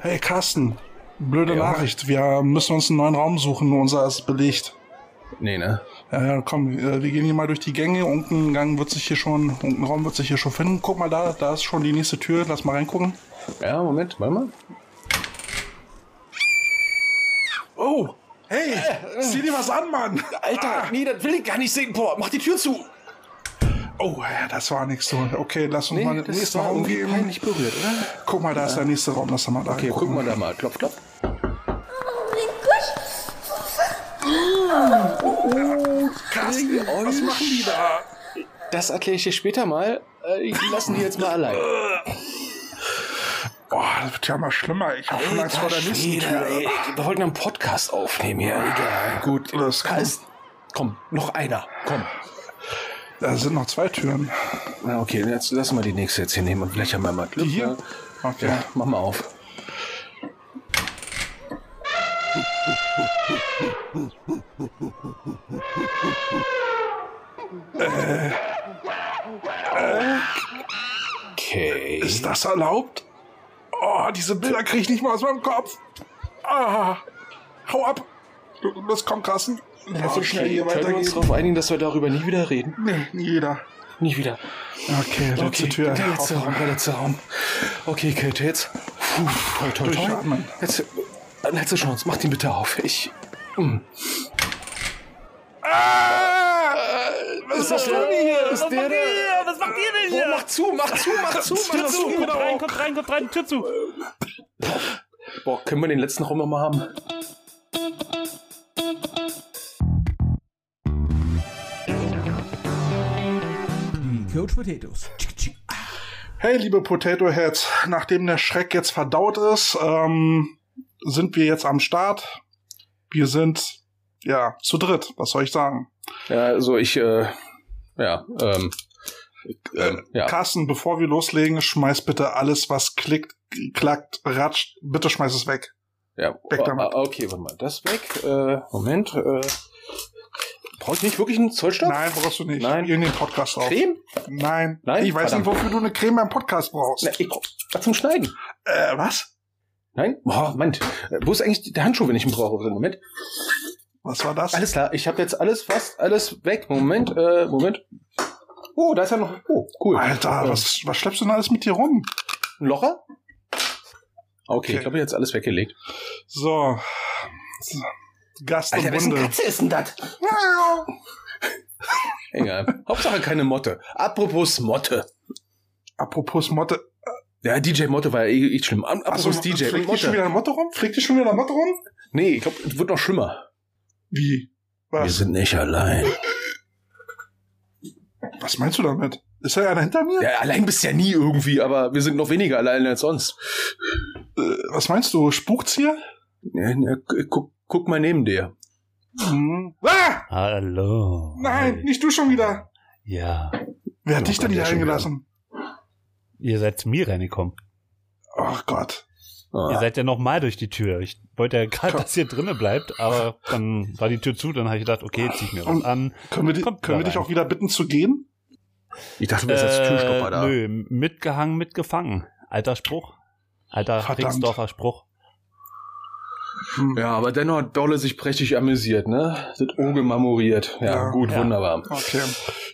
Hey Carsten, blöde Ja. Nachricht. Wir müssen uns einen neuen Raum suchen. Unser ist belegt. Nee, ne? Ja, ja, komm, äh, wir gehen hier mal durch die Gänge. Irgendein Gang wird sich hier schon, irgendein Raum wird sich hier schon finden. Guck mal da, da ist schon die nächste Tür. Lass mal reingucken. Ja, Moment, warte mal. Oh, hey, zieh dir was an, Mann. Alter, nee, das will ich gar nicht sehen. Boah, mach die Tür zu. Oh, ja, das war nichts so. Okay, lass uns Nee, mal den das nächsten Raum geben. peinlich berührt, oder? Guck mal, da ist der nächste Raum. Lass mal da Okay, guck mal da mal. Klopf, klopf. Carsten, was machen die da? Das erkläre ich dir später mal. Äh, Ich lassen die jetzt mal allein. Boah, das wird ja mal schlimmer. Ich hab schon Angst vor der nächsten Tür. ey, wir wollten einen Podcast aufnehmen hier. Egal. Gut. Das kann- Heißt, komm, noch einer. Komm. Da sind noch zwei Türen. Na, okay, jetzt lass mal die nächste jetzt hier nehmen und vielleicht haben wir mal Glück. Die hier? ne? Okay. Ja, mach mal auf. Okay. Ist das erlaubt? Oh, diese Bilder kriege ich nicht mal aus meinem Kopf. Ah, hau ab. Los, komm, Carsten. Lass uns schnell hier Können wir uns weitergehen. darauf einigen, dass wir darüber nie wieder reden? Nee, nie jeder. Nie wieder. Okay, letzte Okay, Tür. der letzte. Raum, der letzte Raum. Okay, Kate, jetzt. Puh, toi, toi, toi. Durchatmen. Jetzt, äh, letzte Chance, mach den bitte auf. Ich. Ah! Was ist das denn hier? Ist der da? Was macht ihr denn Oh, hier? mach zu, mach zu, mach zu, mach Tür zu, zu. kommt rein, kommt rein, kommt rein, Tür zu. Boah, können wir den letzten Raum nochmal haben? Die Coach Potatoes. Hey, liebe Potato Heads, nachdem der Schreck jetzt verdaut ist, ähm, sind wir jetzt am Start. Wir sind, ja, zu dritt. Was soll ich sagen? Ja, also ich, äh, ja, ähm, ähm, ja. Carsten, bevor wir loslegen, schmeiß bitte alles, was klickt, klackt, ratscht, bitte schmeiß es weg. Ja, Weg damit. Ah, okay, warte mal, das weg. Äh, Moment, äh, brauche ich nicht wirklich einen Zollstoff? Nein, brauchst du nicht. Nein. In den Podcast drauf. Creme? Nein. Nein? Ich weiß Verdammt. nicht, wofür du eine Creme beim Podcast brauchst. Na, ich brauch was zum Schneiden. Äh, was? Nein? Boah, Moment. Äh, Wo ist eigentlich der Handschuh, wenn ich ihn brauche? Moment. Was war das? Alles klar, ich habe jetzt alles, fast alles weg. Moment, äh, Moment. Oh, da ist ja noch. Oh, cool. Alter, Äh, was, was schleppst du denn alles mit dir rum? Ein Locher? Okay, Okay. ich glaube, jetzt alles weggelegt. So. so. Gast und Wunde. ist denn das? Egal. Hauptsache keine Motte. Apropos Motte. Apropos Motte. Ja, DJ Motte war ja eh, eh schlimm. Am- Apropos Achso, DJ fliegt dir schon Motte. wieder eine Motte rum? Fliegt dir schon wieder eine Motte rum? Nee, ich glaube, es wird noch schlimmer. Wie? Wir Was? sind nicht allein. Was meinst du damit? Ist da einer hinter mir? Ja, allein bist du ja nie irgendwie, aber wir sind noch weniger allein als sonst. Äh, was meinst du? Spukt's hier? Ja, ja, guck, guck mal neben dir. Hm. Ah! Hallo. Nein, nicht du schon wieder. Ja. Wer hat Oh dich denn hier der schon wieder. eingelassen? Ihr seid zu mir reingekommen. Ach Gott. Ah. Ihr seid ja nochmal durch die Tür. Ich wollte ja gerade, dass ihr drinnen bleibt, aber dann war die Tür zu, dann habe ich gedacht, okay, zieh ich mir was Und- an. Können wir, di Kommt können wir dich auch wieder bitten zu gehen? Ich dachte, du wärst als Türstopper da. Äh, Nö, mitgehangen, mitgefangen. Alter Spruch. Alter Verdammt. Rixdorfer Spruch. Hm. Ja, aber dennoch hat Dolle sich prächtig amüsiert, ne? Sind Oge marmoriert. Ja, Ja. gut, Ja. wunderbar. Okay.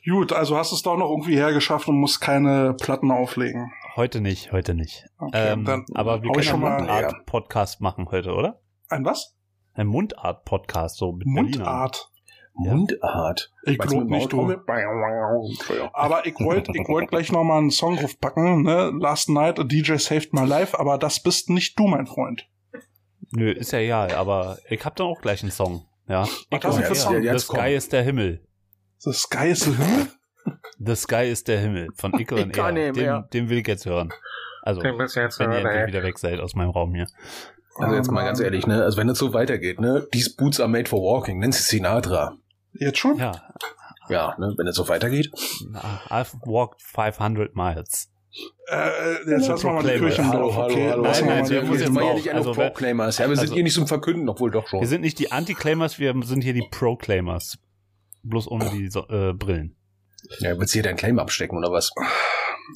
Gut, also hast du es doch noch irgendwie hergeschafft und musst keine Platten auflegen. Heute nicht, heute nicht. Okay, ähm, dann aber wir können ja schon einen mal Mundart-Podcast machen heute, oder? ein was? Ein Mundart-Podcast, so mit. Mundart. Mundart. Ich Meinst du glaub mit nicht, du. Aber ich wollte ich wollt gleich noch mal einen Song draufpacken, ne? Last Night a DJ Saved My Life, aber das bist nicht du, mein Freund. Nö, ist ja egal, aber ich hab dann auch gleich einen Song. Ja. Was hast du für jetzt- Song? The Sky komm. ist der Himmel. The Sky is the Himmel? The Sky ist der Himmel von Ich und Er. nicht mehr. Den, den will ich jetzt hören. Also, Den jetzt wenn ihr hören, endlich ey. wieder weg seid aus meinem Raum hier. Also jetzt mal ganz ehrlich, ne? Also wenn es so weitergeht, ne? These boots are made for walking. Nancy Sinatra. Jetzt schon? Ja, Ja, ne? Wenn es so weitergeht. I've walked 500 miles. Äh, jetzt lassen wir mal die hallo, drauf, hallo, okay? hallo. Wir Nein, mal nein, der muss jetzt mal ja nicht an Also, also, Proclaimers. Ja, wir sind also- hier nicht zum Verkünden, obwohl doch schon. Wir sind nicht die Anti-Claimers, wir sind hier die Proclaimers. Bloß ohne die so äh, Brillen. ja, willst du hier deinen Claim abstecken oder was?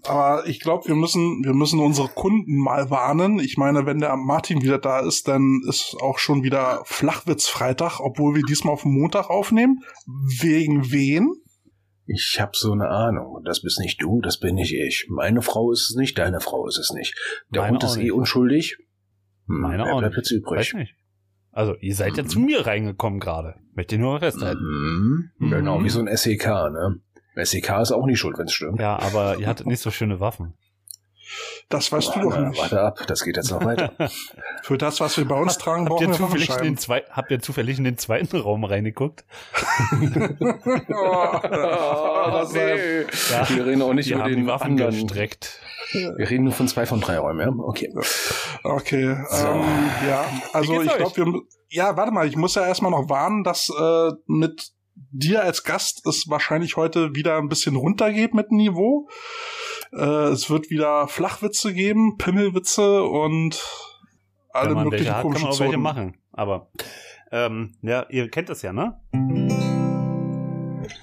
aber ich glaube, wir müssen, wir müssen unsere Kunden mal warnen. Ich meine, wenn der Martin wieder da ist, dann ist auch schon wieder Flachwitz-Freitag, obwohl wir diesmal auf Montag aufnehmen. Wegen wen? Ich habe so eine Ahnung. Das bist nicht du, das bin nicht ich. Meine Frau ist es nicht, deine Frau ist es nicht. Der Meine Hund ist eh nicht. unschuldig. Hm, Meine auch bleibt jetzt übrig? Weiß nicht. Also, ihr seid ja Mhm. zu mir reingekommen gerade. Möchte nur festhalten. Mhm. Mhm. Genau, wie so ein SEK, ne? SEK ist auch nicht schuld, wenn es stimmt. Ja, aber ihr hattet nicht so schöne Waffen. Das weißt du doch Warte, nicht. warte ab, das geht jetzt noch weiter. Für das, was wir bei uns tragen, Habt brauchen ihr, wir zufällig in den zwei, habt ihr zufällig in den zweiten Raum reingeguckt? oh, das ist Ja. Wir reden auch nicht über haben den die Waffen anderen. gestreckt. Wir reden nur von zwei von drei Räumen, ja? Okay. Okay, So. ähm, ja, also ich glaube, wir, ja, warte mal, ich muss ja erstmal noch warnen, dass äh, mit dir als Gast es wahrscheinlich heute wieder ein bisschen runtergeht mit dem Niveau. Äh, es wird wieder Flachwitze geben, Pimmelwitze und alle Wenn man möglichen welche hat, kann komischen man auch welche Zonen. machen. Aber, ähm, ja, ihr kennt das ja, ne?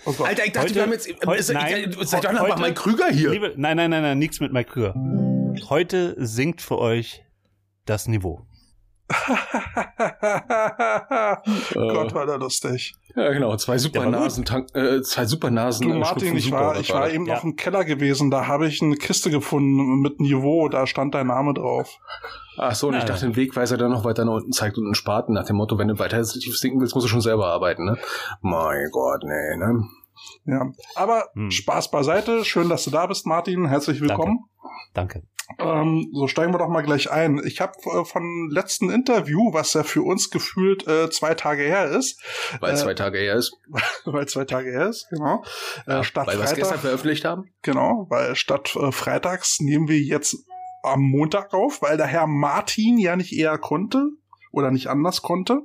Oh Gott. Alter, ich dachte, Heute- wir haben jetzt. heute- ist- nein, ich, seid doch heute- mal Krüger hier. Liebe, nein, nein, nein, nein, nichts mit Mike Krüger. Heute sinkt für euch das Niveau. Gott, war der lustig. Ja, genau. Zwei Supernasen, äh, zwei Supernasen. Du Martin, ich war, ich war eben Ja. noch im Keller gewesen, da habe ich eine Kiste gefunden mit Niveau, da stand dein Name drauf. Ach so, und ich Ja. dachte, den Wegweiser, der noch weiter nach unten zeigt und einen Spaten nach dem Motto, wenn du weiter tief sinken willst, musst du schon selber arbeiten, ne? Mein Gott, nee, ne? Ja, aber Hm. Spaß beiseite. Schön, dass du da bist, Martin. Herzlich willkommen. Danke. Ähm, so steigen wir doch mal gleich ein. Ich habe äh, von letzten Interview, was ja für uns gefühlt äh, zwei Tage her ist, Weil Äh, zwei Tage her ist. weil zwei Tage her ist, genau. Äh, statt weil wir es gestern veröffentlicht haben. genau, weil statt äh, Freitags nehmen wir jetzt am Montag auf, weil der Herr Martin ja nicht eher konnte oder nicht anders konnte.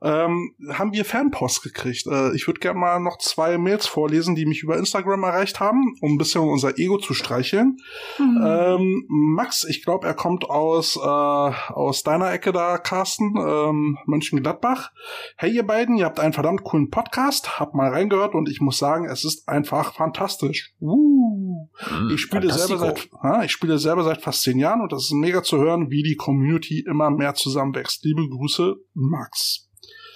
Ähm, haben wir Fanpost gekriegt. Äh, ich würde gerne mal noch zwei Mails vorlesen, die mich über Instagram erreicht haben, um ein bisschen unser Ego zu streicheln. Ähm, Max, ich glaube, er kommt aus, äh, aus deiner Ecke da, Carsten, ähm, Mönchengladbach. Hey, ihr beiden, ihr habt einen verdammt coolen Podcast, hab mal reingehört und ich muss sagen, es ist einfach fantastisch. Uh. Hm, Ich spiele selber seit, ja, ich spiele selber seit fast zehn Jahren und das ist mega zu hören, wie die Community immer mehr zusammenwächst. Liebe Grüße, Max.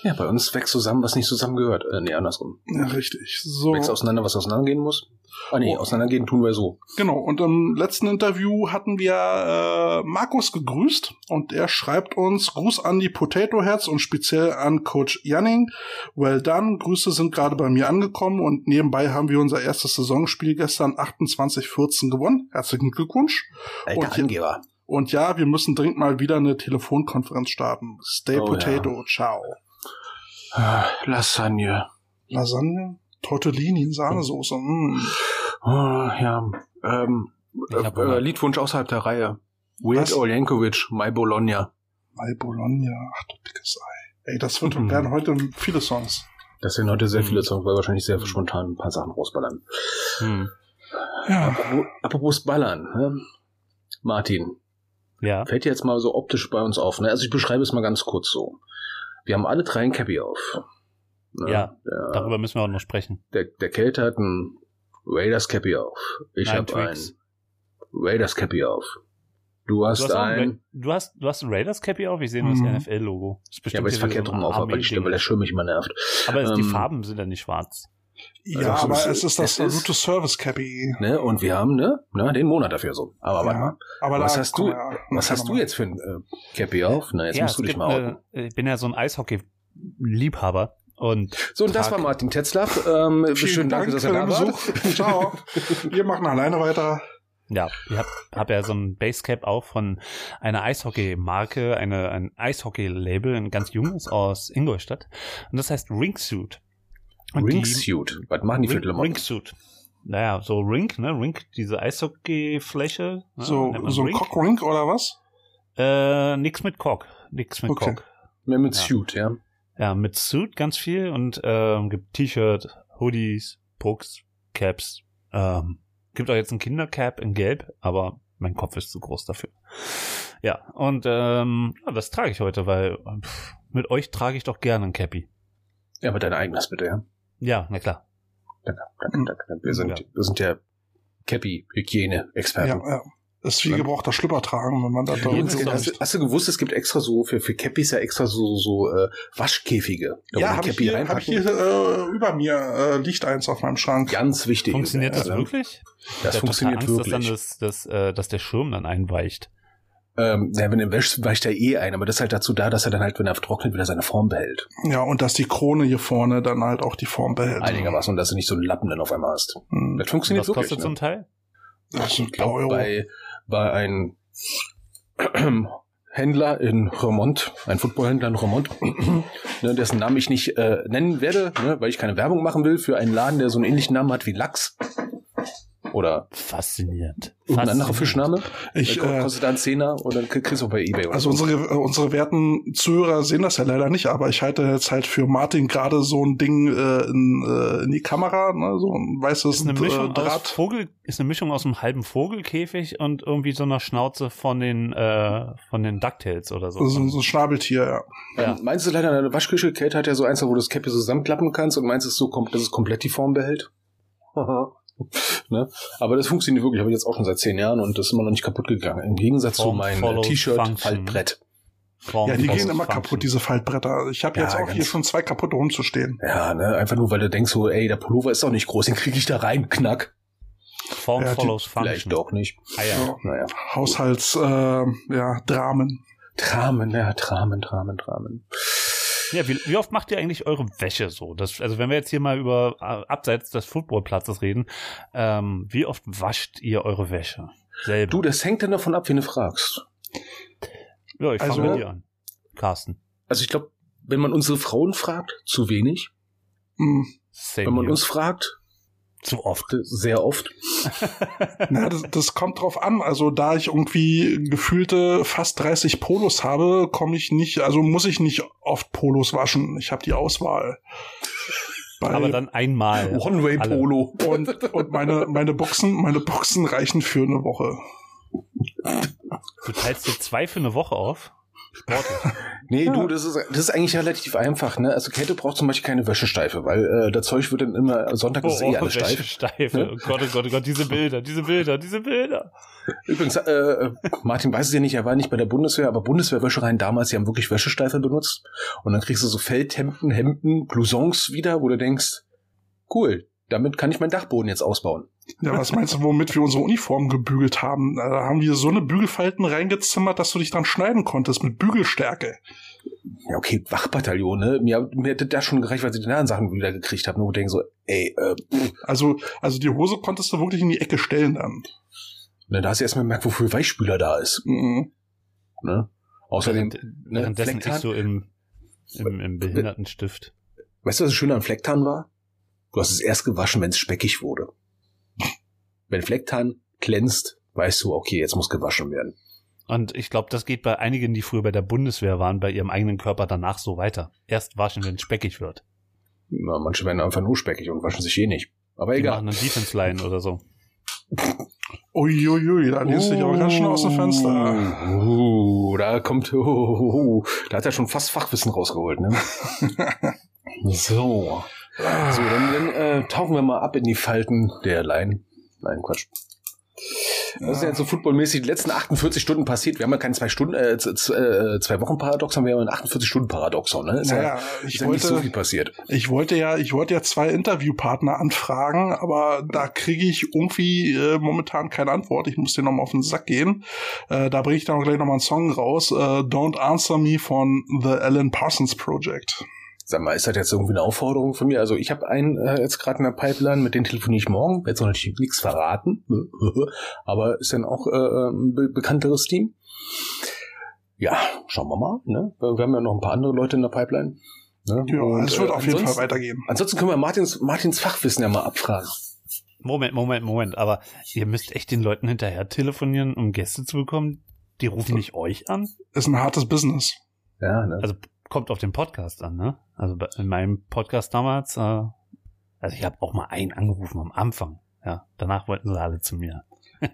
Ja, bei uns wächst zusammen, was nicht zusammengehört. Äh, nee, andersrum. Ja, richtig. So. Wächst auseinander, was auseinandergehen muss. Ah nee, Oh. auseinandergehen tun wir so. Genau, und im letzten Interview hatten wir äh, Markus gegrüßt und er schreibt uns Gruß an die Potato Heads und speziell an Coach Janning. Well done, Grüße sind gerade bei mir angekommen und nebenbei haben wir unser erstes Saisonspiel gestern 28-14 gewonnen. Herzlichen Glückwunsch. Alter Und- Angeber. Und ja, wir müssen dringend mal wieder eine Telefonkonferenz starten. Stay Oh, Potato, ciao. Ah, Lasagne. Lasagne? Tortellini, Sahnesoße. Mm. Oh, ja. Ähm, Ich hab äh, äh, Liedwunsch außerhalb der Reihe. Weird Yankovic, My Bologna. My Bologna, ach du dickes Ei. Ey, das wird, Mhm. werden heute viele Songs. Das sind heute sehr Hm. viele Songs, weil wahrscheinlich sehr spontan ein paar Sachen rausballern. Hm. Ja. Apropos, apropos Ballern, ne? Martin, Ja. fällt dir jetzt mal so optisch bei uns auf. Ne? Also ich beschreibe es mal ganz kurz so. Wir haben alle drei ein Cappy auf. Ne? Ja, Der, Darüber müssen wir auch noch sprechen. der, der Kälte hat ein Raiders Cappy auf. Ich habe ein. Raiders Cappy auf. Du hast, Du hast, ein... ein, du hast, du hast ein Raiders Cappy auf? Ich sehe nur das Mhm. NFL-Logo. Ja, aber ist wieder verkehrt so rum ein auf, weil, ich, Armee-Ding. weil der Schirm mich immer nervt. Aber es- die Ähm, Farben sind ja nicht schwarz. Ja, Also, aber es- es ist das Route Service Cappy. Ne? Und wir haben ne, ne, den Monat dafür so. Aber warte Ja, mal. aber Was da hast du, ja was hast du jetzt für ein äh, Cappy auf? Na, jetzt ja, musst es du dich mal outen. eine, ich bin ja so ein Eishockey-Liebhaber. Und So, und das war Martin Tetzlaff. Ähm, schönen Dank, dass für er den da war. Besuch. Ciao. Wir machen alleine weiter. Ja, ich habe hab ja so ein Basecap auch von einer Eishockey-Marke, eine, ein Eishockey-Label, ein ganz junges aus Ingolstadt. Und das heißt Ringsuit. Ringsuit. Was machen die für Ring, Klamotten? Ringsuit. Naja, so Ring, ne? Ring, diese Eishockey-Fläche. Ne? So, so ein Ring. Cockrink oder was? Äh, nix mit Cock. Nix mit Okay. Cock. Mit, mit Ja. Suit, ja. Ja, mit Suit ganz viel und ähm, gibt T-Shirt, Hoodies, Pucks, Caps. Ähm, gibt auch jetzt ein Kindercap in Gelb, aber mein Kopf ist zu groß dafür. Ja, und ähm, ja, das trage ich heute, weil pff, mit euch trage ich doch gerne ein Cappy. Ja, aber dein eigenes bitte, ja. Ja, na klar. Danke, danke, danke. Wir sind, Ja. wir sind ja Cappy-Hygiene-Experten. Ja, ja. Ist wie gebrauchter Schlüpper tragen, wenn man da drin ist hast, du- hast du gewusst, es gibt extra so für, für Cappies ja extra so, so äh, Waschkäfige. Ja, habe ich hier, hab ich hier äh, über mir äh, liegt eins auf meinem Schrank. Ganz wichtig. Funktioniert das Ja, wirklich? Das funktioniert Angst, wirklich. Dass, dann das, das, äh, dass der Schirm dann einweicht. Ähm, ja, wenn du wäschst, weicht er eh ein, aber das ist halt dazu da, dass er dann halt, wenn er trocknet, wieder seine Form behält. Ja, und dass die Krone hier vorne dann halt auch die Form behält. Einigermaßen und dass du nicht so einen Lappen dann auf einmal hast. Hm, Das funktioniert Was kostet wirklich. so ne? ein Teil? Das sind Ich glaub, Euro. bei, bei einem Händler in Remont, ein Footballhändler in Remont, ne, dessen Namen ich nicht äh, nennen werde, ne, weil ich keine Werbung machen will für einen Laden, der so einen ähnlichen Namen hat wie Lachs. Oder Faszinierend. irgendein anderer. Fischname. Ich, äh, kostet da einen Zehner oder kriegst du bei Ebay. Oder also so. unsere, äh, unsere werten Zuhörer sehen das ja leider nicht, aber ich halte jetzt halt für Martin gerade so ein Ding äh, in, äh, in die Kamera, ne, so ein weißes Ist eine Mischung äh, aus Draht. Vogel, ist eine Mischung aus einem halben Vogelkäfig und irgendwie so einer Schnauze von den, äh, von den DuckTales oder so. So, so ein Schnabeltier, ja. Ja. Meinst du leider, deine Waschküche, Kate hat ja so eins, wo du das Käppchen zusammenklappen kannst und meinst, es so kommt, dass es komplett die Form behält? ne? Aber das funktioniert wirklich, habe ich jetzt auch schon seit zehn Jahren und das ist immer noch nicht kaputt gegangen. Im Gegensatz Form zu meinem follows T-Shirt function. Faltbrett. Form Ja, die gehen immer function. kaputt, diese Faltbretter. Ich habe Ja, jetzt auch hier schon zwei kaputte rumzustehen. Ja, ne? Einfach nur, weil du denkst so, ey, der Pullover ist doch nicht groß, den kriege ich da rein, knack. Form Ja, follows Vielleicht function. doch nicht. Ah, ja. Ja. Naja. Haushalts, äh, ja, Dramen. Dramen, ja, Dramen, Dramen, Dramen. Ja, wie, wie oft macht ihr eigentlich eure Wäsche so? Das, also wenn wir jetzt hier mal über äh, abseits des Footballplatzes reden, ähm, wie oft wascht ihr eure Wäsche? Selber. Du, das hängt dann davon ab, wen du fragst. ja, ich fange also- mit dir an. Carsten. Also ich glaube, wenn man unsere Frauen fragt, zu wenig. Hm. Same Wenn man here. uns fragt, zu oft. sehr oft. Na, das, das kommt drauf an. Also da ich irgendwie gefühlte fast 30 Polos habe, komme ich nicht, also muss ich nicht oft Polos waschen. Ich habe die Auswahl. Bei, Aber dann einmal. One-Way-Polo. und, und meine, meine Boxen, meine Boxen reichen für eine Woche. Du teilst dir zwei für eine Woche auf. Sportlich. Nee, Ja. du, das ist, das ist eigentlich relativ einfach, ne? Also Käthe braucht zum Beispiel keine Wäschesteife, weil äh, das Zeug wird dann immer, Sonntag ist eh alles steif. Wäschesteife. Ne? Oh Gott, oh Gott, oh Gott, diese Bilder, diese Bilder, diese Bilder. Übrigens, äh, äh, Martin weiß es ja nicht, er war nicht bei der Bundeswehr, aber Bundeswehrwäschereien damals, die haben wirklich Wäschesteife benutzt. Und dann kriegst du so Feldhemden, Hemden, Blousons wieder, wo du denkst, cool, damit kann ich meinen Dachboden jetzt ausbauen. Ja, was meinst du, womit wir unsere Uniformen gebügelt haben? Da haben wir so eine Bügelfalten reingezimmert, dass du dich dran schneiden konntest mit Bügelstärke. Ja, okay, Wachbataillon, ne? Mir, mir hätte das schon gereicht, weil sie die anderen Sachen wieder gekriegt haben. Nur wo ich denke so, ey, äh, pff. Also, also die Hose konntest du wirklich in die Ecke stellen dann. ne, da hast du erstmal gemerkt, wofür Weichspüler da ist. Mhm. Ne? Außerdem, Während, währenddessen ich Flecktarn? so im, im, im Behindertenstift. Weißt du, was das Schöne am Flecktarn war? Du hast es erst gewaschen, wenn es speckig wurde. Wenn Flecktarn glänzt, weißt du, okay, jetzt muss gewaschen werden. Und ich glaube, das geht bei einigen, die früher bei der Bundeswehr waren, bei ihrem eigenen Körper danach so weiter. Erst waschen, wenn es speckig wird. Na, manche werden einfach nur speckig und waschen sich eh nicht. Aber Die egal. machen einen Defense Line oder so. Uiuiui, da lehnst du dich aber ganz schön aus dem Fenster. Uh, da kommt, uh, uh, uh, da hat er schon fast Fachwissen rausgeholt, ne? so. So, dann, dann äh, tauchen wir mal ab in die Falten der Leinen. Nein, Quatsch. Was ist jetzt so footballmäßig die letzten 48 Stunden passiert? Wir haben ja kein zwei Stunden, äh, äh, zwei Wochen Paradoxon, wir haben ein 48 Stunden Paradoxon, ne? Ist ja, Naja, ist ich ja nicht so wollte, viel passiert. ich wollte ja, ich wollte ja zwei Interviewpartner anfragen, aber da kriege ich irgendwie äh, momentan keine Antwort. Ich muss dir nochmal auf den Sack gehen. Äh, da bringe ich dann auch gleich nochmal einen Song raus. Äh, Don't Answer Me von The Alan Parsons Project. Sag mal, ist das jetzt irgendwie eine Aufforderung von mir? Also ich habe einen äh, jetzt gerade in der Pipeline, mit dem telefoniere ich morgen, werde jetzt noch natürlich nichts verraten, aber ist dann auch äh, ein be bekannteres Team. Ja, schauen wir mal. Ne? Wir haben ja noch ein paar andere Leute in der Pipeline. Ne? Ja, Und, es wird äh, auf jeden Fall ansonsten- weitergehen. Ansonsten können wir Martins, Martins Fachwissen ja mal abfragen. Moment, Moment, Moment. Aber ihr müsst echt den Leuten hinterher telefonieren, um Gäste zu bekommen. Die rufen nicht euch an. Ist ein hartes Business. Ja, ne? Also kommt auf den Podcast an, ne? Also in meinem Podcast damals, äh, also ich habe auch mal einen angerufen am Anfang. Ja, danach wollten sie alle zu mir.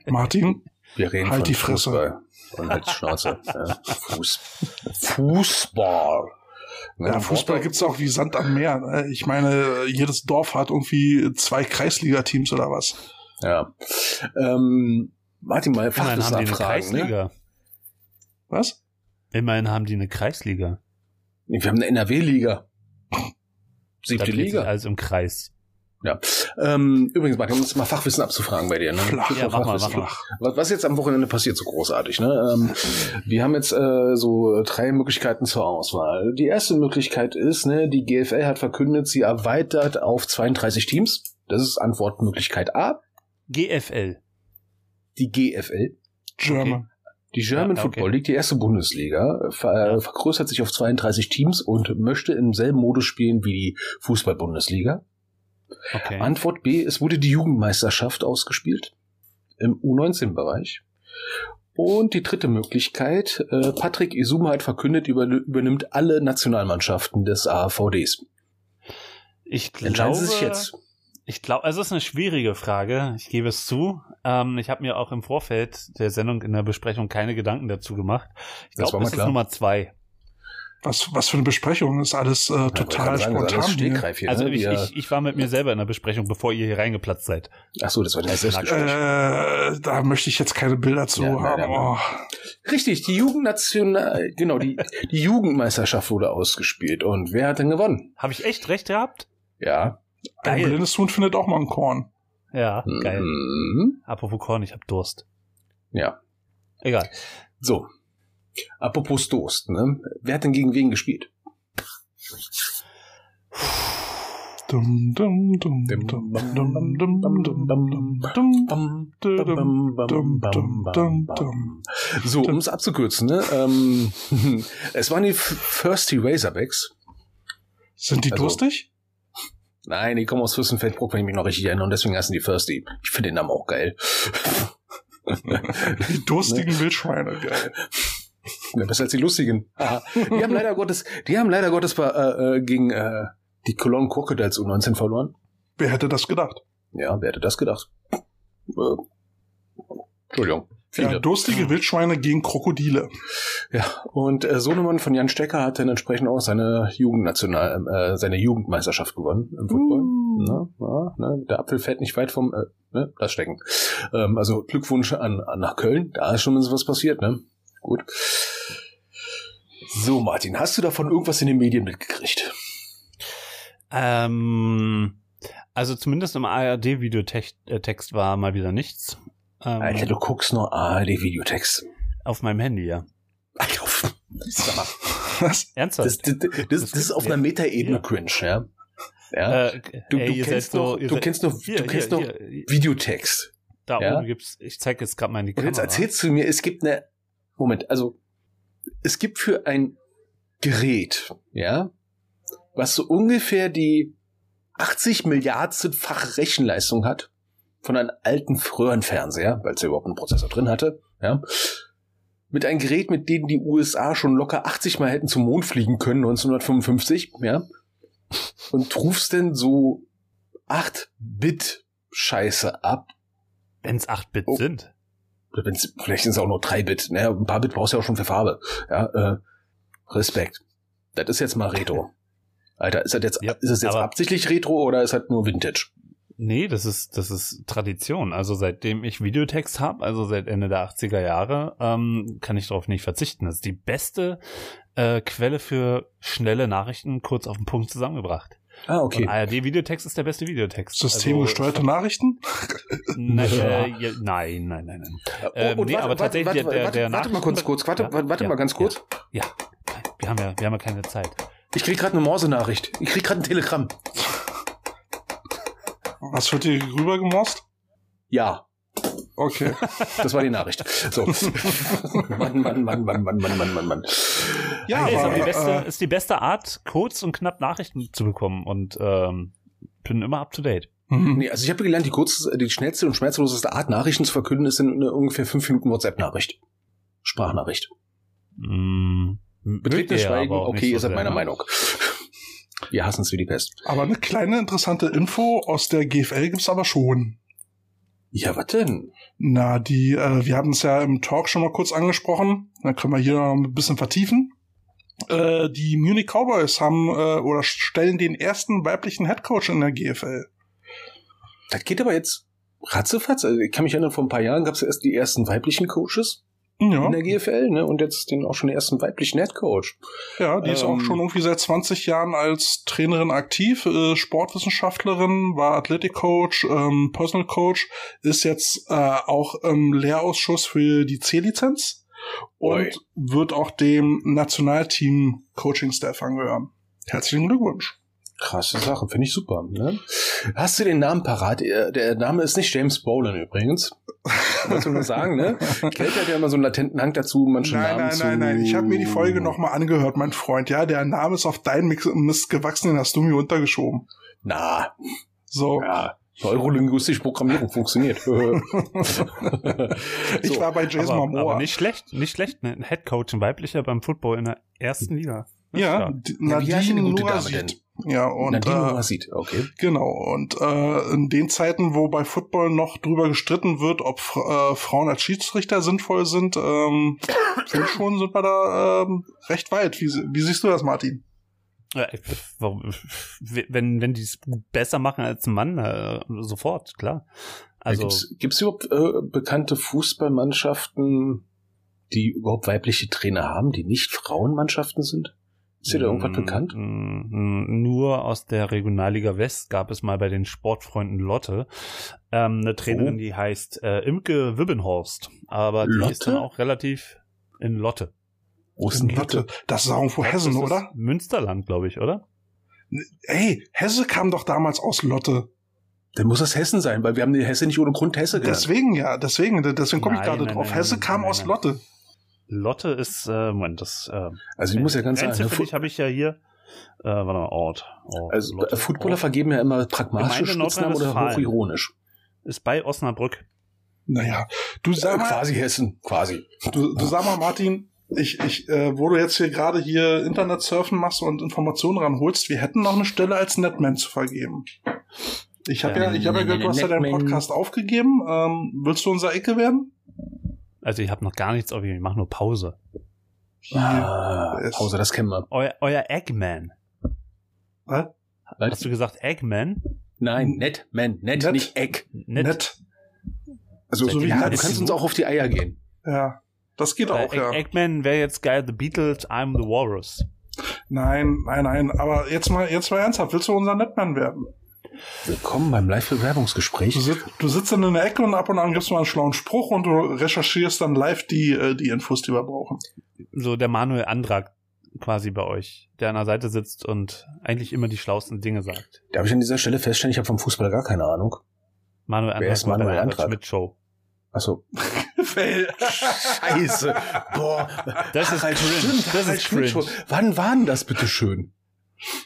Martin, wir reden halt von die Fresse. Fußball. Und halt Schnauze. ja. Fuß, Fußball. Ne? ja, Fußball gibt's auch wie Sand am Meer. ne? Ich meine, jedes Dorf hat irgendwie zwei Kreisliga-Teams oder was. Ja. Ähm, Martin, mal Immerhin haben die eine Fachwissen ne? Kreisliga. Was? Immerhin haben die eine Kreisliga. Wir haben eine NRW-Liga. Siebte Liga. alles im Kreis. Ja. Ähm, übrigens, Martin, um uns mal Fachwissen abzufragen bei dir. Ne? Flach. Ja, mach mal, mach mal. Was, was jetzt am Wochenende passiert, so großartig. Ne? Ähm, wir haben jetzt äh, so drei Möglichkeiten zur Auswahl. Die erste Möglichkeit ist, ne, die GFL hat verkündet, sie erweitert auf 32 Teams. Das ist Antwortmöglichkeit A. GFL. Die GFL, German. Die German Ja, okay. Football League, die erste Bundesliga, ver Ja. vergrößert sich auf 32 Teams und möchte im selben Modus spielen wie die Fußball-Bundesliga. Okay. Antwort B, es wurde die Jugendmeisterschaft ausgespielt im U19-Bereich. Und die dritte Möglichkeit, äh, Patrick Isuma hat verkündet, über, übernimmt alle Nationalmannschaften des AVDs. Ich Entscheiden glaube, Sie sich jetzt. Ich glaube, also es ist eine schwierige Frage. Ich gebe es zu. Ähm, ich habe mir auch im Vorfeld der Sendung in der Besprechung keine Gedanken dazu gemacht. Ich Das war glaube, es ist. Nummer zwei. Was, was für eine Besprechung ist alles äh, total Sagen, das spontan. hier. Also ne? ich, ich, ich war mit mir selber in der Besprechung, bevor ihr hier reingeplatzt seid. Ach so, das war das Äh. Äh, da möchte ich jetzt keine Bilder zu Ja, nein, haben. nein, nein. Oh. Richtig, die Jugendnational, genau, die, die Jugendmeisterschaft wurde ausgespielt. Und wer hat denn gewonnen? Habe ich echt recht gehabt? Ja. Ein Geil. blindes Huhn findet auch mal ein Korn. Ja, geil. Mhm. Apropos Korn, ich habe Durst. Ja. Egal. So. Apropos Durst, ne? Wer hat denn gegen wen gespielt? Dum, dum, dum. So, um es abzukürzen, ne? Ähm, es waren die Thirsty Razorbacks. Sind die Also- durstig? Nein, die kommen aus Fürstenfeldbruck, wenn ich mich noch richtig erinnere, und deswegen heißen die Thirsty. Ich finde den Namen auch geil. Die durstigen Wildschweine, geil. Ja, besser als die lustigen. Aha. Die haben leider Gottes, die haben leider Gottes äh, äh, gegen äh, die Cologne Crocodiles U19 verloren. Wer hätte das gedacht? Ja, wer hätte das gedacht? Äh, Entschuldigung. Viele. Ja, durstige Wildschweine gegen Krokodile. Ja, und äh, Sohnemann von Jan Stecker hat dann entsprechend auch seine Jugendnational, äh, seine Jugendmeisterschaft gewonnen im Football. Uh. Ne, ja, ne, der Apfel fällt nicht weit vom, äh, ne, das Stecken. Ähm, also Glückwunsch an, an nach Köln, da ist schon was passiert, ne? Gut. So, Martin, hast du davon irgendwas in den Medien mitgekriegt? Ähm, also zumindest im ARD-Videotext war mal wieder nichts. Ähm, Alter, du guckst nur ARD-Videotext. auf meinem Handy, ja. Alter, mal, Was? Ernsthaft? das, das, das, das ist auf einer Metaebene Ja. cringe, ja? Ja. äh, Du, ey, du kennst so, noch, du seid- kennst noch, hier, du kennst hier, noch hier, Videotext. da Ja? oben gibt's, ich zeige jetzt gerade mal in die Und Kamera. jetzt erzählst du mir, es gibt eine, Moment, also, es gibt für ein Gerät, ja, was so ungefähr die 80 Milliardenfach Rechenleistung hat von einem alten Röhrenfernseher, weil es ja überhaupt einen Prozessor drin hatte, ja, mit einem Gerät, mit dem die USA schon locker 80 Mal hätten zum Mond fliegen können, 1955, ja, und rufst denn so 8-Bit-Scheiße ab, Wenn's 8-Bit Oh. sind. oder wenn's, vielleicht sind es auch nur 3 Bit, ne? Ein paar Bit brauchst du ja auch schon für Farbe. Ja, äh, Respekt. Das ist jetzt mal Retro. Alter, ist das jetzt, Ja, ist es jetzt absichtlich Retro oder ist das nur Vintage? Nee, das ist, das ist Tradition. Also seitdem ich Videotext habe, also seit Ende der 80er Jahre, ähm, kann ich darauf nicht verzichten. Das ist die beste äh, Quelle für schnelle Nachrichten kurz auf den Punkt zusammengebracht. Ah, Und ARD-Videotext ist der beste Videotext. Systemgesteuerte Nachrichten? Also, nein, äh, ja, nein, nein, nein, nein. Ähm, nee, aber tatsächlich warte, der- der- warte, warte mal kurz, Nachrichten- kurz, warte, Ja, warte, warte ja, mal ganz ja. kurz. Ja, wir haben ja, wir haben ja keine Zeit. Ich krieg gerade eine Morse-Nachricht. Ich krieg gerade ein Telegramm. Was wird dir rübergemorst? Ja, Okay. das war die Nachricht. So. Mann, Mann, Mann, Mann, Mann, Mann, Mann, Mann, Mann. Ja, Hey, ist, aber, aber die beste, äh, ist die beste Art, kurz und knapp Nachrichten zu bekommen und ähm, bin immer up to date. hm. Nee, also ich habe gelernt, die kurze, die schnellste und schmerzloseste Art, Nachrichten zu verkünden, ist in eine ungefähr fünf Minuten WhatsApp-Nachricht. Sprachnachricht. Mm, Betretenes Schweigen, okay, so ihr seid meiner ne? Meinung. Wir hassen es wie die Pest. aber eine kleine interessante Info aus der GFL gibt's aber schon. Ja, was denn? Na, die, äh, wir hatten es ja im Talk schon mal kurz angesprochen. Dann können wir hier noch ein bisschen vertiefen. Äh, die Munich Cowboys haben äh, oder stellen den ersten weiblichen Headcoach in der GFL. Das geht aber jetzt. Ja? Ratzefatz. Also ich kann mich erinnern, vor ein paar Jahren gab es erst die ersten weiblichen Coaches Ja, in der GFL, ne? Und jetzt den auch schon den ersten weiblichen Headcoach. ja die ist Ähm, auch schon irgendwie seit 20 Jahren als Trainerin aktiv, äh, Sportwissenschaftlerin, war Athletic-Coach, ähm, Personal Coach, ist jetzt äh, auch im Lehrausschuss für die C-Lizenz und Oi. wird auch dem Nationalteam Coaching-Staff angehören. Herzlichen Glückwunsch. Krasse Sache, finde ich super. Ne? Hast du den Namen parat? Der der Name ist nicht James Bolan übrigens. Wolltest du nur sagen, ne? Kate hat ja immer so einen latenten Hang dazu, manche Nein, Namen nein, zu... nein, nein. Ich habe mir die Folge nochmal angehört, mein Freund. Ja, der Name ist auf deinen Mist gewachsen, den hast du mir untergeschoben. Na, So. ja. Neurolinguistische Programmierung funktioniert. Ich So, war bei Jason aber, Momoa. aber nicht schlecht, nicht schlecht. Ein Headcoach, ein weiblicher beim Football in der ersten Liga. Das ja, Ja, Nadine gute Dame Noasid. Ja, und Nadine äh, sieht, okay. genau. Und äh, in den Zeiten, wo bei Football noch drüber gestritten wird, ob äh, Frauen als Schiedsrichter sinnvoll sind, ähm, ich schon sind wir da ähm, recht weit. Wie, wie siehst du das, Martin? Ja, warum, wenn, wenn die es besser machen als ein Mann, äh, sofort, klar. Also, Also, Gibt es überhaupt äh, bekannte Fußballmannschaften, die überhaupt weibliche Trainer haben, die nicht Frauenmannschaften sind? Ist dir da irgendwas mm, bekannt? mm, mm, Nur aus der Regionalliga West gab es mal bei den Sportfreunden Lotte ähm, eine Trainerin, Oh. die heißt äh, Imke Wibbenhorst. Aber die Lotte? ist dann auch relativ in Lotte. Wo ist denn Lotte, das ist irgendwo Hessen, Das ist oder? Münsterland, glaube ich, oder? Ey, Hesse kam doch damals aus Lotte. Dann muss das Hessen sein, weil wir haben die Hesse nicht ohne Grund Hesse genannt. Deswegen ja, deswegen, deswegen komme ich gerade drauf. nein, Hesse nein, kam nein, aus nein. Lotte. Lotte ist, äh, Moment, das, äh, Also ich muss ja ganz rein sagen, habe ich ja hier, äh, warte mal, Ort. Ort also Lotte, äh, Footballer Ort. vergeben ja immer pragmatische Gemeinde Spitznamen oder hochironisch. Ist bei Osnabrück. Naja, du sag Äh, mal, quasi Hessen, quasi. Du, du sag mal, Martin, ich, ich, äh, wo du jetzt hier gerade hier Internet surfen machst und Informationen ranholst, wir hätten noch eine Stelle als Netman zu vergeben. Ich habe ja, Ähm, ich habe ja gehört, du hast ja deinen Podcast aufgegeben. Ähm, willst du unser Ecke werden? Also ich habe noch gar nichts auf ich mache nur Pause. Ah, ist- Pause, das kennen wir. Euer, euer Eggman. Was? Hast du gesagt Eggman? Nein, nett, man, nett, Nett. nicht Eck. Nett. Nett. Also So wie ja, du kannst uns auch auf die Eier gehen. Ja, das geht Äh, auch, ja. Egg- Eggman wäre jetzt geil. The Beatles, I'm the Walrus. Nein, nein, nein. Aber jetzt mal, jetzt mal ernsthaft. Willst du unser Netman werden? Willkommen beim Live-Bewerbungsgespräch. Du, sit, du sitzt dann in der Ecke und ab und an gibst du mal einen schlauen Spruch und du recherchierst dann live die, äh, die Infos, die wir brauchen. So der Manuel Andrak quasi bei euch, der an der Seite sitzt und eigentlich immer die schlauesten Dinge sagt. Darf ich an dieser Stelle feststellen, ich habe vom Fußball gar keine Ahnung. Manuel Wer ist Manuel Albert Andrak? Schmidt Show. Achso. Fail. Scheiße. Boah. Das ist cringe. Stimmt, Das Harald ist. Show. Wann war denn das bitte schön?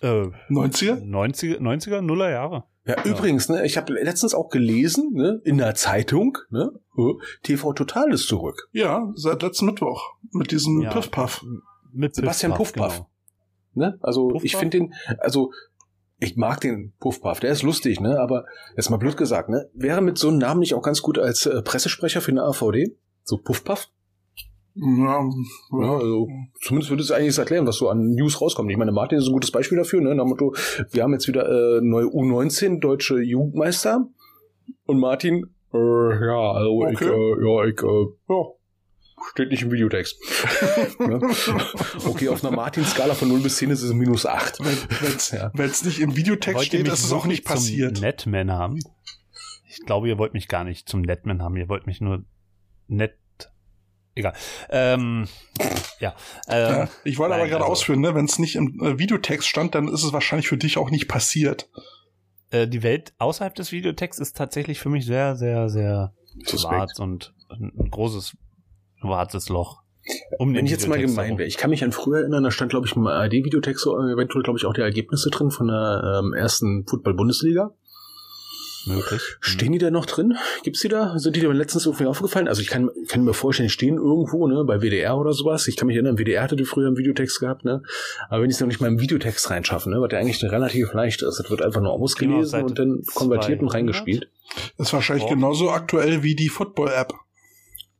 Äh, 90er? 90er, 90er, Nuller Jahre. Ja, übrigens, ne, ich habe letztens auch gelesen, ne, in der Zeitung, ne, äh, TV Total ist zurück. Ja, seit letzten Mittwoch. Mit diesem Ja. Piff-Puff. Mit Sebastian Puff, Puffpuff. genau. Ne? Also Puffpuff? ich finde den, also ich mag den Puffpuff, der ist lustig, ne? Aber jetzt mal blöd gesagt, ne? Wäre mit so einem Namen nicht auch ganz gut als äh, Pressesprecher für eine AVD? So Puffpuff? Ja, Ja, also zumindest würde es eigentlich erklären, was so an News rauskommt. Ich meine, Martin ist ein gutes Beispiel dafür, ne? Nach Motto, wir haben jetzt wieder äh, neue U19 deutsche Jugendmeister und Martin, äh, ja, also ich, Okay. äh, ja, ich, äh, ja. steht nicht im Videotext. ne? Okay, auf einer Martin-Skala von 0 bis 10 ist es minus 8. Wenn es Ja. nicht im Videotext Wollt steht, ist es auch nicht passiert. Zum Netman haben? Ich glaube, ihr wollt mich gar nicht zum Netman haben. Ihr wollt mich nur nett. Egal. Ähm, ja. Äh, Ja, ich wollte aber nein, gerade also- ausführen, ne, wenn es nicht im äh, Videotext stand, dann ist es wahrscheinlich für dich auch nicht passiert. äh, die Welt außerhalb des Videotexts ist tatsächlich für mich sehr, sehr, sehr Suspekt. schwarz und ein ein großes schwarzes Loch. Um Wenn ich jetzt mal gemein wäre, ich kann mich an früher erinnern, da stand, glaube ich, im ARD-Videotext so äh, eventuell, glaube ich, auch die Ergebnisse drin von der ähm, ersten Football-Bundesliga. Möglich. Stehen die da noch drin? Gibt's die da? Sind die dir letztens irgendwie aufgefallen? Also ich kann, kann mir vorstellen, die stehen irgendwo, ne, bei WDR oder sowas. Ich kann mich erinnern, WDR hatte die früher im Videotext gehabt, ne? Aber wenn ich es noch nicht mal im Videotext reinschaffen, ne, was ja eigentlich relativ leicht ist, das wird einfach nur ausgelesen Seite und dann konvertiert und 200. reingespielt. Ist wahrscheinlich Sport. genauso aktuell wie die Football-App.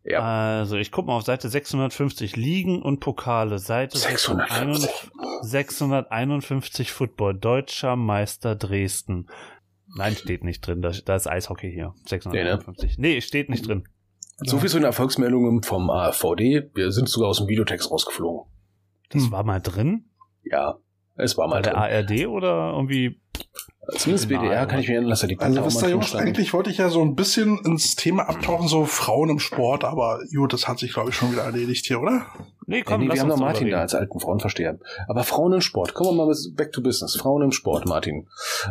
Ja. Also, ich guck mal auf Seite 650 Ligen und Pokale. Seite 650. 651 Football. Deutscher Meister Dresden. Nein, steht nicht drin. Da, da ist Eishockey hier. 651. Nee, steht nicht drin. So viel zu den Erfolgsmeldungen vom AfVD. Wir sind sogar aus dem Videotext rausgeflogen. Das Hm. war mal drin? Ja, es war Bei mal der drin. ARD oder irgendwie? Zumindest Genau, BDR kann ich mir erinnern, dass da die Also auch wisst ihr, Jungs, eigentlich wollte ich ja so ein bisschen ins Thema abtauchen, so Frauen im Sport, aber gut, das hat sich, glaube ich, schon wieder erledigt hier, oder? Nee, Ja, komm, nee, lass wir haben noch Martin da als alten Frauenversteher. Aber Frauen im Sport, kommen wir mal bis- back to business. Frauen im Sport, Martin.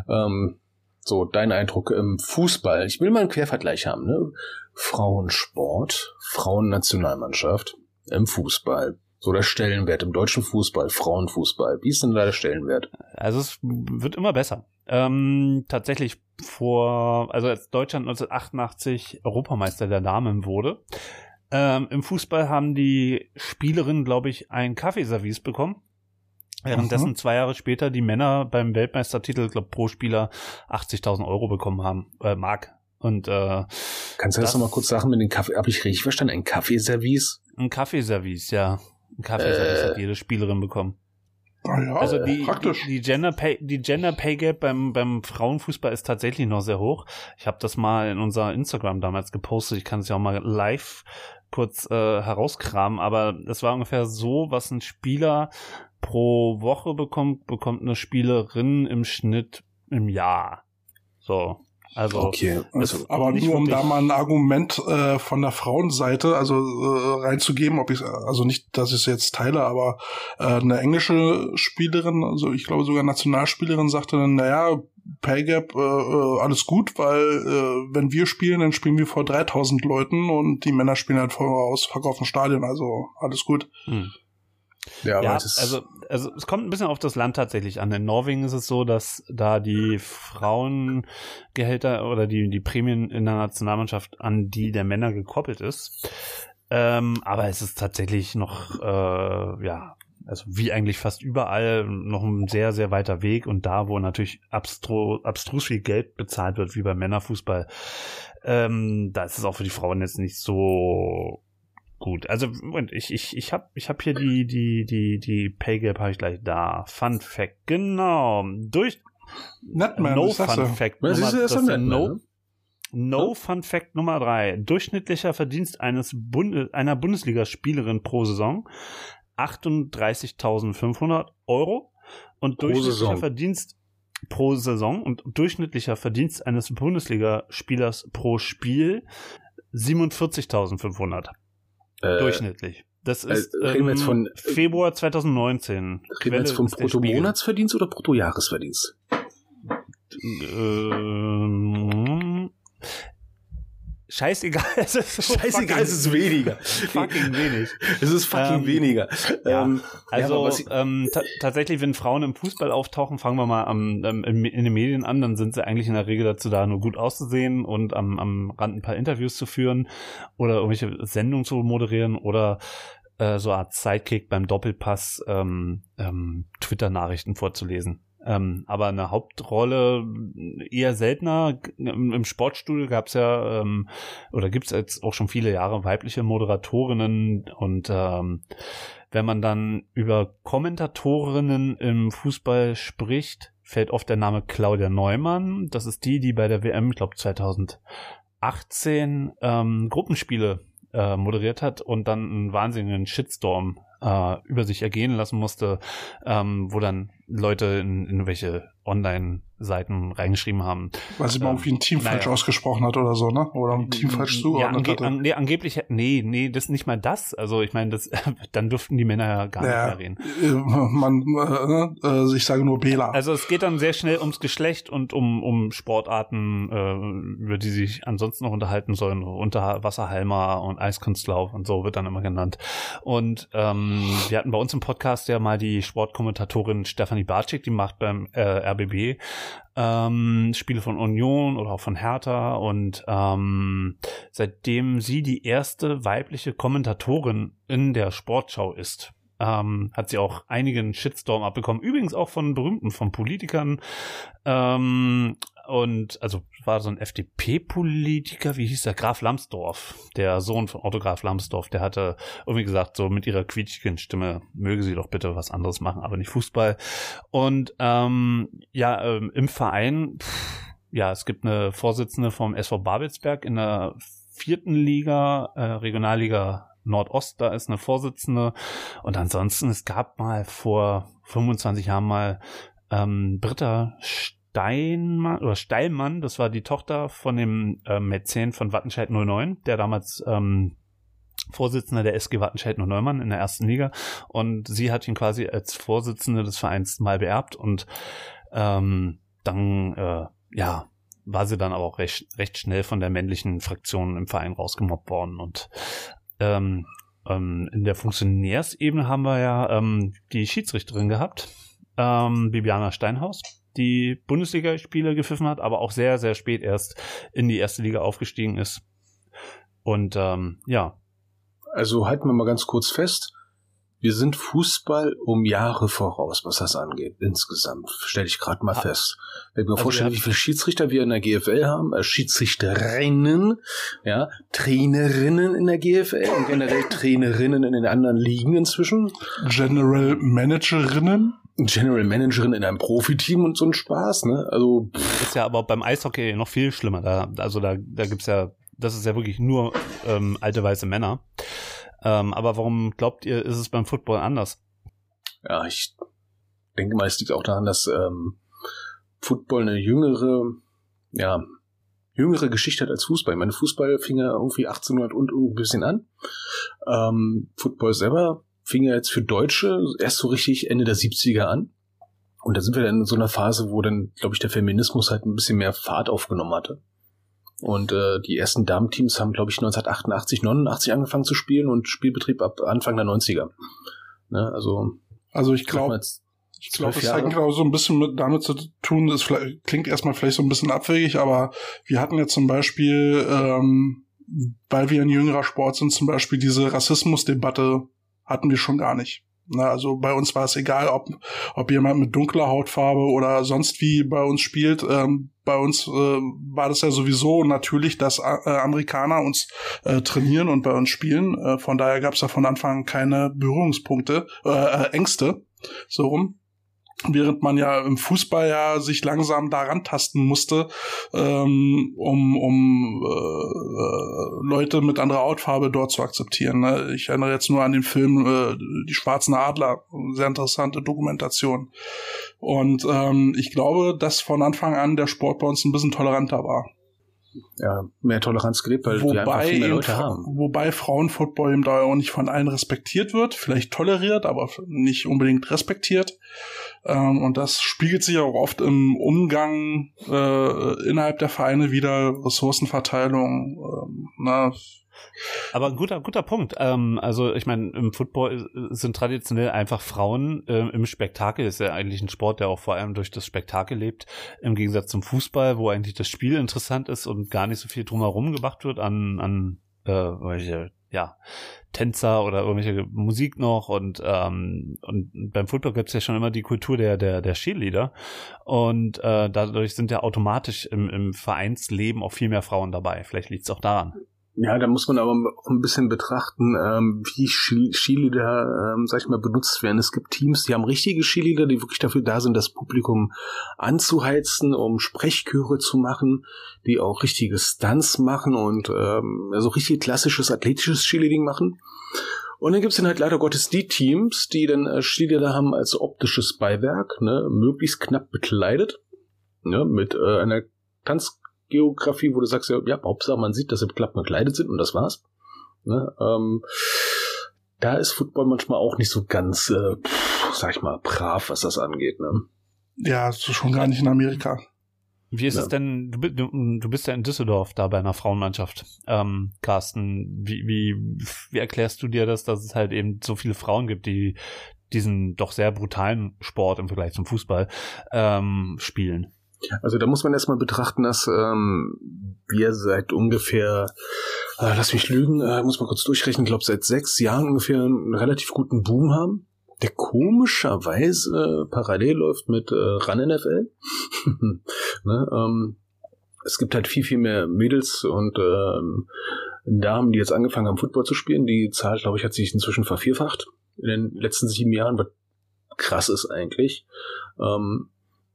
Ähm, so, dein Eindruck im Fußball. Ich will mal einen Quervergleich haben. Ne? Frauensport, Frauennationalmannschaft im Fußball. So der Stellenwert im deutschen Fußball, Frauenfußball. Wie ist denn da der Stellenwert? Also es wird immer besser. Ähm, tatsächlich vor, also als Deutschland 1988 Europameister der Damen wurde, ähm, im Fußball haben die Spielerinnen, glaube ich, ein Kaffeeservice bekommen. Währenddessen Mhm. zwei Jahre später die Männer beim Weltmeistertitel, glaube pro Spieler 80.000 Euro bekommen haben, äh, Mark. Und äh, Kannst du das, Das- noch mal kurz sagen mit den Kaffee? Habe ich richtig verstanden? Ein Kaffeeservice? ein Kaffeeservice, ja. Ein Kaffeeservice Äh. hat jede Spielerin bekommen. Ah ja, Also die, praktisch. die, die Gender Pay, die Gender Pay Gap beim, beim Frauenfußball ist tatsächlich noch sehr hoch. Ich habe das mal in unser Instagram damals gepostet. Ich kann es ja auch mal live kurz äh, herauskramen, aber das war ungefähr so, was ein Spieler pro Woche bekommt, bekommt eine Spielerin im Schnitt im Jahr. So. Also Okay. Also, aber nur um da mal ein Argument äh, von der Frauenseite, also äh, reinzugeben, ob ich also nicht, dass ich es jetzt teile, aber äh, eine englische Spielerin, also ich glaube sogar Nationalspielerin, sagte dann, naja, Pay Gap, äh, äh, alles gut, weil äh, wenn wir spielen, dann spielen wir vor 3000 Leuten und die Männer spielen halt vor ausverkauftem Stadion, also alles gut. hm. Ja, aber ja, also, also es kommt ein bisschen auf das Land tatsächlich an. In Norwegen ist es so, dass da die Frauengehälter oder die, die Prämien in der Nationalmannschaft an die der Männer gekoppelt ist. Ähm, aber es ist tatsächlich noch, äh, ja, also wie eigentlich fast überall noch ein sehr, sehr weiter Weg und da, wo natürlich abstru abstrus viel Geld bezahlt wird, wie beim Männerfußball, ähm, da ist es auch für die Frauen jetzt nicht so gut. Also Moment, ich ich ich habe ich habe hier die die die die Pay Gap habe ich gleich da. Fun Fact genau durch Netman, No Fun denn? Fact Was Nummer, ist das denn, No ne? No Fun Fact Nummer drei. Durchschnittlicher Verdienst eines Bunde, einer Bundesligaspielerin pro Saison 38.500 Euro und Pro durchschnittlicher Saison. Verdienst pro Saison und durchschnittlicher Verdienst eines Bundesligaspielers pro Spiel 47.500 äh, durchschnittlich. Das äh, ist reden wir jetzt ähm, von- Februar 2019. Reden wir jetzt vom. Bruttomonatsverdienst oder Bruttojahresverdienst? Ähm, scheißegal. Es ist so Scheißegal, fucking- es ist weniger. Fucking wenig. Es ist fucking Ähm, weniger. ja. Ähm, Also ich- ähm, ta tatsächlich, wenn Frauen im Fußball auftauchen, fangen wir mal am, ähm, in, in den Medien an, dann sind sie eigentlich in der Regel dazu da, nur gut auszusehen und am, am Rand ein paar Interviews zu führen oder irgendwelche Sendungen zu moderieren oder äh, so eine Art Sidekick beim Doppelpass ähm, ähm, Twitter-Nachrichten vorzulesen. Ähm, aber eine Hauptrolle eher seltener. Im, Sportstudio gab es ja ähm, oder gibt es jetzt auch schon viele Jahre weibliche Moderatorinnen und ähm, wenn man dann über Kommentatorinnen im Fußball spricht, fällt oft der Name Claudia Neumann. Das ist die, die bei der WM, ich glaube 2018 ähm, Gruppenspiele äh, moderiert hat und dann einen wahnsinnigen Shitstorm äh, über sich ergehen lassen musste, ähm, wo dann Leute in, in welche Online-Seiten reingeschrieben haben. Weil sie mal Ähm, irgendwie ein Team falsch naja. ausgesprochen hat oder so, ne? Oder ein Team falsch ja, zugeordnet ange hatte. an, nee, angeblich, nee, nee, das ist nicht mal das. Also ich meine, das, dann dürften die Männer ja gar Ja, nicht mehr reden. äh, man, äh, äh, ich sage nur Bela. Also es geht dann sehr schnell ums Geschlecht und um, um Sportarten, äh, über die sich ansonsten noch unterhalten sollen. Unterwasserhalmer und Eiskunstlauf und so wird dann immer genannt. Und ähm, wir hatten bei uns im Podcast ja mal die Sportkommentatorin Stefanie Barczyk, die macht beim äh, RBB ähm, Spiele von Union oder auch von Hertha und ähm, seitdem sie die erste weibliche Kommentatorin in der Sportschau ist, ähm, hat sie auch einigen Shitstorm abbekommen. Übrigens auch von berühmten, von Politikern. Ähm, und also war so ein FDP-Politiker, wie hieß der? Graf Lambsdorff, der Sohn von Otto Graf Lambsdorff, der hatte irgendwie gesagt, so mit ihrer quietschigen Stimme möge sie doch bitte was anderes machen, aber nicht Fußball. Und ähm, ja, ähm, im Verein, pff, ja, es gibt eine Vorsitzende vom SV Babelsberg in der vierten Liga, äh, Regionalliga Nordost, da ist eine Vorsitzende. Und ansonsten, es gab mal vor 25 Jahren mal ähm, Britta Steinmann oder Steilmann, das war die Tochter von dem äh, Mäzen von Wattenscheid 09, der damals ähm, Vorsitzender der SG Wattenscheid und Neumann in der ersten Liga. Und sie hat ihn quasi als Vorsitzende des Vereins mal beerbt und ähm, dann äh, ja war sie dann aber auch recht, recht schnell von der männlichen Fraktion im Verein rausgemobbt worden. Und ähm, ähm, in der Funktionärsebene haben wir ja ähm, die Schiedsrichterin gehabt, ähm, Bibiana Steinhaus, die Bundesligaspiele gepfiffen hat, aber auch sehr, sehr spät erst in die erste Liga aufgestiegen ist. Und ähm, ja, also halten wir mal ganz kurz fest. Wir sind Fußball um Jahre voraus, was das angeht, insgesamt. Stelle ich gerade mal ah. fest. Wenn ich mir also vorstelle, wie viele Schiedsrichter wir in der GFL haben, äh, Schiedsrichterinnen, ja, Trainerinnen in der GFL und generell Trainerinnen in den anderen Ligen inzwischen. General Managerinnen. General Managerin in einem Profiteam und so ein Spaß, ne? Also. Pff. Ist ja aber beim Eishockey noch viel schlimmer. Da, also da, da gibt's ja das ist ja wirklich nur ähm, alte weiße Männer. Ähm, aber warum glaubt ihr, ist es beim Football anders? Ja, ich denke mal, es liegt auch daran, dass ähm, Football eine jüngere, ja, jüngere Geschichte hat als Fußball. Ich meine, Fußball fing ja irgendwie 1800 und ein bisschen an. Ähm, Football selber fing ja jetzt für Deutsche erst so richtig Ende der 70er an. Und da sind wir dann in so einer Phase, wo dann, glaube ich, der Feminismus halt ein bisschen mehr Fahrt aufgenommen hatte. Und äh, die ersten Damenteams haben, glaube ich, 1988, 89 angefangen zu spielen und Spielbetrieb ab Anfang der 90er. Ne, also, also ich glaube, ich glaube, es hat auch so ein bisschen mit damit zu tun, das klingt erstmal vielleicht so ein bisschen abwegig, aber wir hatten ja zum Beispiel, ähm, weil wir ein jüngerer Sport sind, zum Beispiel diese Rassismusdebatte hatten wir schon gar nicht. Na, also bei uns war es egal, ob, ob jemand mit dunkler Hautfarbe oder sonst wie bei uns spielt. Ähm, bei uns äh, war das ja sowieso natürlich, dass äh, Amerikaner uns äh, trainieren und bei uns spielen. Äh, von daher gab es ja von Anfang an keine Berührungspunkte, äh, äh, Ängste, so rum während man ja im Fußball ja sich langsam daran tasten musste, ähm, um, um äh, Leute mit anderer Hautfarbe dort zu akzeptieren. Ne? Ich erinnere jetzt nur an den Film äh, Die Schwarzen Adler, sehr interessante Dokumentation. Und ähm, ich glaube, dass von Anfang an der Sport bei uns ein bisschen toleranter war ja, mehr Toleranz gelebt, weil wobei wir einfach viel mehr Leute haben. Wobei Frauenfootball im da auch nicht von allen respektiert wird, vielleicht toleriert, aber nicht unbedingt respektiert. Ähm, und das spiegelt sich auch oft im Umgang äh, innerhalb der Vereine wieder, Ressourcenverteilung, ähm, na, aber ein guter, guter Punkt. Ähm, also ich meine, im Football sind traditionell einfach Frauen ähm, im Spektakel. Ist ja eigentlich ein Sport, der auch vor allem durch das Spektakel lebt. Im Gegensatz zum Fußball, wo eigentlich das Spiel interessant ist und gar nicht so viel drumherum gemacht wird an, an äh, ja, Tänzer oder irgendwelche Musik noch und ähm, und beim Football gibt es ja schon immer die Kultur der der der Cheerleader und äh, dadurch sind ja automatisch im, im Vereinsleben auch viel mehr Frauen dabei. Vielleicht liegt es auch daran. Ja, da muss man aber auch ein bisschen betrachten, ähm, wie Cheerleader, ähm, sag ich mal, benutzt werden. Es gibt Teams, die haben richtige Cheerleader, die wirklich dafür da sind, das Publikum anzuheizen, um Sprechchöre zu machen, die auch richtige Stunts machen und ähm, also richtig klassisches athletisches Cheerleading machen. Und dann gibt's dann halt leider Gottes die Teams, die dann äh, Cheerleader haben als optisches Beiwerk, ne, möglichst knapp bekleidet, ne, mit äh, einer Tanz Geografie, wo du sagst, ja, ja Hauptsache man sieht, dass sie klapp gekleidet sind und das war's. Ne? Ähm, da ist Football manchmal auch nicht so ganz, äh, pff, sag ich mal, brav, was das angeht. Ne? Ja, ist schon gar nicht in Amerika. Wie ist ja. es denn, du, du, du bist ja in Düsseldorf da bei einer Frauenmannschaft, ähm, Carsten, wie, wie, wie erklärst du dir das, dass es halt eben so viele Frauen gibt, die diesen doch sehr brutalen Sport im Vergleich zum Fußball ähm, spielen? Also da muss man erstmal betrachten, dass ähm, wir seit ungefähr, äh, lass mich lügen, äh, muss man kurz durchrechnen, glaube seit sechs Jahren ungefähr einen relativ guten Boom haben, der komischerweise äh, parallel läuft mit äh, Run NFL. ne, ähm, es gibt halt viel, viel mehr Mädels und ähm, Damen, die jetzt angefangen haben, Football zu spielen. Die Zahl, glaube ich, hat sich inzwischen vervierfacht in den letzten sieben Jahren, was krass ist eigentlich. Ähm,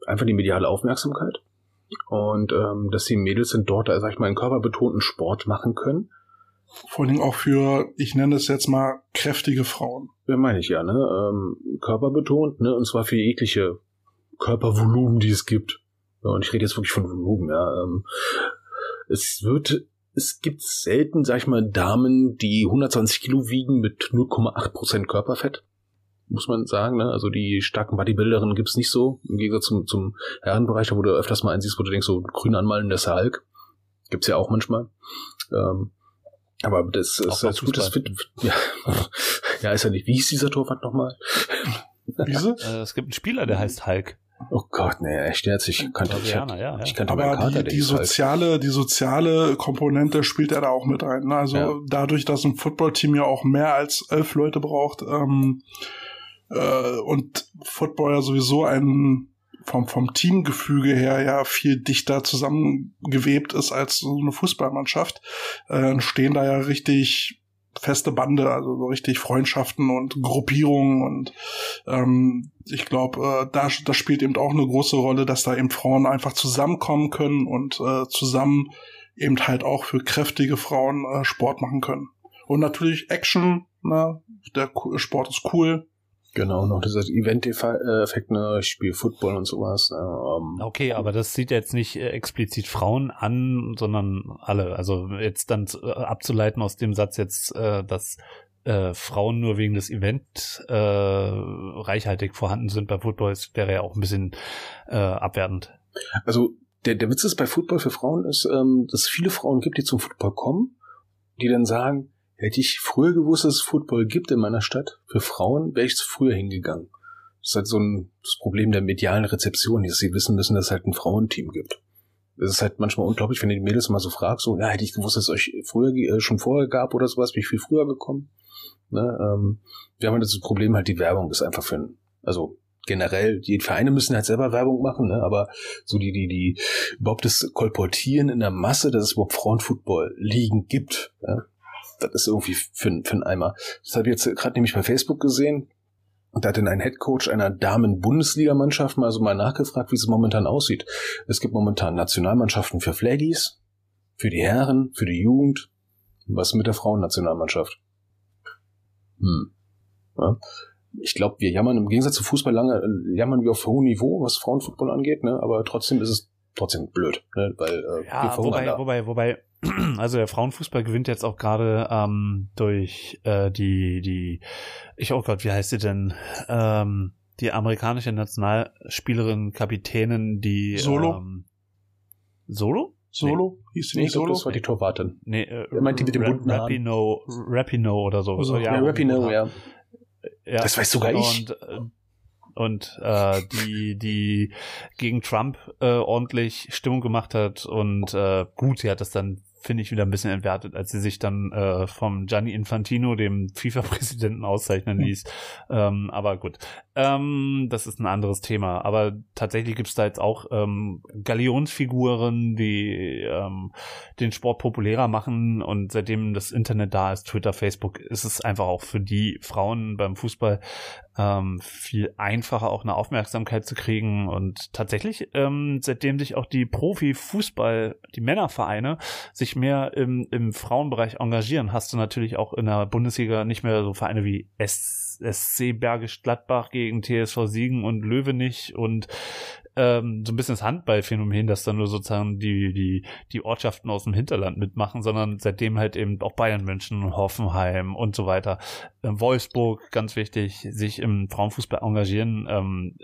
einfach die mediale Aufmerksamkeit. Und ähm, dass die Mädels sind dort, sag ich mal, einen körperbetonten Sport machen können. Vor allen Dingen auch für, ich nenne es jetzt mal, kräftige Frauen. Ja, meine ich ja, ne? Ähm, körperbetont, ne? Und zwar für jegliche Körpervolumen, die es gibt. Ja, und ich rede jetzt wirklich von Volumen, ja. Ähm, es wird, es gibt selten, sag ich mal, Damen, die 120 Kilo wiegen mit 0,8% Körperfett muss man sagen. Ne? Also die starken Bodybuilderinnen gibt's nicht so, im Gegensatz zum, zum Herrenbereich, wo du öfters mal einsiehst, wo du denkst, so grün anmalen, der Hulk. Gibt's ja auch manchmal. Ähm, aber das ist als gutes Fit. Ja, ja, ist ja nicht. Wie hieß dieser Torwart nochmal? Wieso? Äh, es gibt einen Spieler, der heißt Hulk. Oh Gott, nee, echt jetzt. Ich kannte, ich, ja, ja. ich kannte Aber Kater, die, die soziale, die soziale Komponente spielt er da auch mit rein. Ne? Also Ja. dadurch, dass ein Footballteam ja auch mehr als elf Leute braucht ähm, äh, und Football ja sowieso ein vom, vom Teamgefüge her ja viel dichter zusammengewebt ist als so eine Fußballmannschaft, äh, entstehen da ja richtig feste Bande, also so richtig Freundschaften und Gruppierungen und ähm, ich glaube, äh, da das spielt eben auch eine große Rolle, dass da eben Frauen einfach zusammenkommen können und äh, zusammen eben halt auch für kräftige Frauen äh, Sport machen können. Und natürlich Action, ne? der Sport ist cool. Genau, noch dieser Event-Effekt, ne, ich spiele Football und sowas. Ne, ähm, Okay, aber das sieht jetzt nicht äh, explizit Frauen an, sondern alle. Also jetzt dann äh, abzuleiten aus dem Satz jetzt, äh, dass äh, Frauen nur wegen des Event äh, reichhaltig vorhanden sind bei Football, das wäre ja auch ein bisschen äh, abwertend. Also der, der Witz ist bei Football für Frauen ist, ähm, dass es viele Frauen gibt, die zum Football kommen, die dann sagen, hätte ich früher gewusst, dass es Football gibt in meiner Stadt, für Frauen wäre ich früher hingegangen. Das ist halt so ein das Problem der medialen Rezeption, dass sie wissen müssen, dass es halt ein Frauenteam gibt. Das ist halt manchmal unglaublich, wenn du die Mädels mal so fragst, so, ja, hätte ich gewusst, dass es euch früher äh, schon vorher gab oder sowas, bin ich viel früher gekommen. Ne, ähm, wir haben halt das Problem halt, die Werbung ist einfach für ein, also generell, die Vereine müssen halt selber Werbung machen, ne, aber so die, die, die, überhaupt das Kolportieren in der Masse, dass es überhaupt Frauenfootball liegen gibt, ja, das ist irgendwie für, für einen Eimer. Das habe ich jetzt gerade nämlich bei Facebook gesehen. Und da hat dann ein Headcoach einer Damen-Bundesligamannschaft mal so mal nachgefragt, wie es momentan aussieht. Es gibt momentan Nationalmannschaften für Flaggies, für die Herren, für die Jugend. Was mit der Frauennationalmannschaft? Hm. Ja. Ich glaube, wir jammern im Gegensatz zu Fußball lange, äh, jammern wir auf hohem Niveau, was Frauenfußball angeht, ne? aber trotzdem ist es trotzdem blöd, ne? weil äh, Ja, wobei, wobei, wobei, also der Frauenfußball gewinnt jetzt auch gerade ähm, durch äh, die, die, ich, oh Gott, wie heißt sie denn? Ähm, die amerikanische Nationalspielerin, Kapitänin, die Solo? Ähm, Solo? Solo? Hieß die Nee, nicht ich glaube, Solo? das war die Torwartin. Nee, äh, Er meint die mit dem bunten. Rapino, Rapino oder so. Also, Ja, Rapinoe, ja. Ja. Das weiß sogar ich. Und, äh, und äh, die, die gegen Trump äh, ordentlich Stimmung gemacht hat und äh, gut, sie hat das dann finde ich wieder ein bisschen entwertet, als sie sich dann äh, vom Gianni Infantino, dem FIFA-Präsidenten, auszeichnen ließ. Ähm, aber gut, ähm, das ist ein anderes Thema. Aber tatsächlich gibt's da jetzt auch ähm, Galionsfiguren, die ähm, den Sport populärer machen und seitdem das Internet da ist, Twitter, Facebook, ist es einfach auch für die Frauen beim Fußball ähm, viel einfacher auch eine Aufmerksamkeit zu kriegen. Und tatsächlich ähm, seitdem sich auch die Profi-Fußball, die Männervereine sich mehr im, im Frauenbereich engagieren, hast du natürlich auch in der Bundesliga nicht mehr so Vereine wie S SC Bergisch Gladbach gegen TSV Siegen und Löwenich und ähm, so ein bisschen das Handballphänomen, dass dann nur sozusagen die, die, die Ortschaften aus dem Hinterland mitmachen, sondern seitdem halt eben auch Bayern München, Hoffenheim und so weiter, Wolfsburg, ganz wichtig, sich im Frauenfußball engagieren, ähm,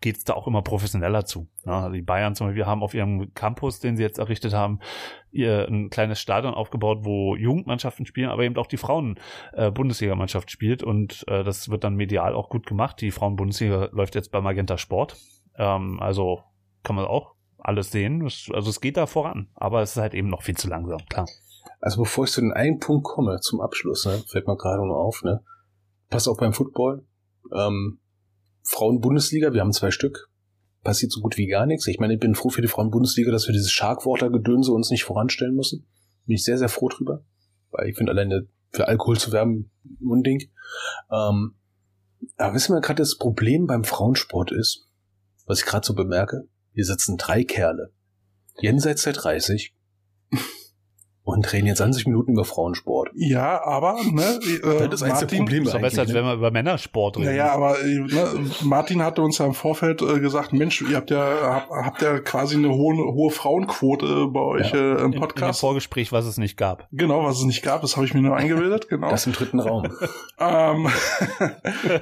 geht es da auch immer professioneller zu. Ja, die Bayern zum Beispiel haben auf ihrem Campus, den sie jetzt errichtet haben, ihr ein kleines Stadion aufgebaut, wo Jugendmannschaften spielen, aber eben auch die Frauen-Bundesligamannschaft spielt und äh, das wird dann medial auch gut gemacht. Die Frauen-Bundesliga läuft jetzt bei Magenta Sport, ähm, also kann man auch alles sehen. Also es geht da voran, aber es ist halt eben noch viel zu langsam, klar. Also bevor ich zu den einen Punkt komme, zum Abschluss, ne, fällt mir gerade nur auf, ne? Passt auch beim Football. Ähm, Frauen-Bundesliga, wir haben zwei Stück. Passiert so gut wie gar nichts. Ich meine, ich bin froh für die Frauen-Bundesliga, dass wir dieses Sharkwater-Gedönse uns nicht voranstellen müssen. Bin ich sehr, sehr froh drüber. Weil ich finde alleine für Alkohol zu werben, ein Ding. Ähm, aber wissen wir gerade, das Problem beim Frauensport ist, was ich gerade so bemerke, Hier sitzen drei Kerle, jenseits der 30, und reden jetzt 20 Minuten über Frauensport. Ja, aber, ne, äh, Das ist eins der Probleme Ist doch besser, als eigentlich, wenn ne? wir über Männersport reden. Naja, aber äh, ne, Martin hatte uns ja im Vorfeld äh, gesagt, Mensch, ihr habt ja habt, habt ja quasi eine hohe, hohe Frauenquote bei euch äh, im in, in dem Podcast. Vorgespräch, was es nicht gab. genau, was es nicht gab, das habe ich mir nur eingebildet, genau. Das im dritten Raum. ähm,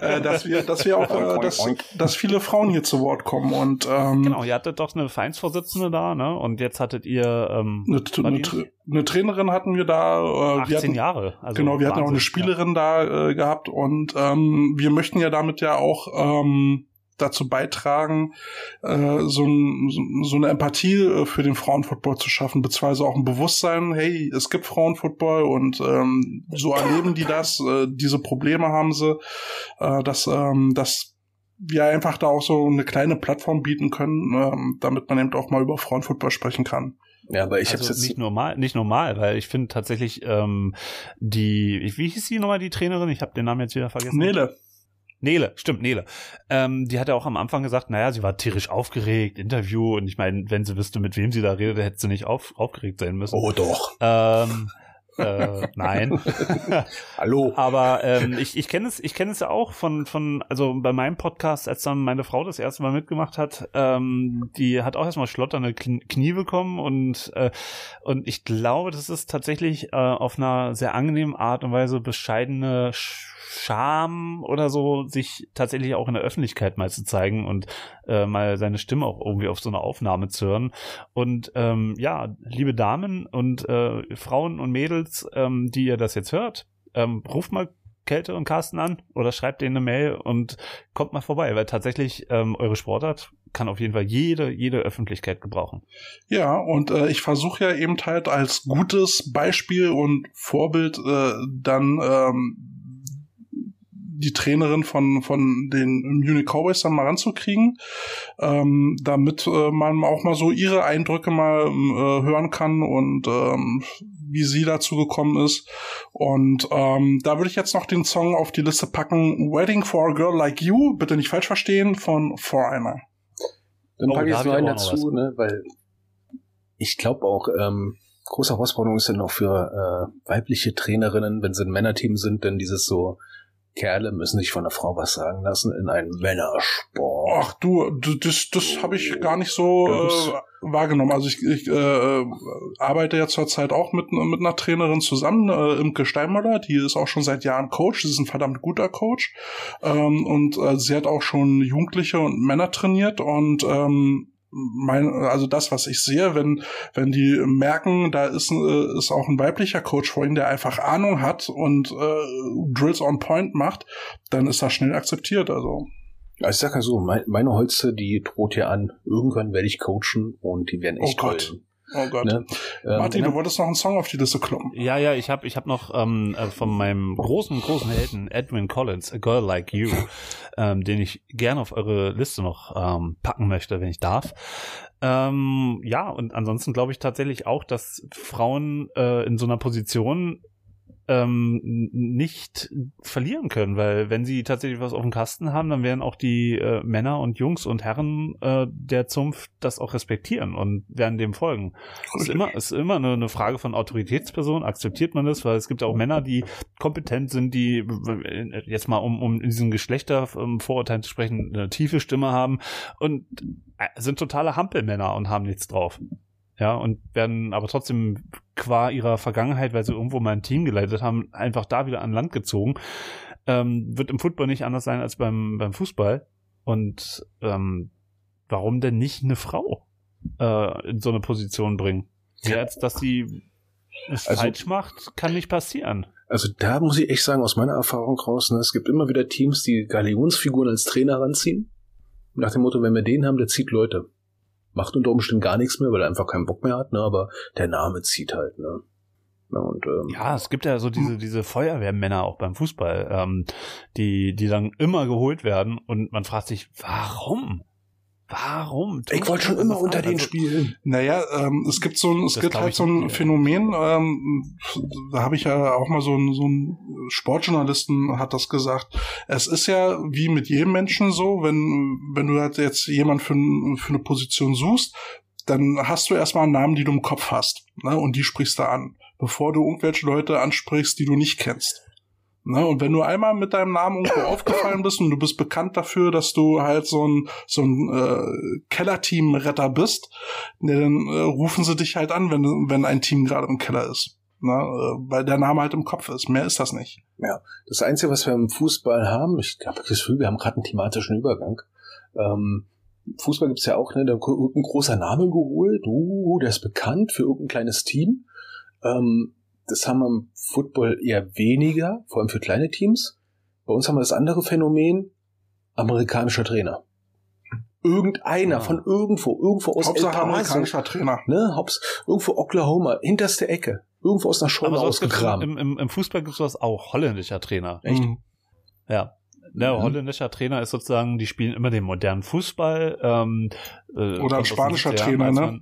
äh, dass wir, dass wir auch, äh, dass, dass viele Frauen hier zu Wort kommen und ähm, Genau, ihr hattet doch eine Vereinsvorsitzende da, ne? Und jetzt hattet ihr ähm, eine, eine, eine Trainerin hatten wir da. Äh, wir 18 hatten, Jahre. Also genau, wir hatten auch eine Wahnsinn, Spielerin da äh, gehabt und ähm, wir möchten ja damit ja auch ähm, dazu beitragen, äh, so, ein, so- eine Empathie äh, für den Frauenfootball zu schaffen, beziehungsweise auch ein Bewusstsein, hey, es gibt Frauenfootball und ähm, so erleben die das, äh, diese Probleme haben sie, äh, dass, ähm, dass wir einfach da auch so eine kleine Plattform bieten können, ähm, damit man eben auch mal über Frauenfootball sprechen kann. Ja, aber ich also hab's jetzt nicht normal, nicht normal, weil ich finde tatsächlich ähm, die, wie hieß die nochmal die Trainerin? Ich habe den Namen jetzt wieder vergessen. Nele, Nele, stimmt, Nele. Ähm, die hat ja auch am Anfang gesagt, naja, sie war tierisch aufgeregt, Interview, und ich meine, wenn sie wüsste, mit wem sie da redet, hätte sie nicht auf, aufgeregt sein müssen. Oh doch. Ähm, äh, nein. Hallo. Aber ähm, ich, ich kenne es, ich kenne es ja auch von, von, also bei meinem Podcast, als dann meine Frau das erste Mal mitgemacht hat, ähm, die hat auch erstmal schlotternde Kn- Knie bekommen und, äh, und ich glaube, das ist tatsächlich äh, auf einer sehr angenehmen Art und Weise bescheidene Sch- Scham oder so, sich tatsächlich auch in der Öffentlichkeit mal zu zeigen und äh, mal seine Stimme auch irgendwie auf so eine Aufnahme zu hören. Und ähm, ja, liebe Damen und äh, Frauen und Mädels, ähm, die ihr das jetzt hört, ähm, ruft mal Kälte und Carsten an oder schreibt denen eine Mail und kommt mal vorbei, weil tatsächlich ähm, eure Sportart kann auf jeden Fall jede, jede Öffentlichkeit gebrauchen. Ja, und äh, ich versuche ja eben halt als gutes Beispiel und Vorbild äh, dann ähm, die Trainerin von, von den Munich Cowboys dann mal ranzukriegen, ähm, damit äh, man auch mal so ihre Eindrücke mal äh, hören kann und ähm, wie sie dazu gekommen ist. Und ähm, da würde ich jetzt noch den Song auf die Liste packen, Wedding for a Girl Like You, bitte nicht falsch verstehen, von Foreigner. Dann Oh, packe ich da noch ich einen dazu, ne, weil ich glaube auch, ähm, große Herausforderung ist dann auch für äh, weibliche Trainerinnen, wenn sie ein Männerteam sind, denn dieses so, Kerle müssen sich von einer Frau was sagen lassen in einem Männersport. Ach du, das, das habe ich gar nicht so Das- äh, wahrgenommen. Also ich, ich äh, arbeite ja zurzeit auch mit, mit einer Trainerin zusammen, äh, Imke Steinmüller, die ist auch schon seit Jahren Coach, sie ist ein verdammt guter Coach. Ähm, und äh, sie hat auch schon Jugendliche und Männer trainiert und ähm, mein, also das, was ich sehe, wenn, wenn die merken, da ist, äh, ist auch ein weiblicher Coach vor ihnen, der einfach Ahnung hat und äh, Drills on Point macht, dann ist das schnell akzeptiert. Also ich sag ja so, mein, meine Holze, die droht hier an, irgendwann werde ich coachen und die werden echt Oh Gott. heulen. Oh Gott. Ne? Ähm, Martin, ne? du wolltest noch einen Song auf die Liste kloppen. Ja, ja, ich habe ich hab noch ähm, äh, von meinem großen, großen Helden Edwin Collins, A Girl Like You, ähm, den ich gerne auf eure Liste noch ähm, packen möchte, wenn ich darf. Ähm, ja, und ansonsten glaube ich tatsächlich auch, dass Frauen äh, in so einer Position ähm, nicht verlieren können, weil wenn sie tatsächlich was auf dem Kasten haben, dann werden auch die äh, Männer und Jungs und Herren äh, der Zunft das auch respektieren und werden dem folgen. Es ist immer, ist immer eine, eine Frage von Autoritätsperson, akzeptiert man das, weil es gibt auch Männer, die kompetent sind, die äh, jetzt mal um, um in diesen Geschlechtervorurteilen zu sprechen, eine tiefe Stimme haben und äh, sind totale Hampelmänner und haben nichts drauf. Ja, und werden aber trotzdem qua ihrer Vergangenheit, weil sie irgendwo mal ein Team geleitet haben, einfach da wieder an Land gezogen. Ähm, wird im Football nicht anders sein als beim, beim Fußball. Und ähm, warum denn nicht eine Frau äh, in so eine Position bringen? Mehr als dass sie es Also- falsch macht, kann nicht passieren. Also da muss ich echt sagen, aus meiner Erfahrung raus, ne, es gibt immer wieder Teams, die Galionsfiguren als Trainer ranziehen. Nach dem Motto, wenn wir den haben, der zieht Leute. Macht unter Umständen gar nichts mehr, weil er einfach keinen Bock mehr hat, ne, aber der Name zieht halt, ne. Und, ähm, Ja, es gibt ja so diese, diese Feuerwehrmänner auch beim Fußball, ähm, die, die dann immer geholt werden und man fragt sich, warum? Warum? Ich wollte schon immer unter den also, spielen. Naja, ähm, es gibt so ein, es Das gibt halt so ein nicht, ja. Phänomen, ähm, da habe ich ja auch mal so ein, so ein Sportjournalisten hat das gesagt. Es ist ja wie mit jedem Menschen so, wenn, wenn du halt jetzt jemand für, für eine Position suchst, dann hast du erstmal einen Namen, die du im Kopf hast, ne, und die sprichst du an, bevor du irgendwelche Leute ansprichst, die du nicht kennst. Ne, und wenn du einmal mit deinem Namen irgendwo aufgefallen bist und du bist bekannt dafür, dass du halt so ein, so ein äh, Kellerteam-Retter bist, ne, dann äh, rufen sie dich halt an, wenn, wenn ein Team gerade im Keller ist. Ne, äh, weil der Name halt im Kopf ist. Mehr ist das nicht. Das Einzige, was wir im Fußball haben, ich habe das Gefühl, wir haben gerade einen thematischen Übergang. Ähm, Fußball gibt's ja auch, ne, da wird irgendein großer Name geholt, uh, der ist bekannt für irgendein kleines Team. Ähm, das haben wir im Football eher weniger, vor allem für kleine Teams. Bei uns haben wir das andere Phänomen, amerikanischer Trainer. Irgendeiner Ah. von irgendwo, irgendwo aus Hauptsache El Paso, amerikanischer Trainer. ne, Haupts, irgendwo Oklahoma, hinterste Ecke, irgendwo aus einer gibt's ausgegraben. im, im, im Fußball gibt es sowas auch. Holländischer Trainer. Echt? Mhm. Ja. Der Mhm. holländischer Trainer ist sozusagen, die spielen immer den modernen Fußball. Ähm, äh, aus den spanischer 70er Trainer, ne?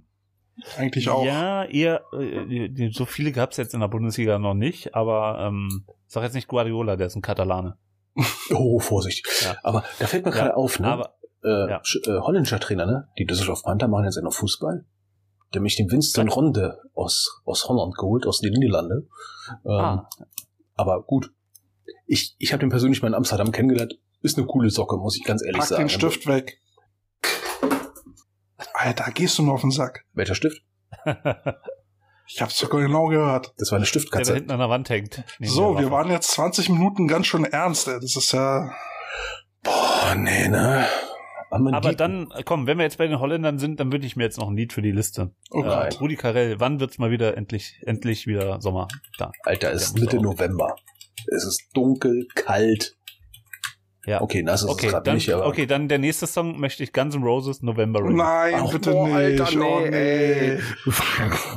Eigentlich auch. Ja, eher, äh, so viele gab's jetzt in der Bundesliga noch nicht, aber ähm, sag jetzt nicht Guardiola, der ist ein Katalane. Oh, Vorsicht. Ja. Aber da fällt mir Ja, gerade auf, ne? Aber äh, ja. Äh, holländischer Trainer, ne? Die Düsseldorf Panther machen jetzt noch Fußball. Der hat mich den Winston Ronde aus, aus Holland geholt, aus den Niederlande. Ähm, Ah. Aber gut. Ich, ich habe den persönlich mal in Amsterdam kennengelernt. Ist eine coole Socke, muss ich ganz ehrlich Pack sagen. den Stift weg. Alter, gehst du mir auf den Sack. Welcher Stift? Ich hab's sogar genau gehört. Das war eine der da Stiftkatze. hinten an der Wand hängt. So, wir Waffe. waren jetzt 20 Minuten ganz schön ernst, ey. Das ist ja. Boah, nee, ne? Aber, Aber dann, komm, wenn wir jetzt bei den Holländern sind, dann würde ich mir jetzt noch ein Lied für die Liste. Oh äh. Rudi Carell, wann wird's mal wieder endlich, endlich wieder Sommer? Da. Alter, es ist Mitte. November. Es ist dunkel, kalt. Ja. Okay, nass ist Okay, es gerade dann, nicht, aber. okay, dann der nächste Song möchte ich Guns N' Roses November Rain. Nein, Ach, bitte boah, nicht. Alter, nee, oh, nee. ey.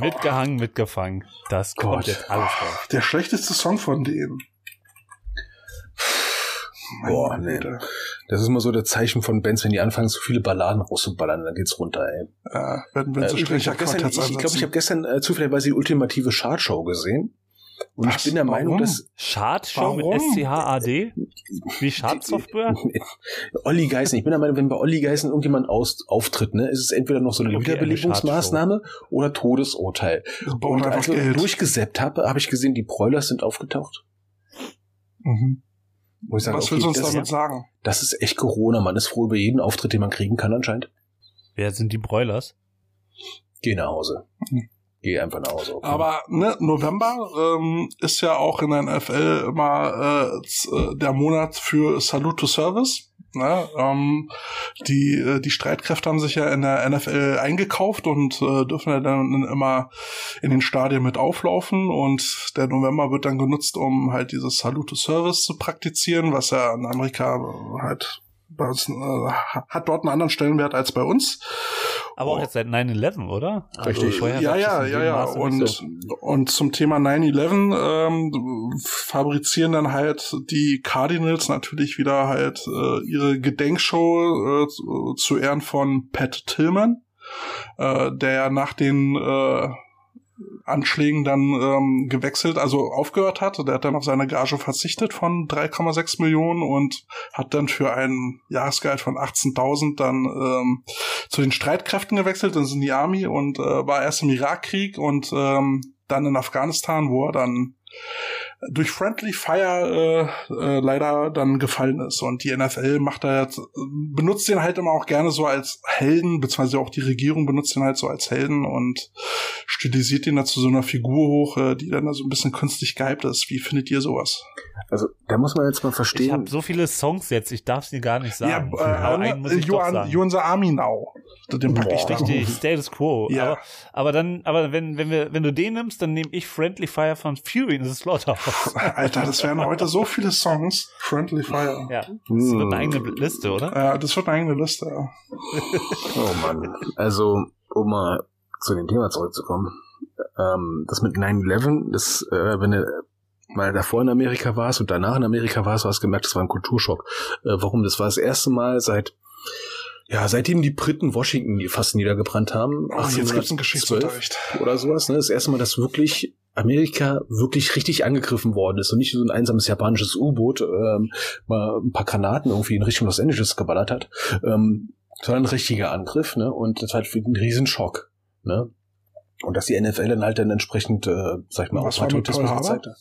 Mitgehangen, mitgefangen. Das kommt Gott. jetzt alles drauf. Der schlechteste Song von denen. Boah, nee. Das ist immer so der Zeichen von Bands, wenn die anfangen, zu viele Balladen rauszuballern, dann geht's runter, ey. Ja, wenn, wenn Äh, übrigens, ich glaube, ich, glaub, ich habe gestern äh, zufälligerweise die ultimative Chartshow gesehen. Und Was? ich bin der Meinung, Warum? dass Chartshow mit? SCHAD? Wie Chartsoftware? Olli Geißen, ich bin der Meinung, wenn bei Olli Geißen irgendjemand aus, auftritt, ne, ist es entweder noch so eine Okay, eine Wiederbelebungsmaßnahme oder Todesurteil. Braucht Und als ich Geld. durchgesäppt habe, habe ich gesehen, die Broilers sind aufgetaucht. Mhm. Wo ich sage, Was okay, willst du uns das, damit sagen? das ist echt Corona. Man ist froh über jeden Auftritt, den man kriegen kann anscheinend. Wer sind die Broilers? Geh nach Hause. Mhm. Geh einfach nach Hause. okay? Aber ne, November ähm, ist ja auch in der NFL immer äh, äh, der Monat für Salute to Service. Ne? Ähm, die, äh, die Streitkräfte haben sich ja in der NFL eingekauft und äh, dürfen ja dann immer in den Stadien mit auflaufen. Und der November wird dann genutzt, um halt dieses Salute to Service zu praktizieren, was ja in Amerika halt bei uns, äh, hat dort einen anderen Stellenwert als bei uns. Aber auch Oh. jetzt seit 9-11, oder? Richtig. vorher ja, ja, ja, ja. Und, so. und zum Thema 9-11 ähm, fabrizieren dann halt die Cardinals natürlich wieder halt äh, ihre Gedenkshow äh, zu- zu Ehren von Pat Tillman, äh, der ja nach den äh, Anschlägen dann ähm, gewechselt, also aufgehört hat. Der hat dann auf seine Gage verzichtet von 3,6 Millionen und hat dann für ein Jahresgehalt von 18.000 dann ähm, zu den Streitkräften gewechselt, dann sind die Army und äh, war erst im Irakkrieg und ähm, dann in Afghanistan, wo er dann durch Friendly Fire äh, äh, leider dann gefallen ist. Und die NFL macht da jetzt, benutzt den halt immer auch gerne so als Helden, beziehungsweise auch die Regierung benutzt den halt so als Helden und stilisiert ihn da zu so einer Figur hoch, äh, die dann da so ein bisschen künstlich gehypt ist. Wie findet ihr sowas? Also, da muss man jetzt mal Ich verstehen. habe so viele Songs jetzt, ich darf sie gar nicht sagen. ja, äh, Aber einen muss ich you, doch are, sagen. you in the Army now. Den pack ich. Richtig, Status Quo. Ja. Aber, aber dann, aber wenn, wenn wir, wenn du den nimmst, dann nehme ich Friendly Fire von Fury in the Slaughterhouse. Alter, das wären heute so viele Songs. Friendly Fire. Ja, das Hm. wird eine eigene Liste, oder? Ja, das wird eine eigene Liste. Ja. Oh Mann. Also, um mal zu dem Thema zurückzukommen. Ähm, das mit 9-11, das, äh, wenn du mal davor in Amerika warst und danach in Amerika warst, hast du gemerkt, das war ein Kulturschock. Äh, warum? Das war das erste Mal seit Ja, seitdem die Briten Washington fast niedergebrannt haben, Oh, jetzt gibt's einen 1812 Geschichtsunterricht. oder sowas, ne, das erste Mal, dass wirklich Amerika wirklich richtig angegriffen worden ist und nicht so ein einsames japanisches U-Boot ähm, mal ein paar Granaten irgendwie in Richtung Los Angeles geballert hat, ähm, sondern ein richtiger Angriff, ne? Und das war halt ein Riesenschock, ne? Und dass die NFL dann halt dann entsprechend, äh, sag ich mal, Was Patriotismus gezeigt hat.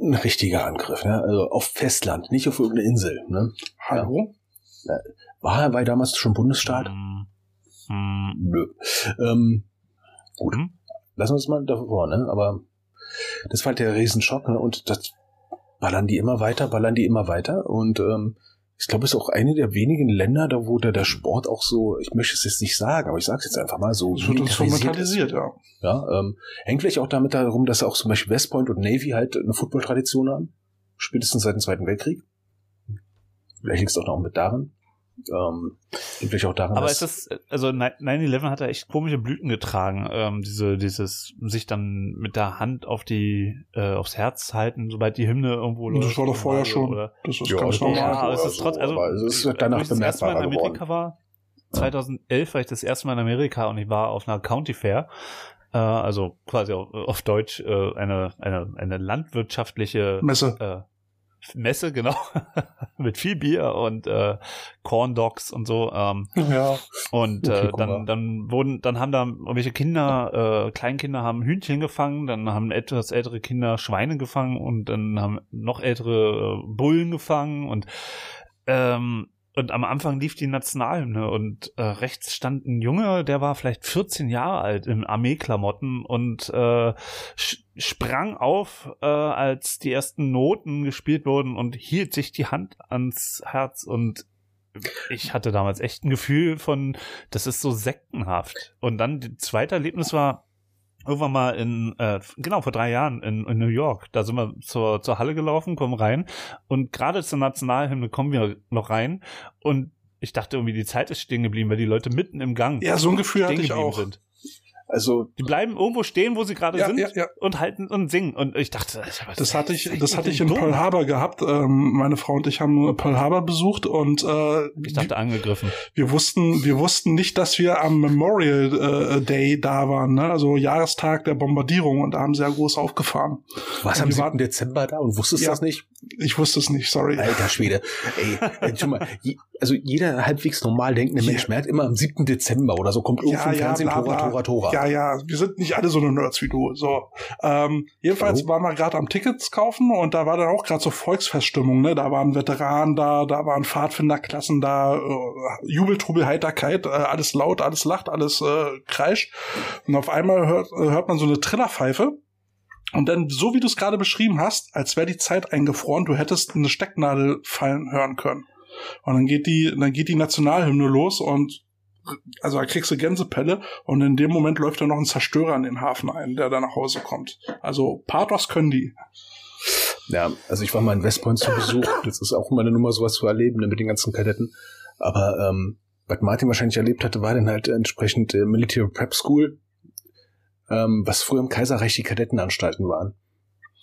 Ein richtiger Angriff, ne? Also auf Festland, nicht auf irgendeine Insel, ne? Hallo? War war damals schon Bundesstaat? Hm. Hm. Nö. Ähm, gut. Hm. Lassen wir uns mal davor, ne? Aber das war halt der Riesenschock, ne? Und das ballern die immer weiter, ballern die immer weiter. Und ähm, ich glaube, es ist auch eine der wenigen Länder, da wo der, der Sport auch so, ich möchte es jetzt nicht sagen, aber ich sage es jetzt einfach mal so, Es wird traumatisiert, ja. Ja, ähm, hängt vielleicht auch damit darum, dass auch zum Beispiel West Point und Navy halt eine Football-Tradition haben. Spätestens seit dem Zweiten Weltkrieg. Vielleicht liegt es auch noch mit daran. Ähm, vielleicht auch daran, Aber ist das, also 9-11 hat da echt komische Blüten getragen. Ähm, diese, dieses sich dann mit der Hand auf die, äh, aufs Herz halten, sobald die Hymne irgendwo Das läuft war doch vorher schon. Oder, Das ist Ja, ganz das normal. ja, aber es ist trotz, so, also, aber es ist als danach ich das erste Mal in Amerika war, 2011 war ich das erste Mal in Amerika und ich war auf einer County Fair, äh, also quasi auf, auf Deutsch äh, eine, eine, eine landwirtschaftliche Messe. äh, Messe, genau, mit viel Bier und äh, Corn Dogs und so. Ähm, ja, und Okay, äh, dann, dann wurden, dann haben da irgendwelche Kinder, äh, Kleinkinder haben Hühnchen gefangen, dann haben etwas ältere Kinder Schweine gefangen und dann haben noch ältere äh, Bullen gefangen und ähm, und am Anfang lief die Nationalhymne und äh, rechts stand ein Junge, der war vielleicht 14 Jahre alt in Armeeklamotten und äh, sprang auf, äh, als die ersten Noten gespielt wurden und hielt sich die Hand ans Herz und ich hatte damals echt ein Gefühl von, das ist so sektenhaft. Und dann das zweite Erlebnis war irgendwann mal in, äh, genau, vor drei Jahren in, in New York. Da sind wir zur, zur Halle gelaufen, kommen rein und gerade zur Nationalhymne kommen wir noch rein und ich dachte irgendwie, die Zeit ist stehen geblieben, weil die Leute mitten im Gang Ja, so ein Gefühl hatte stehen ich geblieben auch. sind. Also Die bleiben irgendwo stehen, wo sie gerade Ja, sind ja, ja. und halten und singen. Und ich dachte, was Das hatte ich, das hatte ich in dumm? Pearl Harbor gehabt. Ähm, meine Frau und ich haben Pearl Harbor besucht und äh, Ich dachte angegriffen. wir wussten, wir wussten nicht, dass wir am Memorial äh, Day da waren, ne? also Jahrestag der Bombardierung und da haben sie ja groß aufgefahren. was Und am wir 7. waren- Dezember da und wusstest Ja. das nicht? Ich wusste es nicht, sorry. Alter Schwede. Ey, ey schon mal, je, also jeder halbwegs normal denkende Ja. Mensch merkt immer am 7. Dezember oder so kommt irgendwo im Fernsehen bla, Tora, bla. Tora, Tora. Ja, ja, wir sind nicht alle so eine Nerds wie du. So, ähm, jedenfalls Hallo? waren wir gerade am Tickets kaufen und da war dann auch gerade so Volksfeststimmung. Ne, da waren Veteranen da, da waren Pfadfinderklassen da, äh, Jubel, Trubel, Heiterkeit, äh, alles laut, alles lacht, alles äh, kreischt. Und auf einmal hört, äh, hört man so eine Trillerpfeife. Und dann, so wie du es gerade beschrieben hast, als wäre die Zeit eingefroren, du hättest eine Stecknadel fallen hören können. Und dann geht die, dann geht die Nationalhymne los und also da kriegst du Gänsepelle und in dem Moment läuft da noch ein Zerstörer in den Hafen ein, der da nach Hause kommt. Also Pathos können die. Ja, also ich war mal in West Point zu Besuch. Das ist auch immer eine Nummer, sowas zu erleben ne, mit den ganzen Kadetten. Aber ähm, was Martin wahrscheinlich erlebt hatte, war dann halt entsprechend äh, Military Prep School, ähm, was früher im Kaiserreich die Kadettenanstalten waren.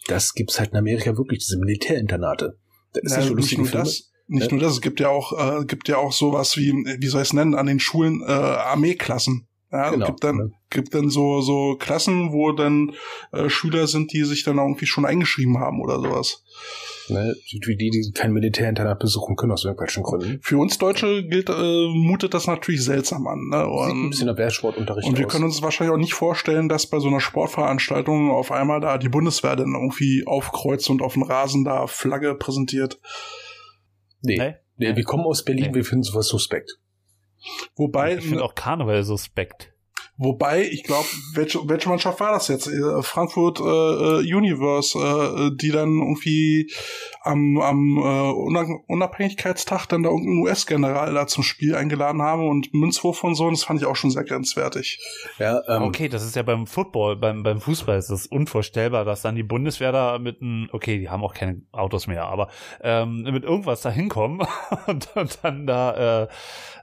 Das gibt's halt in Amerika wirklich, diese Militärinternate. Das ist Ja, nicht so nicht lustige nur das, nicht Ja. nur das, es gibt ja auch, äh, gibt ja auch sowas wie, wie soll ich es nennen, an den Schulen äh, Armeeklassen. Ja, Genau, es gibt dann, ne? gibt dann so, so Klassen, wo dann äh, Schüler sind, die sich dann irgendwie schon eingeschrieben haben oder sowas. Ne? Wie die, die kein Militärinternat besuchen können aus irgendwelchen Gründen. Für uns Deutsche gilt, äh, mutet das natürlich seltsam an. Ne? Sieht ein Und, bisschen nach Wehrsportunterricht und wir aus. können uns wahrscheinlich auch nicht vorstellen, dass bei so einer Sportveranstaltung auf einmal da die Bundeswehr dann irgendwie aufkreuzt und auf dem Rasen da Flagge präsentiert. nee. Nee? Nee, wir kommen aus Berlin, Nee. wir finden sowas suspekt. Wobei, Ich finde auch Karneval suspekt. Wobei, ich glaube, welche, welche Mannschaft war das jetzt? Äh, Frankfurt äh, äh, Universe, äh, die dann irgendwie am, am äh, Unab- Unabhängigkeitstag dann da irgendeinen US-General da zum Spiel eingeladen haben und Münzwurf und so, und das fand ich auch schon sehr grenzwertig. Ja, ähm, Okay, das ist ja beim Football, beim, beim Fußball ist das unvorstellbar, dass dann die Bundeswehr da mit einem, okay, die haben auch keine Autos mehr, aber ähm, mit irgendwas da hinkommen und, und dann da, äh,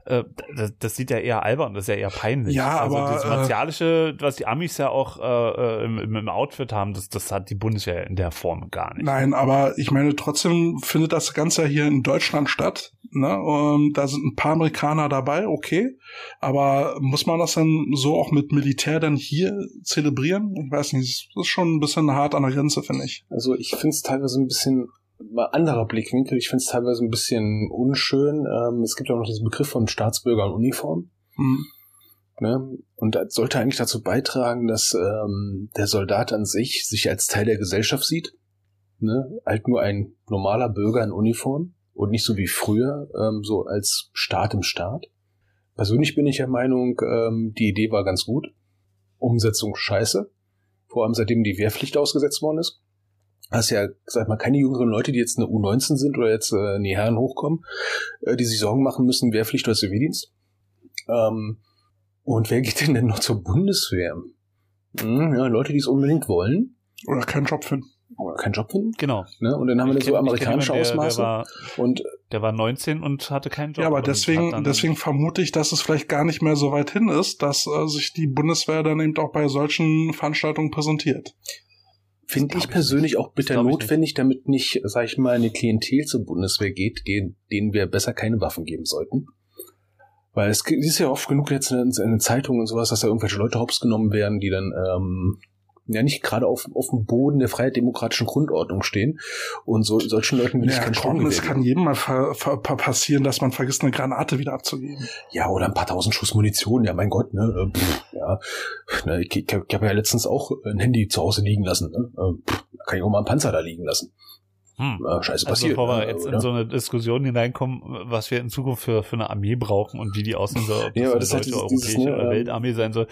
äh, das, das sieht ja eher albern, das ist ja eher peinlich. Ja, also aber, das äh, martialische, was die Amis ja auch äh, im, im im Outfit haben, das, das hat die Bundeswehr in der Form gar nicht. Nein, aber ich meine, trotzdem findet das Ganze ja hier in Deutschland statt. Ne? Ähm, da sind ein paar Amerikaner dabei, okay. Aber muss man das dann so auch mit Militär dann hier zelebrieren? Ich weiß nicht, das ist schon ein bisschen hart an der Grenze, finde ich. Also ich finde es teilweise ein bisschen anderer Blickwinkel. Ich finde es teilweise ein bisschen unschön. Ähm, es gibt ja auch noch diesen Begriff von Staatsbürger in Uniform. Hm. Ne? Und das sollte eigentlich dazu beitragen, dass ähm, der Soldat an sich sich als Teil der Gesellschaft sieht. Ne? Halt nur ein normaler Bürger in Uniform und nicht so wie früher, ähm, so als Staat im Staat. Persönlich bin ich der Meinung, ähm, die Idee war ganz gut. Umsetzung scheiße. Vor allem seitdem die Wehrpflicht ausgesetzt worden ist. Hast ja, sag mal, keine jüngeren Leute, die jetzt eine U19 sind oder jetzt äh, in die Herren hochkommen, äh, die sich Sorgen machen müssen, Wehrpflicht oder Zivildienst. Ähm, und wer geht denn denn noch zur Bundeswehr? Hm, ja, Leute, die es unbedingt wollen Oder keinen Job finden. oder keinen Job finden. Genau. Ne? Und dann haben wir Ich so kenn- ich kenn amerikanische jemanden, der- Ausmaße. Der war, und der war 19 und hatte keinen Job. Ja, aber deswegen, deswegen vermute ich, dass es vielleicht gar nicht mehr so weit hin ist, dass äh, sich die Bundeswehr dann eben auch bei solchen Veranstaltungen präsentiert. Finde ich ich persönlich nicht. auch bitter ich notwendig, damit nicht, sag ich mal, eine Klientel zur Bundeswehr geht, denen wir besser keine Waffen geben sollten. Weil es ist ja oft genug jetzt in, in den Zeitungen und sowas, dass da irgendwelche Leute hops genommen werden, die dann ähm, ja nicht gerade auf, auf dem Boden der freiheitdemokratischen Grundordnung stehen. Und so, solchen Leuten will ich Ja, kein komm, es kann jedem mal passieren, dass man vergisst, eine Granate wieder abzugeben. Ja, oder ein paar tausend Schuss Munition, ja, mein Gott, ne? äh, Pff, ja. Ne, ich ich, ich habe ja letztens auch ein Handy zu Hause liegen lassen. Ne? äh, Pff, kann ich auch mal einen Panzer da liegen lassen. Hm. Äh, scheiße Also passiert. bevor wir ne, jetzt oder? in so eine Diskussion hineinkommen, was wir in Zukunft für, für eine Armee brauchen und wie die aussehen soll, ob Ja, das das eine ist deutsche, halt dieses- dieses, europäische ne, oder ähm, Weltarmee sein soll.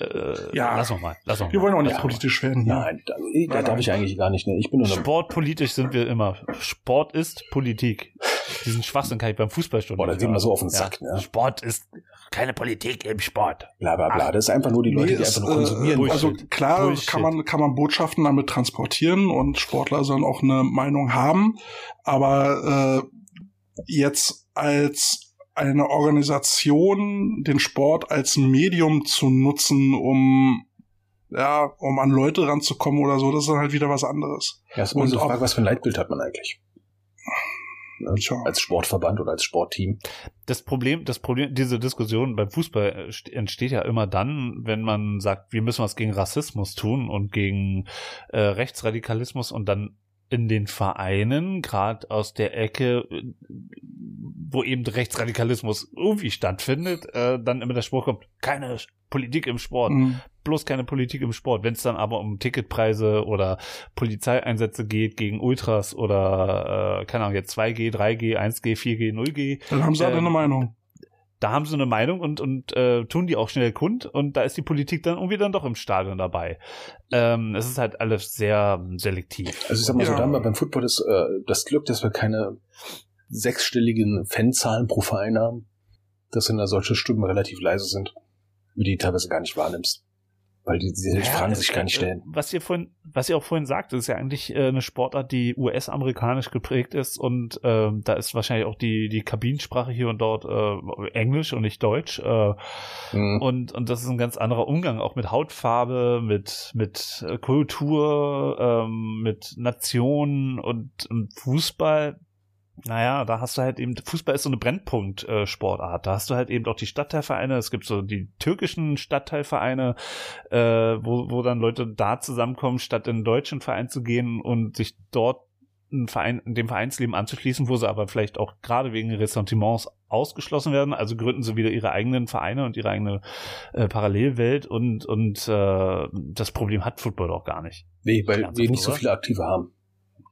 Äh, Ja. Lass noch mal. Lass noch Wir mal. wollen auch nicht Ja. politisch werden hier. Nein, da, da Nein, darf ich nein. eigentlich gar nicht. Ne? Ich bin nur Sportpolitisch sind wir immer. Sport ist Politik. Diesen Schwachsinn kann ich beim Fußball schon Boah, da geht man so auf den Sack, ne? Sport ist keine Politik im Sport. bla bla bla. Das ist einfach nur die Leute, Nee, die einfach nur konsumieren äh. Also klar Bullshit. kann man kann man Botschaften damit transportieren und Sportler sollen auch eine Meinung haben, aber äh, jetzt als eine Organisation den Sport als Medium zu nutzen, um ja, um an Leute ranzukommen oder so, das ist dann halt wieder was anderes. Ja, ist immer und so Frage, was für ein Leitbild hat man eigentlich? Ne? Als Sportverband oder als Sportteam. Das Problem, das Problem, diese Diskussion beim Fußball st- entsteht ja immer dann, wenn man sagt, wir müssen was gegen Rassismus tun und gegen äh, Rechtsradikalismus und dann in den Vereinen, gerade aus der Ecke, äh, wo eben Rechtsradikalismus irgendwie stattfindet, äh, dann immer der Spruch kommt, keine Politik im Sport. Mhm. bloß keine Politik im Sport. Wenn es dann aber um Ticketpreise oder Polizeieinsätze geht gegen Ultras oder, äh, keine Ahnung, jetzt 2G, 3G, 1G, 4G, 0G, Dann haben sie alle Ähm, eine Meinung. Da haben sie eine Meinung und, und äh, tun die auch schnell kund und da ist die Politik dann irgendwie dann doch im Stadion dabei. Ähm, es ist halt alles sehr selektiv. Also ich sag mal so, Ja. da haben wir beim Football das, äh, das Glück, dass wir keine sechsstelligen Fanzahlen pro Verein haben. Dass dann da solche Stimmen relativ leise sind, wie die teilweise gar nicht wahrnimmst. Weil die, die Ja, Fragen es- sich gar nicht äh, stellen. Was ihr vorhin, was ihr auch vorhin sagt, ist ja eigentlich äh, eine Sportart, die US-amerikanisch geprägt ist und ähm, da ist wahrscheinlich auch die die Kabinensprache hier und dort äh, Englisch und nicht Deutsch. Äh, Mhm. und und das ist ein ganz anderer Umgang auch mit Hautfarbe, mit mit äh, Kultur, ähm, mit Nationen und, und Fußball. Naja, da hast du halt eben, Fußball ist so eine Brennpunkt-Sportart. Da hast du halt eben auch die Stadtteilvereine. Es gibt so die türkischen Stadtteilvereine, äh, wo, wo dann Leute da zusammenkommen, statt in einen deutschen Verein zu gehen und sich dort ein Verein, dem Vereinsleben anzuschließen, wo sie aber vielleicht auch gerade wegen Ressentiments ausgeschlossen werden. Also gründen sie wieder ihre eigenen Vereine und ihre eigene äh, Parallelwelt und, und äh, das Problem hat Football doch gar nicht. Nee, weil wir nicht so viele Aktive haben.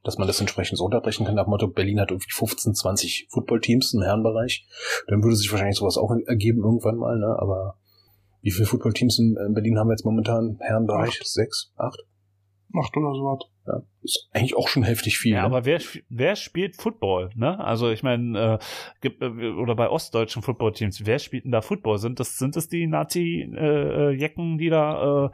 Dass man das entsprechend so unterbrechen kann, nach dem Motto, Berlin hat irgendwie 15, 20 Footballteams im Herrenbereich. Dann würde sich wahrscheinlich sowas auch ergeben irgendwann mal, ne? Aber wie viele Footballteams in äh, Berlin haben wir jetzt momentan? Herrenbereich? Acht. Sechs? Acht? Macht oder sowas. Ja, ist eigentlich auch schon heftig viel. Ja, ne? aber wer, wer spielt Football? Ne? Also ich meine, äh, gibt, äh, oder bei ostdeutschen Footballteams, wer spielt denn da Football? Sind das sind das die Nazi-Jecken, die da äh,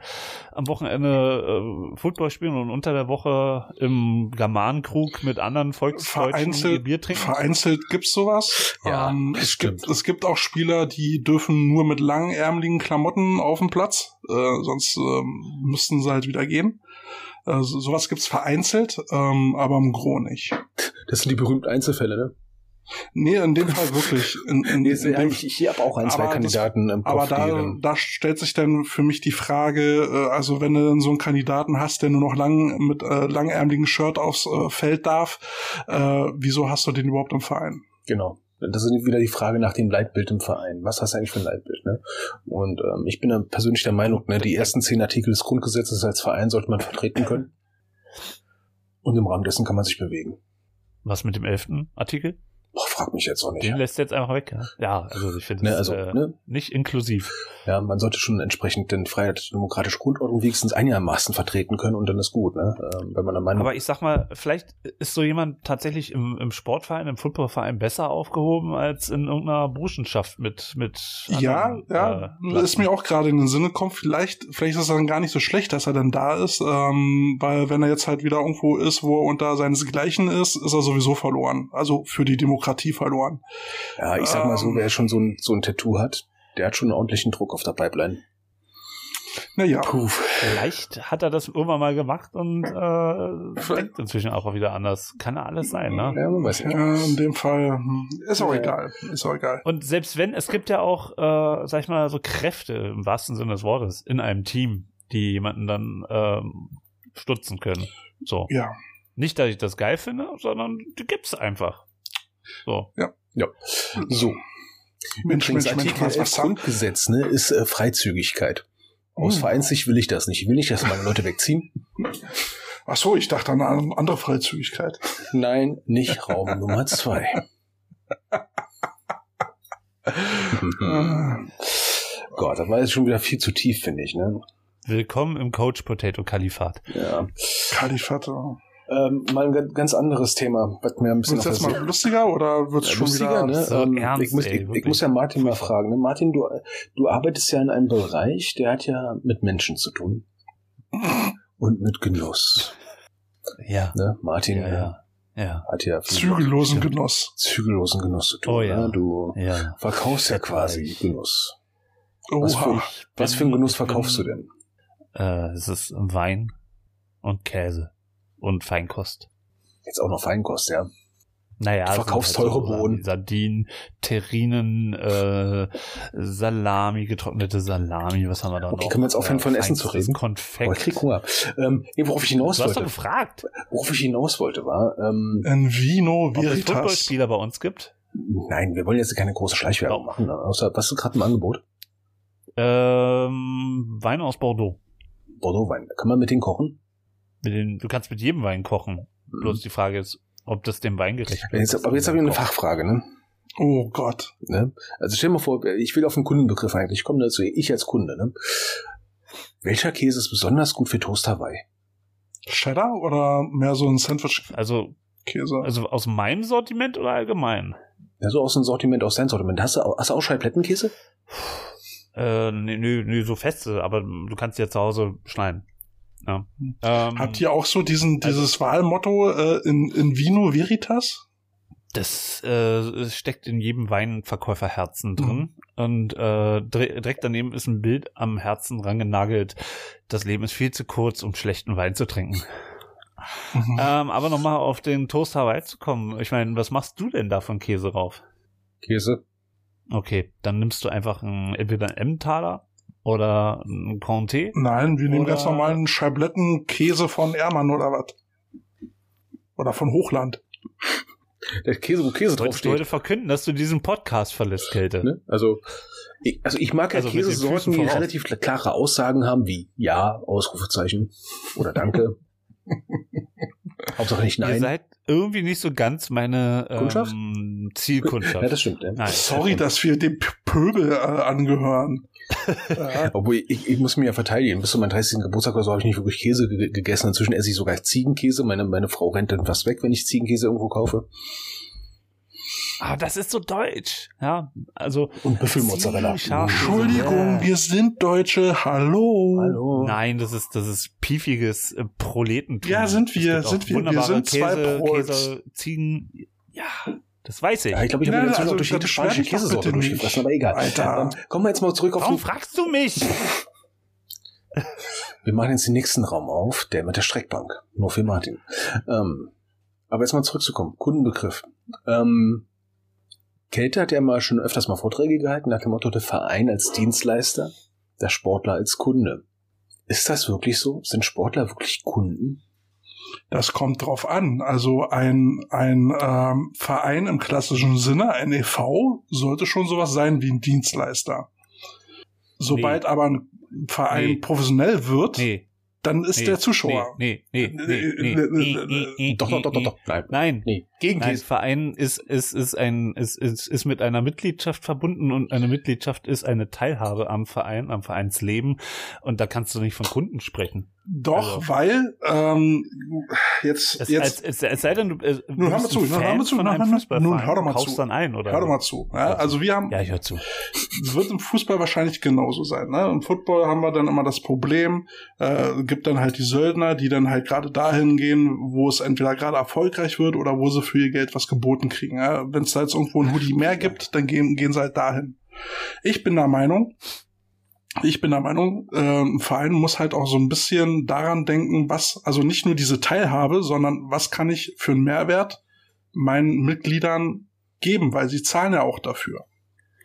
am Wochenende äh, Football spielen und unter der Woche im Germanenkrug mit anderen Volksdeutschen ihr Vereinzelt, Bier trinken? vereinzelt gibt's sowas. Ja, ähm, es gibt es gibt auch Spieler, die dürfen nur mit langärmeligen Klamotten auf dem Platz, äh, sonst ähm, müssten sie halt wieder gehen. Äh, so, sowas gibt's vereinzelt, ähm, aber im Gro nicht. Das sind die berühmten Einzelfälle, ne? Nee, in dem Fall wirklich. In, in, Nee, in dem, ich, ich habe auch ein, zwei Aber das- Kandidaten im aber Kopf, die da, da stellt sich dann für mich die Frage, äh, also wenn du dann so einen Kandidaten hast, der nur noch lang mit äh, langärmeligen Shirt aufs äh, Feld darf, äh, wieso hast du den überhaupt im Verein? Genau. Das ist wieder die Frage nach dem Leitbild im Verein. Was hast du eigentlich für ein Leitbild? Ne? Und ähm, ich bin persönlich der Meinung, ne, die ersten zehn Artikel des Grundgesetzes als Verein sollte man vertreten können. Und im Rahmen dessen kann man sich bewegen. Was mit dem elften Artikel? Boah, frag mich jetzt auch nicht. Den lässt jetzt einfach weg. Ja, ja also ich finde Ne, das also, äh, ne? nicht inklusiv. Ja, man sollte schon entsprechend den freiheitlich-demokratische Grundordnung wenigstens einigermaßen vertreten können und dann ist gut, ne? Ähm, wenn man der Meinung Aber ich sag mal, vielleicht ist so jemand tatsächlich im, im Sportverein, im Footballverein besser aufgehoben als in irgendeiner Burschenschaft mit mit Ja, anderen, ja, äh, ist mir auch gerade in den Sinn gekommen. Vielleicht, vielleicht ist es dann gar nicht so schlecht, dass er dann da ist, ähm, weil wenn er jetzt halt wieder irgendwo ist, wo er unter seinesgleichen ist, ist er sowieso verloren. Also für die Demokratie verloren. Ja, ich sag mal so, Ähm. wer schon so ein, so ein Tattoo hat, der hat schon einen ordentlichen Druck auf der Pipeline. Naja, Puh. Vielleicht hat er das irgendwann mal gemacht und äh, Vielleicht- denkt inzwischen auch wieder anders. Kann ja alles sein, ne? Ja, man weiß äh, in dem Fall hm, ist auch Ja. egal. Ist auch egal. Und selbst wenn, es gibt ja auch, äh, sag ich mal, so Kräfte im wahrsten Sinne des Wortes in einem Team, die jemanden dann ähm, stutzen können. So. Ja. Nicht, dass ich das geil finde, sondern die gibt's einfach. So. So. Mensch, Übrigens, Mensch, Mensch, Artikel was, 11 was haben? Grundgesetz ne, ist äh, Freizügigkeit. Aus Hm. Vereinssicht will ich das nicht. Ich will nicht, dass meine Leute wegziehen. Ach so, ich dachte an eine andere Freizügigkeit. Nein, nicht Raum Nummer zwei. Gott, das war jetzt schon wieder viel zu tief, finde ich. Ne? Willkommen im Coach Potato Kalifat. Ja. Kalifate. Ähm, mal ein ganz- anderes Thema, was mir ein bisschen Wird's auf jetzt mal lustiger oder wird's Ja, schon lustiger, wieder? ne? so ähm, ernst, ich, muss, ey, ich, ich muss ja Martin mal fragen. Ne? Martin, du, du arbeitest ja in einem Bereich, der hat ja mit Menschen zu tun. Und mit Genuss. Ja. Ne? Martin Ja, ja. Ja. hat ja Zügellosen Genuss. zügellosen Genuss zu tun. Oh ja. Ne? Du Ja. verkaufst ja quasi. Genuss. Was für, was für einen Genuss verkaufst du denn? Äh, es ist Wein und Käse und Feinkost. Jetzt auch noch Feinkost, ja. Naja, Du es verkaufst halt teure Bohnen. Sardinen, Terrinen, äh, Salami, getrocknete Salami, was haben wir da Okay, noch? können wir jetzt aufhören, von Essen zu reden? Oh, ich Konfekt. krieg Hunger. Ähm, nee, worauf ich hinaus du hast doch wollte, gefragt, worauf ich hinaus wollte, war, ähm, In Vino ob es Veritas. Footballspieler bei uns gibt. nein, wir wollen jetzt keine große Schleichwerbung Oh. machen, ne? außer, was ist gerade im Angebot? Ähm, Wein aus Bordeaux. Bordeaux-Wein. Kann man mit denen kochen? Mit den, du kannst mit jedem Wein kochen. Bloß die Frage ist, ob das dem Wein gerecht wird. Mhm. Jetzt, aber jetzt habe ich eine Fachfrage, ne? Oh Gott. ne? Also stell dir mal vor, ich will auf den Kundenbegriff eigentlich kommen, dazu ich als Kunde, ne? Welcher Käse ist besonders gut für Toast Hawaii? Cheddar oder mehr so ein Sandwich-Käse? Also, also aus meinem Sortiment oder allgemein? Ja, so aus dem Sortiment, aus deinem Sortiment. Hast du, auch- hast du auch Scheiblettenkäse? Äh, nee, nee, so feste, aber du kannst ja zu Hause schneiden. Ja. Ähm, Habt ihr auch so diesen, Also- dieses Wahlmotto äh, in, in Vino Veritas? Das äh, steckt in jedem Weinverkäuferherzen drin. Und äh, dire- direkt daneben ist ein Bild am Herzen rangenagelt. Das Leben ist viel zu kurz, um schlechten Wein zu trinken. Mhm. Ähm, aber nochmal auf den Toast Hawaii zu kommen. Ich meine, was machst du denn da von Käse rauf? Käse. Okay, dann nimmst du einfach ein, entweder einen Emmentaler oder ein Comté. Nein, wir nehmen Oder- ganz normalen Scheiblettenkäse von Ermann oder was? Oder von Hochland. Der Käse, wo Käse Solltest du heute draufsteht. verkünden, dass du diesen Podcast verlässt, Kälte? Ne? Also, ich, also ich mag ja Also Käsesorten, die relativ klare Aussagen haben, wie Ja, Ausrufezeichen oder Danke. Hauptsache nicht Ihr Nein. seid irgendwie nicht so ganz meine ähm, Zielkundschaft. Ja, das stimmt. Ja. Nein. Sorry, dass wir dem Pöbel äh, angehören. Ja. Obwohl, ich, ich muss mich ja verteidigen. Bis zu meinem 30. Geburtstag oder so habe ich nicht wirklich Käse ge gegessen. Inzwischen esse ich sogar Ziegenkäse. Meine, meine Frau rennt dann fast weg, wenn ich Ziegenkäse irgendwo kaufe. Aber das ist so deutsch. Ja, also. Und Büffelmozzarella. Entschuldigung, Ja. wir sind Deutsche. Hallo. Hallo. Nein, das ist, das ist piefiges äh, Proletentum. Ja, sind wir, sind wir. Wir sind zwei Käse, Prols. Käse, Ziegen. Ja, das weiß ich. Ja, ich glaube, ich habe Ja, also, auch durch jede spanische Käsesorte durchgefressen, aber egal. Alter. Ähm, kommen wir jetzt mal zurück auf Warum den, fragst du mich? Wir machen jetzt den nächsten Raum auf, der mit der Streckbank. Nur für Martin. Ähm, aber jetzt mal zurückzukommen. Kundenbegriff. Ähm, Kälte hat ja mal schon öfters mal Vorträge gehalten nach dem Motto, der Verein als Dienstleister, der Sportler als Kunde. Ist das wirklich so? Sind Sportler wirklich Kunden? Das kommt drauf an. Also ein, ein ähm, Verein im klassischen Sinne, ein e.V., sollte schon sowas sein wie ein Dienstleister. Sobald aber ein Verein Nee. professionell wird, Nee. dann ist nee, der Zuschauer. Nee, nee, nee, nee, nee, nee, nee, nee, Doch, doch, doch, doch, nee. Nein. Nee. Gegen Nein. Verein ist, ist, ist ein, ist, ist, ist mit einer Mitgliedschaft verbunden und eine Mitgliedschaft ist eine Teilhabe am Verein, am Vereinsleben. Und da kannst du nicht von Kunden sprechen. Doch, Also- weil ähm, jetzt, Es, jetzt als, es, es sei denn, du, äh, Nun hör mal zu, nun hör mal zu, nun nun hör doch mal zu. dann ein, oder? hör doch mal zu. Ja, also wir haben, Ja, ich hör zu. es wird im Fußball wahrscheinlich genauso sein. Ne? Im Football haben wir dann immer das Problem, äh, gibt dann halt die Söldner, die dann halt gerade dahin gehen, wo es entweder gerade erfolgreich wird oder wo sie für ihr Geld was geboten kriegen. Ja? Wenn es da jetzt irgendwo ein Hoodie mehr gibt, dann gehen, gehen sie halt dahin. Ich bin der Meinung, ich bin der Meinung, äh, ein Verein muss halt auch so ein bisschen daran denken, was, also nicht nur diese Teilhabe, sondern was kann ich für einen Mehrwert meinen Mitgliedern geben, weil sie zahlen ja auch dafür.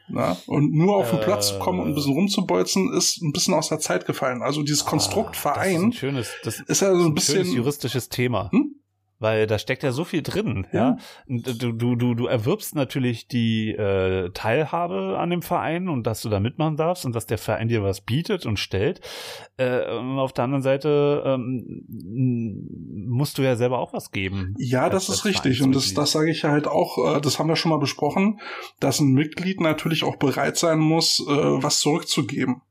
Na? Und nur auf den Äh. Platz zu kommen und ein bisschen rumzubolzen, ist ein bisschen aus der Zeit gefallen. Also dieses Konstrukt Ah, Das ist Verein ein schönes, das ist ja so ein schönes bisschen. juristisches Thema. Hm? Weil da steckt ja so viel drin, ja. Ja. Du, du, du, du erwirbst natürlich die äh, Teilhabe an dem Verein und dass du da mitmachen darfst und dass der Verein dir was bietet und stellt. Äh, und auf der anderen Seite ähm, musst du ja selber auch was geben. Ja, das ist richtig. Und das, das sage ich ja halt auch, äh, das haben wir schon mal besprochen, dass ein Mitglied natürlich auch bereit sein muss, äh, was zurückzugeben.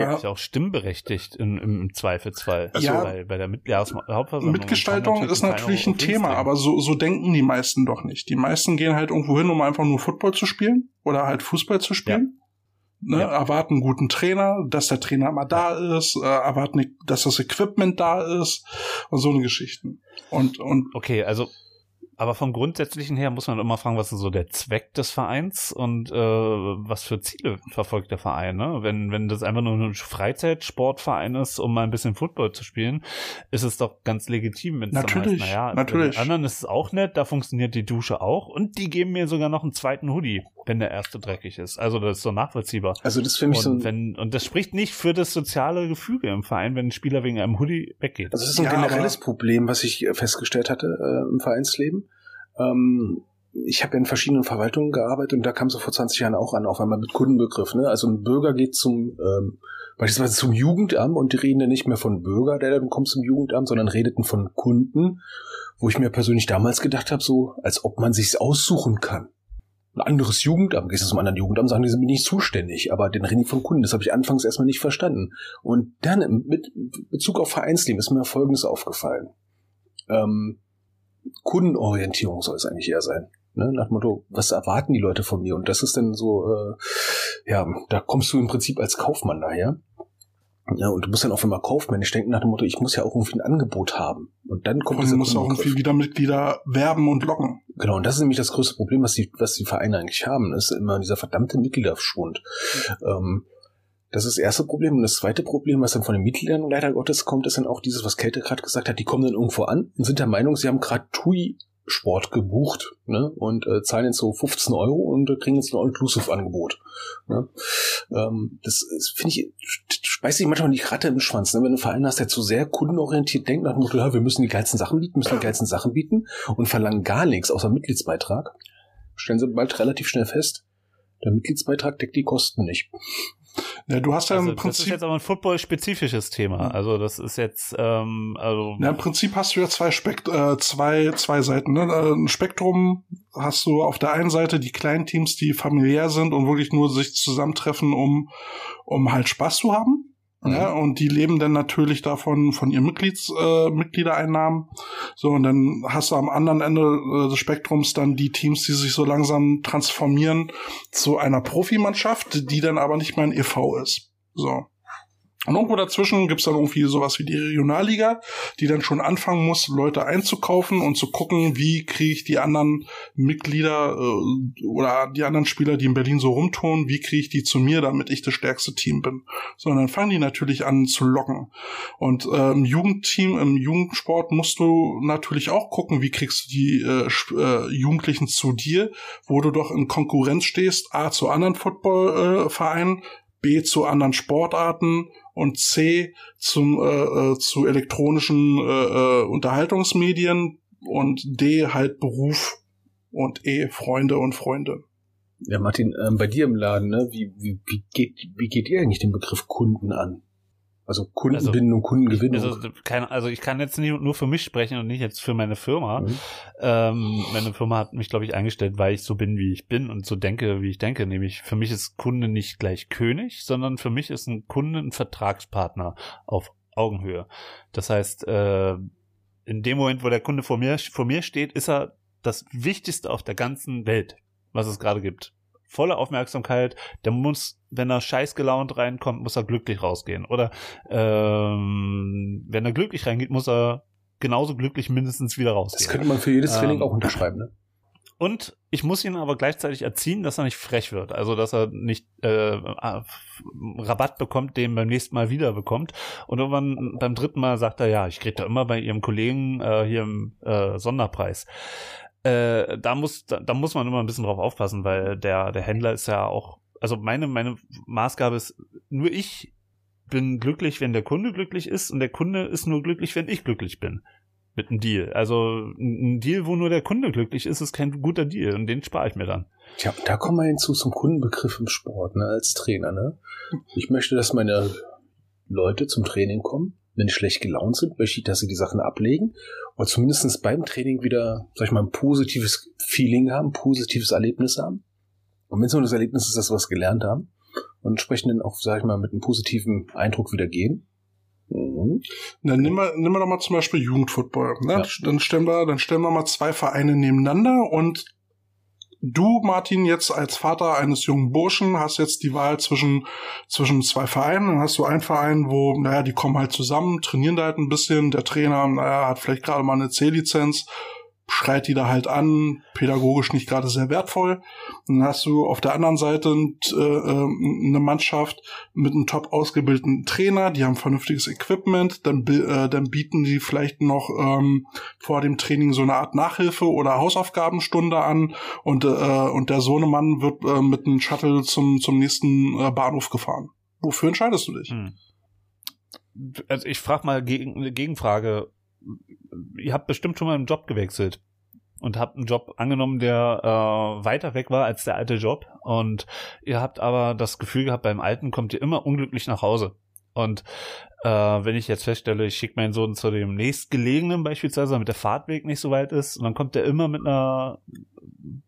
Ja, ist ja auch stimmberechtigt im, im, Zweifelsfall. Also Ja. bei, bei der Mit Jahreshauptversammlung. Mitgestaltung kann ist natürlich ein Thema, mitreden. aber so, so denken die meisten doch nicht. Die meisten gehen halt irgendwo hin, um einfach nur Football zu spielen oder halt Fußball zu spielen. Ne, Ja. Erwarten einen guten Trainer, dass der Trainer immer da ist, äh, erwarten, dass das Equipment da ist und so eine Geschichten. Und, und Okay, also aber vom Grundsätzlichen her muss man immer fragen, was ist so der Zweck des Vereins und äh, was für Ziele verfolgt der Verein. Ne? Wenn, wenn das einfach nur ein Freizeitsportverein ist, um mal ein bisschen Football zu spielen, ist es doch ganz legitim, wenn es dann Natürlich, heißt, naja, natürlich. bei den anderen ist es auch nett, da funktioniert die Dusche auch und die geben mir sogar noch einen zweiten Hoodie, wenn der erste dreckig ist. Also das ist so nachvollziehbar. Also das finde ich so Und, ein, wenn, und das spricht nicht für das soziale Gefüge im Verein, wenn ein Spieler wegen einem Hoodie weggeht. Also das ist so ein Ja, generelles Problem, was ich äh, festgestellt hatte äh, im Vereinsleben. Ähm, ich habe ja in verschiedenen Verwaltungen gearbeitet und da kam so vor 20 Jahren auch an, auf einmal mit Kundenbegriff. Ne? Also ein Bürger geht zum ähm, beispielsweise zum Jugendamt und die reden dann nicht mehr von Bürger, der dann kommt zum Jugendamt, sondern redeten von Kunden, wo ich mir persönlich damals gedacht habe, so als ob man sich's aussuchen kann. Ein anderes Jugendamt, gehst du zum anderen Jugendamt, sagen die sind mir nicht zuständig, aber den die von Kunden, das habe ich anfangs erstmal nicht verstanden. Und dann mit Bezug auf Vereinsleben ist mir Folgendes aufgefallen. Ähm, Kundenorientierung soll es eigentlich eher sein. Ne? Nach dem Motto, was erwarten die Leute von mir? Und das ist dann so, äh, ja, da kommst du im Prinzip als Kaufmann daher. Ja, und du musst dann auch immer kaufmännisch denken nach dem Motto, ich muss ja auch irgendwie ein Angebot haben. Und dann kommt und dieser muss auch irgendwie wieder Mitglieder werben und locken. Genau, und das ist nämlich das größte Problem, was die, was die Vereine eigentlich haben, ist immer dieser verdammte Mitgliederschwund. Ähm, das ist das erste Problem. Und das zweite Problem, was dann von den Mitgliedern leider Gottes kommt, ist dann auch dieses, was Kälte gerade gesagt hat, die kommen dann irgendwo an und sind der Meinung, sie haben gerade TUI Sport gebucht ne, und äh, zahlen jetzt so 15 Euro und äh, kriegen jetzt ein All-Inclusive-Angebot. Ne? Ähm, das ist, finde ich, speist sich manchmal die Ratte im Schwanz. Ne? Wenn du einen Verein hast, der zu sehr kundenorientiert denkt, nach dem Motto, ja, wir müssen die geilsten Sachen bieten, müssen die geilsten Sachen bieten und verlangen gar nichts außer Mitgliedsbeitrag, stellen sie bald relativ schnell fest, der Mitgliedsbeitrag deckt die Kosten nicht. Ja, du hast ja also im das ist Prinzip, jetzt aber ein football-spezifisches Thema. Also das ist jetzt, ähm, also ja, im Prinzip hast du ja zwei Spekt äh, zwei, zwei Seiten. Ne? Äh, Ein Spektrum hast du auf der einen Seite die kleinen Teams, die familiär sind und wirklich nur sich zusammentreffen, um, um halt Spaß zu haben. Ja, und die leben dann natürlich davon von ihren Mitglieds, äh, Mitgliedereinnahmen. So, und dann hast du am anderen Ende äh, des Spektrums dann die Teams, die sich so langsam transformieren zu einer Profimannschaft, die dann aber nicht mehr ein e.V. ist. So. Und irgendwo dazwischen gibt's dann irgendwie sowas wie die Regionalliga, die dann schon anfangen muss, Leute einzukaufen und zu gucken, wie kriege ich die anderen Mitglieder äh, oder die anderen Spieler, die in Berlin so rumtun, wie kriege ich die zu mir, damit ich das stärkste Team bin. So, und dann fangen die natürlich an zu locken. Und äh, im Jugendteam, im Jugendsport musst du natürlich auch gucken, wie kriegst du die äh, äh, Jugendlichen zu dir, wo du doch in Konkurrenz stehst, A zu anderen Footballvereinen, B zu anderen Sportarten und C zum äh, äh, zu elektronischen äh, äh, Unterhaltungsmedien und D halt Beruf und E Freunde und Freunde. Ja, Martin, ähm, bei dir im Laden, ne, wie, wie, wie, geht, wie geht ihr eigentlich den Begriff Kunden an? Also Kundenbindung, Kundengewinnung. Also, keine, also ich kann jetzt nicht nur für mich sprechen und nicht jetzt für meine Firma. Mhm. Ähm, meine Firma hat mich, glaube ich, eingestellt, weil ich so bin, wie ich bin und so denke, wie ich denke. Nämlich für mich ist Kunde nicht gleich König, sondern für mich ist ein Kunde ein Vertragspartner auf Augenhöhe. Das heißt, äh, in dem Moment, wo der Kunde vor mir, vor mir steht, ist er das Wichtigste auf der ganzen Welt, was es gerade gibt. Volle Aufmerksamkeit, der muss, wenn er scheiß gelaunt reinkommt, muss er glücklich rausgehen. Oder ähm, wenn er glücklich reingeht, muss er genauso glücklich mindestens wieder Das rausgehen. könnte man für jedes Training Ähm, auch unterschreiben, ne? Und ich muss ihn aber gleichzeitig erziehen, dass er nicht frech wird. Also, dass er nicht äh, Rabatt bekommt, den beim nächsten Mal wieder bekommt. Und irgendwann beim dritten Mal sagt er, ja, ich kriege da immer bei ihrem Kollegen äh, hier im äh, Sonderpreis. Äh, da muss da, da muss man immer ein bisschen drauf aufpassen, weil der der Händler ist ja auch also meine meine Maßgabe ist nur ich bin glücklich, wenn der Kunde glücklich ist und der Kunde ist nur glücklich, wenn ich glücklich bin mit einem Deal. Also ein Deal, wo nur der Kunde glücklich ist, ist kein guter Deal und den spare ich mir dann. Tja, und da kommen wir hinzu zum Kundenbegriff im Sport, ne, als Trainer, ne? Ich möchte, dass meine Leute zum Training kommen. Wenn die schlecht gelaunt sind, möchte ich, dass sie die Sachen ablegen oder zumindest beim Training wieder, sag ich mal, ein positives Feeling haben, positives Erlebnis haben. Und wenn es nur das Erlebnis ist, dass wir was gelernt haben und entsprechend dann auch, sag ich mal, mit einem positiven Eindruck wieder gehen. Mhm. Dann nimm wir, nimm wir doch mal zum Beispiel Jugendfootball. Ne? Ja. Dann stellen wir, dann stellen wir mal zwei Vereine nebeneinander und du, Martin, jetzt als Vater eines jungen Burschen, hast jetzt die Wahl zwischen, zwischen zwei Vereinen. Dann hast du einen Verein, wo, naja, die kommen halt zusammen, trainieren da halt ein bisschen. Der Trainer, naja, hat vielleicht gerade mal eine C-Lizenz, schreit die da halt an, pädagogisch nicht gerade sehr wertvoll. Dann hast du auf der anderen Seite äh, äh, eine Mannschaft mit einem top ausgebildeten Trainer, die haben vernünftiges Equipment, dann, äh, dann bieten die vielleicht noch ähm, vor dem Training so eine Art Nachhilfe oder Hausaufgabenstunde an und, äh, und der Sohnemann wird äh, mit einem Shuttle zum, zum nächsten äh, Bahnhof gefahren. Wofür entscheidest du dich? Hm. Also ich frage mal gegen, eine Gegenfrage. Ihr habt bestimmt schon mal einen Job gewechselt und habt einen Job angenommen, der äh, weiter weg war als der alte Job und ihr habt aber das Gefühl gehabt, beim alten kommt ihr immer unglücklich nach Hause. Und äh, wenn ich jetzt feststelle, ich schicke meinen Sohn zu dem nächstgelegenen beispielsweise, damit der Fahrtweg nicht so weit ist, und dann kommt er immer mit einer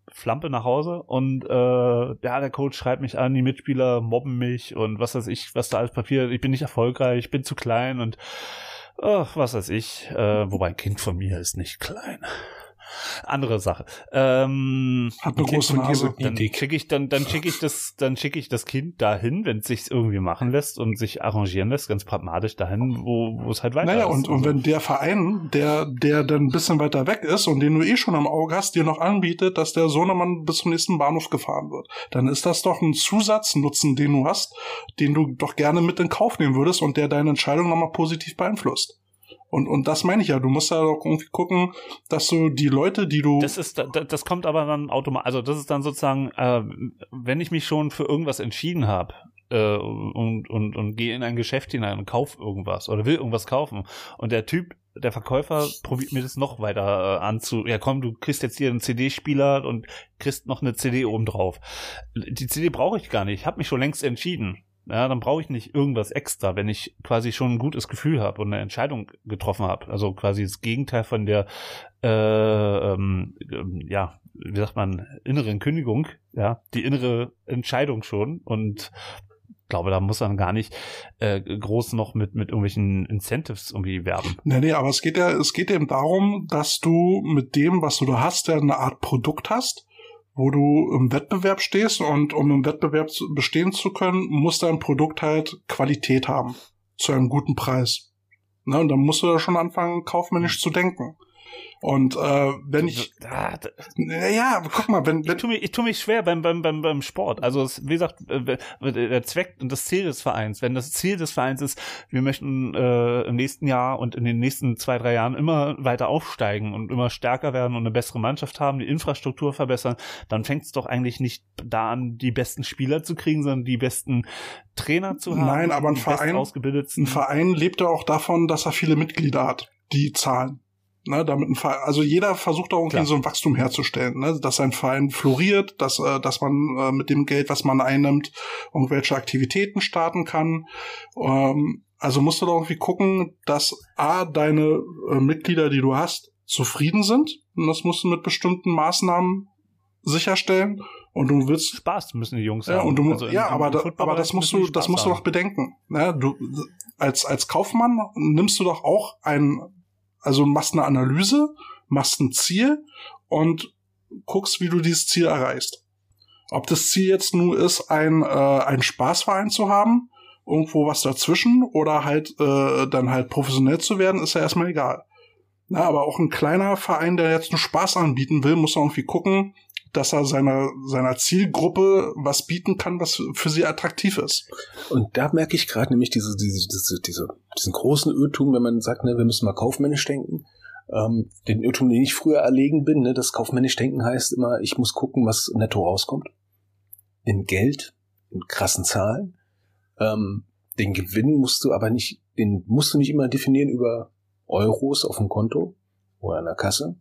Flampe nach Hause und äh, ja, der Coach schreibt mich an, die Mitspieler mobben mich und was weiß ich, was da alles passiert, ich bin nicht erfolgreich, ich bin zu klein und ach, was weiß ich, äh, wobei ein Kind von mir ist nicht klein. Andere Sache. Ähm, Hat eine große Nase. dann schicke ich dann dann schicke ich das dann schicke ich das Kind dahin, wenn es sich irgendwie machen lässt und sich arrangieren lässt, ganz pragmatisch dahin, wo wo es halt weiter Naja, ist. und, und wenn der Verein, der, der dann ein bisschen weiter weg ist und den du eh schon im Auge hast, dir noch anbietet, dass der Sohnemann bis zum nächsten Bahnhof gefahren wird, dann ist das doch ein Zusatznutzen, den du hast, den du doch gerne mit in Kauf nehmen würdest und der deine Entscheidung nochmal positiv beeinflusst. Und, und das meine ich ja, du musst ja doch irgendwie gucken, dass du die Leute, die du. Das ist, da- das kommt aber dann automatisch, also das ist dann sozusagen, äh, wenn ich mich schon für irgendwas entschieden habe äh, und, und, und gehe in ein Geschäft hinein und kauf irgendwas oder will irgendwas kaufen und der Typ, der Verkäufer probiert mir das noch weiter äh, anzu, ja komm, du kriegst jetzt hier einen CD-Spieler und kriegst noch eine CD oben drauf. Die CD brauche ich gar nicht, ich habe mich schon längst entschieden. Ja, dann brauche ich nicht irgendwas extra, wenn ich quasi schon ein gutes Gefühl habe und eine Entscheidung getroffen habe. Also quasi das Gegenteil von der, äh, ähm, ähm, ja, wie sagt man, inneren Kündigung, ja, die innere Entscheidung schon und glaube, da muss man gar nicht äh, groß noch mit mit irgendwelchen Incentives irgendwie werben. Nee, nee, aber es geht ja, es geht eben darum, dass du mit dem, was du da hast, ja eine Art Produkt hast, wo du im Wettbewerb stehst und um im Wettbewerb zu, bestehen zu können, muss dein Produkt halt Qualität haben. Zu einem guten Preis. Ne, und dann musst du da schon anfangen, kaufmännisch zu denken. Und äh, wenn ich, Ah, da- naja, guck mal, wenn, ich wenn tue mich, ich tu mich schwer beim, beim, beim, beim Sport. Also es, wie gesagt, äh, der Zweck und das Ziel des Vereins, wenn das Ziel des Vereins ist, wir möchten äh, im nächsten Jahr und in den nächsten zwei, drei Jahren immer weiter aufsteigen und immer stärker werden und eine bessere Mannschaft haben, die Infrastruktur verbessern, dann fängt es doch eigentlich nicht da an, die besten Spieler zu kriegen, sondern die besten Trainer zu haben. Nein, aber ein Verein- ein Verein lebt ja auch davon, dass er viele Mitglieder hat, die zahlen. Ne, damit ein Verein, also jeder versucht auch irgendwie Klar. so ein Wachstum herzustellen, ne, dass sein Verein floriert, dass, äh, dass man äh, mit dem Geld, was man einnimmt, irgendwelche Aktivitäten starten kann. Ähm, also musst du doch irgendwie gucken, dass A, deine äh, Mitglieder, die du hast, zufrieden sind. Und das musst du mit bestimmten Maßnahmen sicherstellen. Und du willst Spaß müssen die Jungs ja, haben. und du, Also im- ja, im aber, da, Footballbereich aber das musst du, das musst du doch bedenken. Ne? Du, als, als Kaufmann nimmst du doch auch ein, also machst eine Analyse, machst ein Ziel und guckst, wie du dieses Ziel erreichst. Ob das Ziel jetzt nur ist, ein, äh, einen Spaßverein zu haben, irgendwo was dazwischen oder halt äh, dann halt professionell zu werden, ist ja erstmal egal. Na, aber auch ein kleiner Verein, der jetzt nur Spaß anbieten will, muss irgendwie gucken, dass er seiner, seiner Zielgruppe was bieten kann, was für sie attraktiv ist. Und da merke ich gerade nämlich diese, diese, diese, diese, diesen großen Irrtum, wenn man sagt, ne, wir müssen mal kaufmännisch denken. Ähm, den Irrtum, den ich früher erlegen bin, ne, das kaufmännisch denken heißt immer, ich muss gucken, was netto rauskommt. In Geld, in krassen Zahlen. Ähm, den Gewinn musst du aber nicht, den musst du nicht immer definieren über Euros auf dem Konto oder in der Kasse,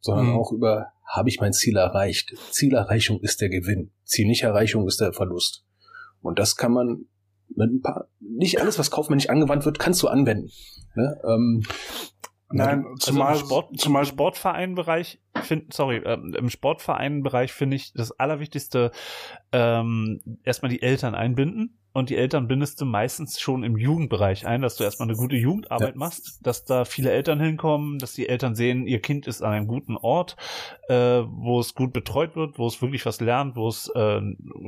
sondern Mhm. auch über, habe ich mein Ziel erreicht? Zielerreichung ist der Gewinn. Zielnichterreichung ist der Verlust. Und das kann man mit ein paar, nicht alles, was kaufmännisch angewandt wird, kannst du anwenden. Ne? Ähm, Nein, Also zumal, im, Sport, zumal Sportvereinbereich, find, sorry, ähm, im Sportvereinbereich finde ich das Allerwichtigste, ähm, erstmal die Eltern einbinden. Und die Eltern bindest du meistens schon im Jugendbereich ein, dass du erstmal eine gute Jugendarbeit Ja. machst, dass da viele Eltern hinkommen, dass die Eltern sehen, ihr Kind ist an einem guten Ort, äh, wo es gut betreut wird, wo es wirklich was lernt, wo es äh,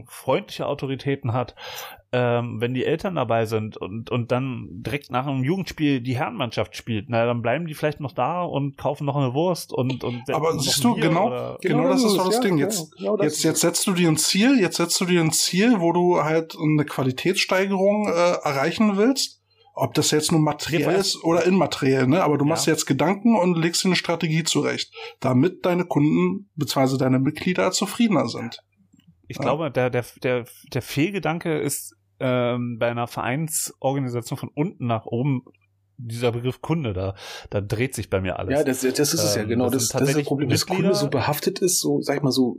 freundliche Autoritäten hat. Ähm, wenn die Eltern dabei sind und, und dann direkt nach einem Jugendspiel die Herrenmannschaft spielt, na, dann bleiben die vielleicht noch da und kaufen noch eine Wurst und, und Aber siehst du, Bier genau- oder- Genau das ist doch das ja, Ding. ja, Jetzt- genau das Jetzt, jetzt setzt du dir ein Ziel, jetzt setzt du dir ein Ziel, wo du halt eine Qualitätssteigerung äh, erreichen willst. Ob das jetzt nur materiell Ja, ist oder immateriell, ne? Aber du Ja. machst jetzt Gedanken und legst dir eine Strategie zurecht, damit deine Kunden bzw. deine Mitglieder zufriedener sind. Ich Ja. glaube, der, der, der, der Fehlgedanke ist ähm, bei einer Vereinsorganisation von unten nach oben dieser Begriff Kunde, da, da dreht sich bei mir alles. Ja, das, das ist es ja, Ähm, genau. das Das, das ist das Problem, dass Kunde so behaftet ist, so, sag ich mal, so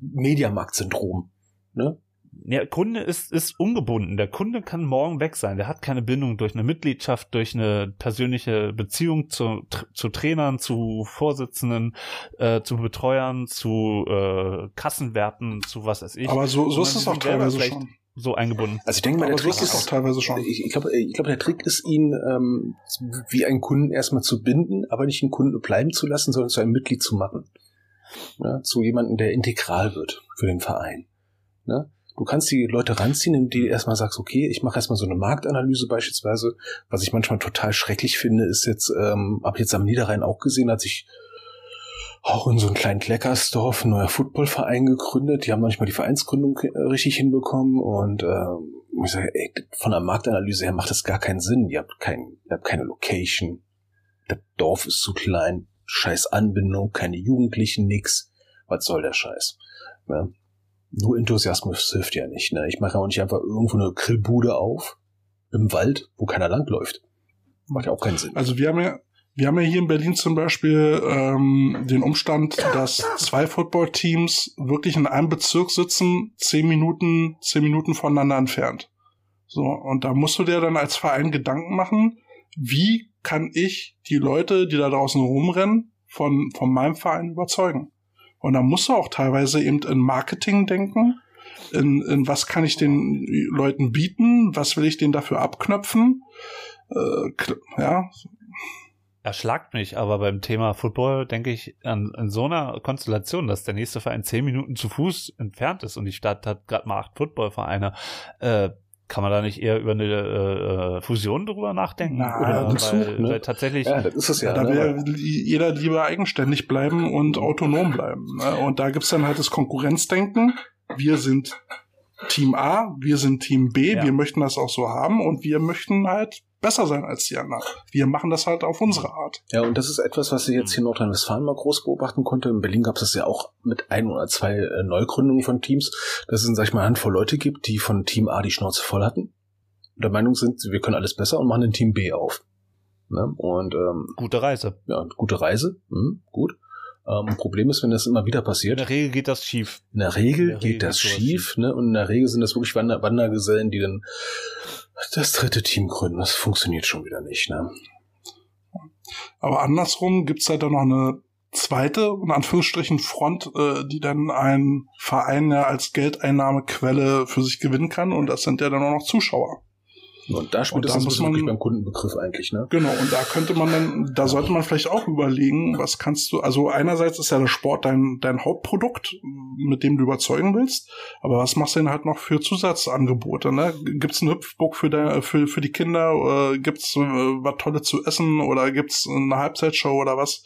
Mediamarkt-Syndrom. Ne? Ja, Kunde ist, ist ungebunden. Der Kunde kann morgen weg sein. Der hat keine Bindung durch eine Mitgliedschaft, durch eine persönliche Beziehung zu, zu Trainern, zu Vorsitzenden, äh, zu Betreuern, zu äh, Kassenwerten, zu was weiß ich. Aber so, so ist es auch teilweise schon. so eingebunden. Also ich denke mal, der Aber so Trick ist es auch teilweise schon. Ich, ich glaube, ich glaube, der Trick ist, ihn ähm, wie einen Kunden erstmal zu binden, aber nicht einen Kunden bleiben zu lassen, sondern zu einem Mitglied zu machen. Ja, zu jemandem, der integral wird für den Verein. Ne? Du kannst die Leute ranziehen, indem du erstmal sagst, okay, ich mache erstmal so eine Marktanalyse beispielsweise. Was ich manchmal total schrecklich finde, ist jetzt, ähm, habe jetzt am Niederrhein auch gesehen, als ich auch in so einem kleinen Kleckersdorf ein neuer Footballverein gegründet. Die haben noch nicht mal die Vereinsgründung äh, richtig hinbekommen und ähm, ich sage, ey, von der Marktanalyse her macht das gar keinen Sinn. Ihr habt, kein, ihr habt keine Location, das Dorf ist zu klein, scheiß Anbindung, keine Jugendlichen, nix. Was soll der Scheiß? Ne? Nur Enthusiasmus hilft ja nicht. Ne? Ich mache auch nicht einfach irgendwo eine Grillbude auf im Wald, wo keiner langläuft. Macht ja auch keinen Sinn. Also wir haben ja, wir haben ja hier in Berlin zum Beispiel ähm, den Umstand, dass zwei Footballteams wirklich in einem Bezirk sitzen, zehn Minuten, zehn Minuten voneinander entfernt. So, und da musst du dir dann als Verein Gedanken machen, wie kann ich die Leute, die da draußen rumrennen, von, von meinem Verein überzeugen? Und da musst du auch teilweise eben in Marketing denken, in, in was kann ich den Leuten bieten, was will ich denen dafür abknöpfen. Äh, ja, erschlagt mich, aber beim Thema Football denke ich an, an so einer Konstellation, dass der nächste Verein zehn Minuten zu Fuß entfernt ist und die Stadt hat gerade mal acht Footballvereine. Äh, kann man da nicht eher über eine äh, Fusion drüber nachdenken? Na, Oder ein Zug, weil, ne? weil tatsächlich Ja, das ist es ja. da ne? will jeder lieber eigenständig bleiben und autonom bleiben. Ne? Und da gibt's dann halt das Konkurrenzdenken. Wir sind Team A, wir sind Team B, Ja. wir möchten das auch so haben und wir möchten halt besser sein als die anderen. Wir machen das halt auf unsere Art. Ja, und das ist etwas, was ich jetzt hier in Nordrhein-Westfalen mal groß beobachten konnte. In Berlin gab es das ja auch mit ein oder zwei äh, Neugründungen von Teams, dass es, sag ich mal, eine Handvoll Leute gibt, die von Team A die Schnauze voll hatten und der Meinung sind, wir können alles besser und machen ein Team B auf. Ne? Und ähm, gute Reise. ja, gute Reise, hm, gut. Ähm, Problem ist, wenn das immer wieder In passiert, der Regel geht das schief. in der Regel In der Regel geht das sowas schief, ne? Und in der Regel sind das wirklich Wander Wandergesellen, die dann das dritte Team gründen. Das funktioniert schon wieder nicht, ne? Aber andersrum gibt's halt dann noch eine zweite, in Anführungsstrichen, Front, äh, die dann ein Verein ja als Geldeinnahmequelle für sich gewinnen kann und das sind ja dann auch noch Zuschauer. Und da spielt Und es da das muss wirklich man- beim Kundenbegriff eigentlich, ne? Genau, und da könnte man dann, da sollte man vielleicht auch überlegen, was kannst du, also einerseits ist ja der Sport dein, dein Hauptprodukt, mit dem du überzeugen willst, aber was machst du denn halt noch für Zusatzangebote, ne? Gibt's eine Hüpfburg für, der, für, für die Kinder, äh, gibt's äh, was Tolles zu essen oder gibt's eine Halbzeitshow oder was?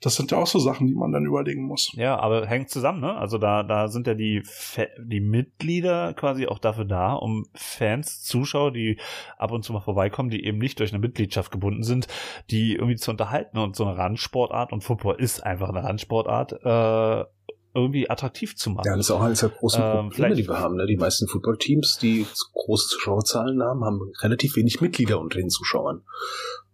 Das sind ja auch so Sachen, die man dann überlegen muss. Ja, aber hängt zusammen, ne? Also da, da sind ja die, Fa die Mitglieder quasi auch dafür da, um Fans, Zuschauer, die ab und zu mal vorbeikommen, die eben nicht durch eine Mitgliedschaft gebunden sind, die irgendwie zu unterhalten und so eine Randsportart und Football ist einfach eine Randsportart, äh, irgendwie attraktiv zu machen. Ja, das ist auch eines der großen Ähm, Probleme, vielleicht- die wir haben. Ne? Die meisten Footballteams, die große Zuschauerzahlen haben, haben relativ wenig Mitglieder unter den Zuschauern.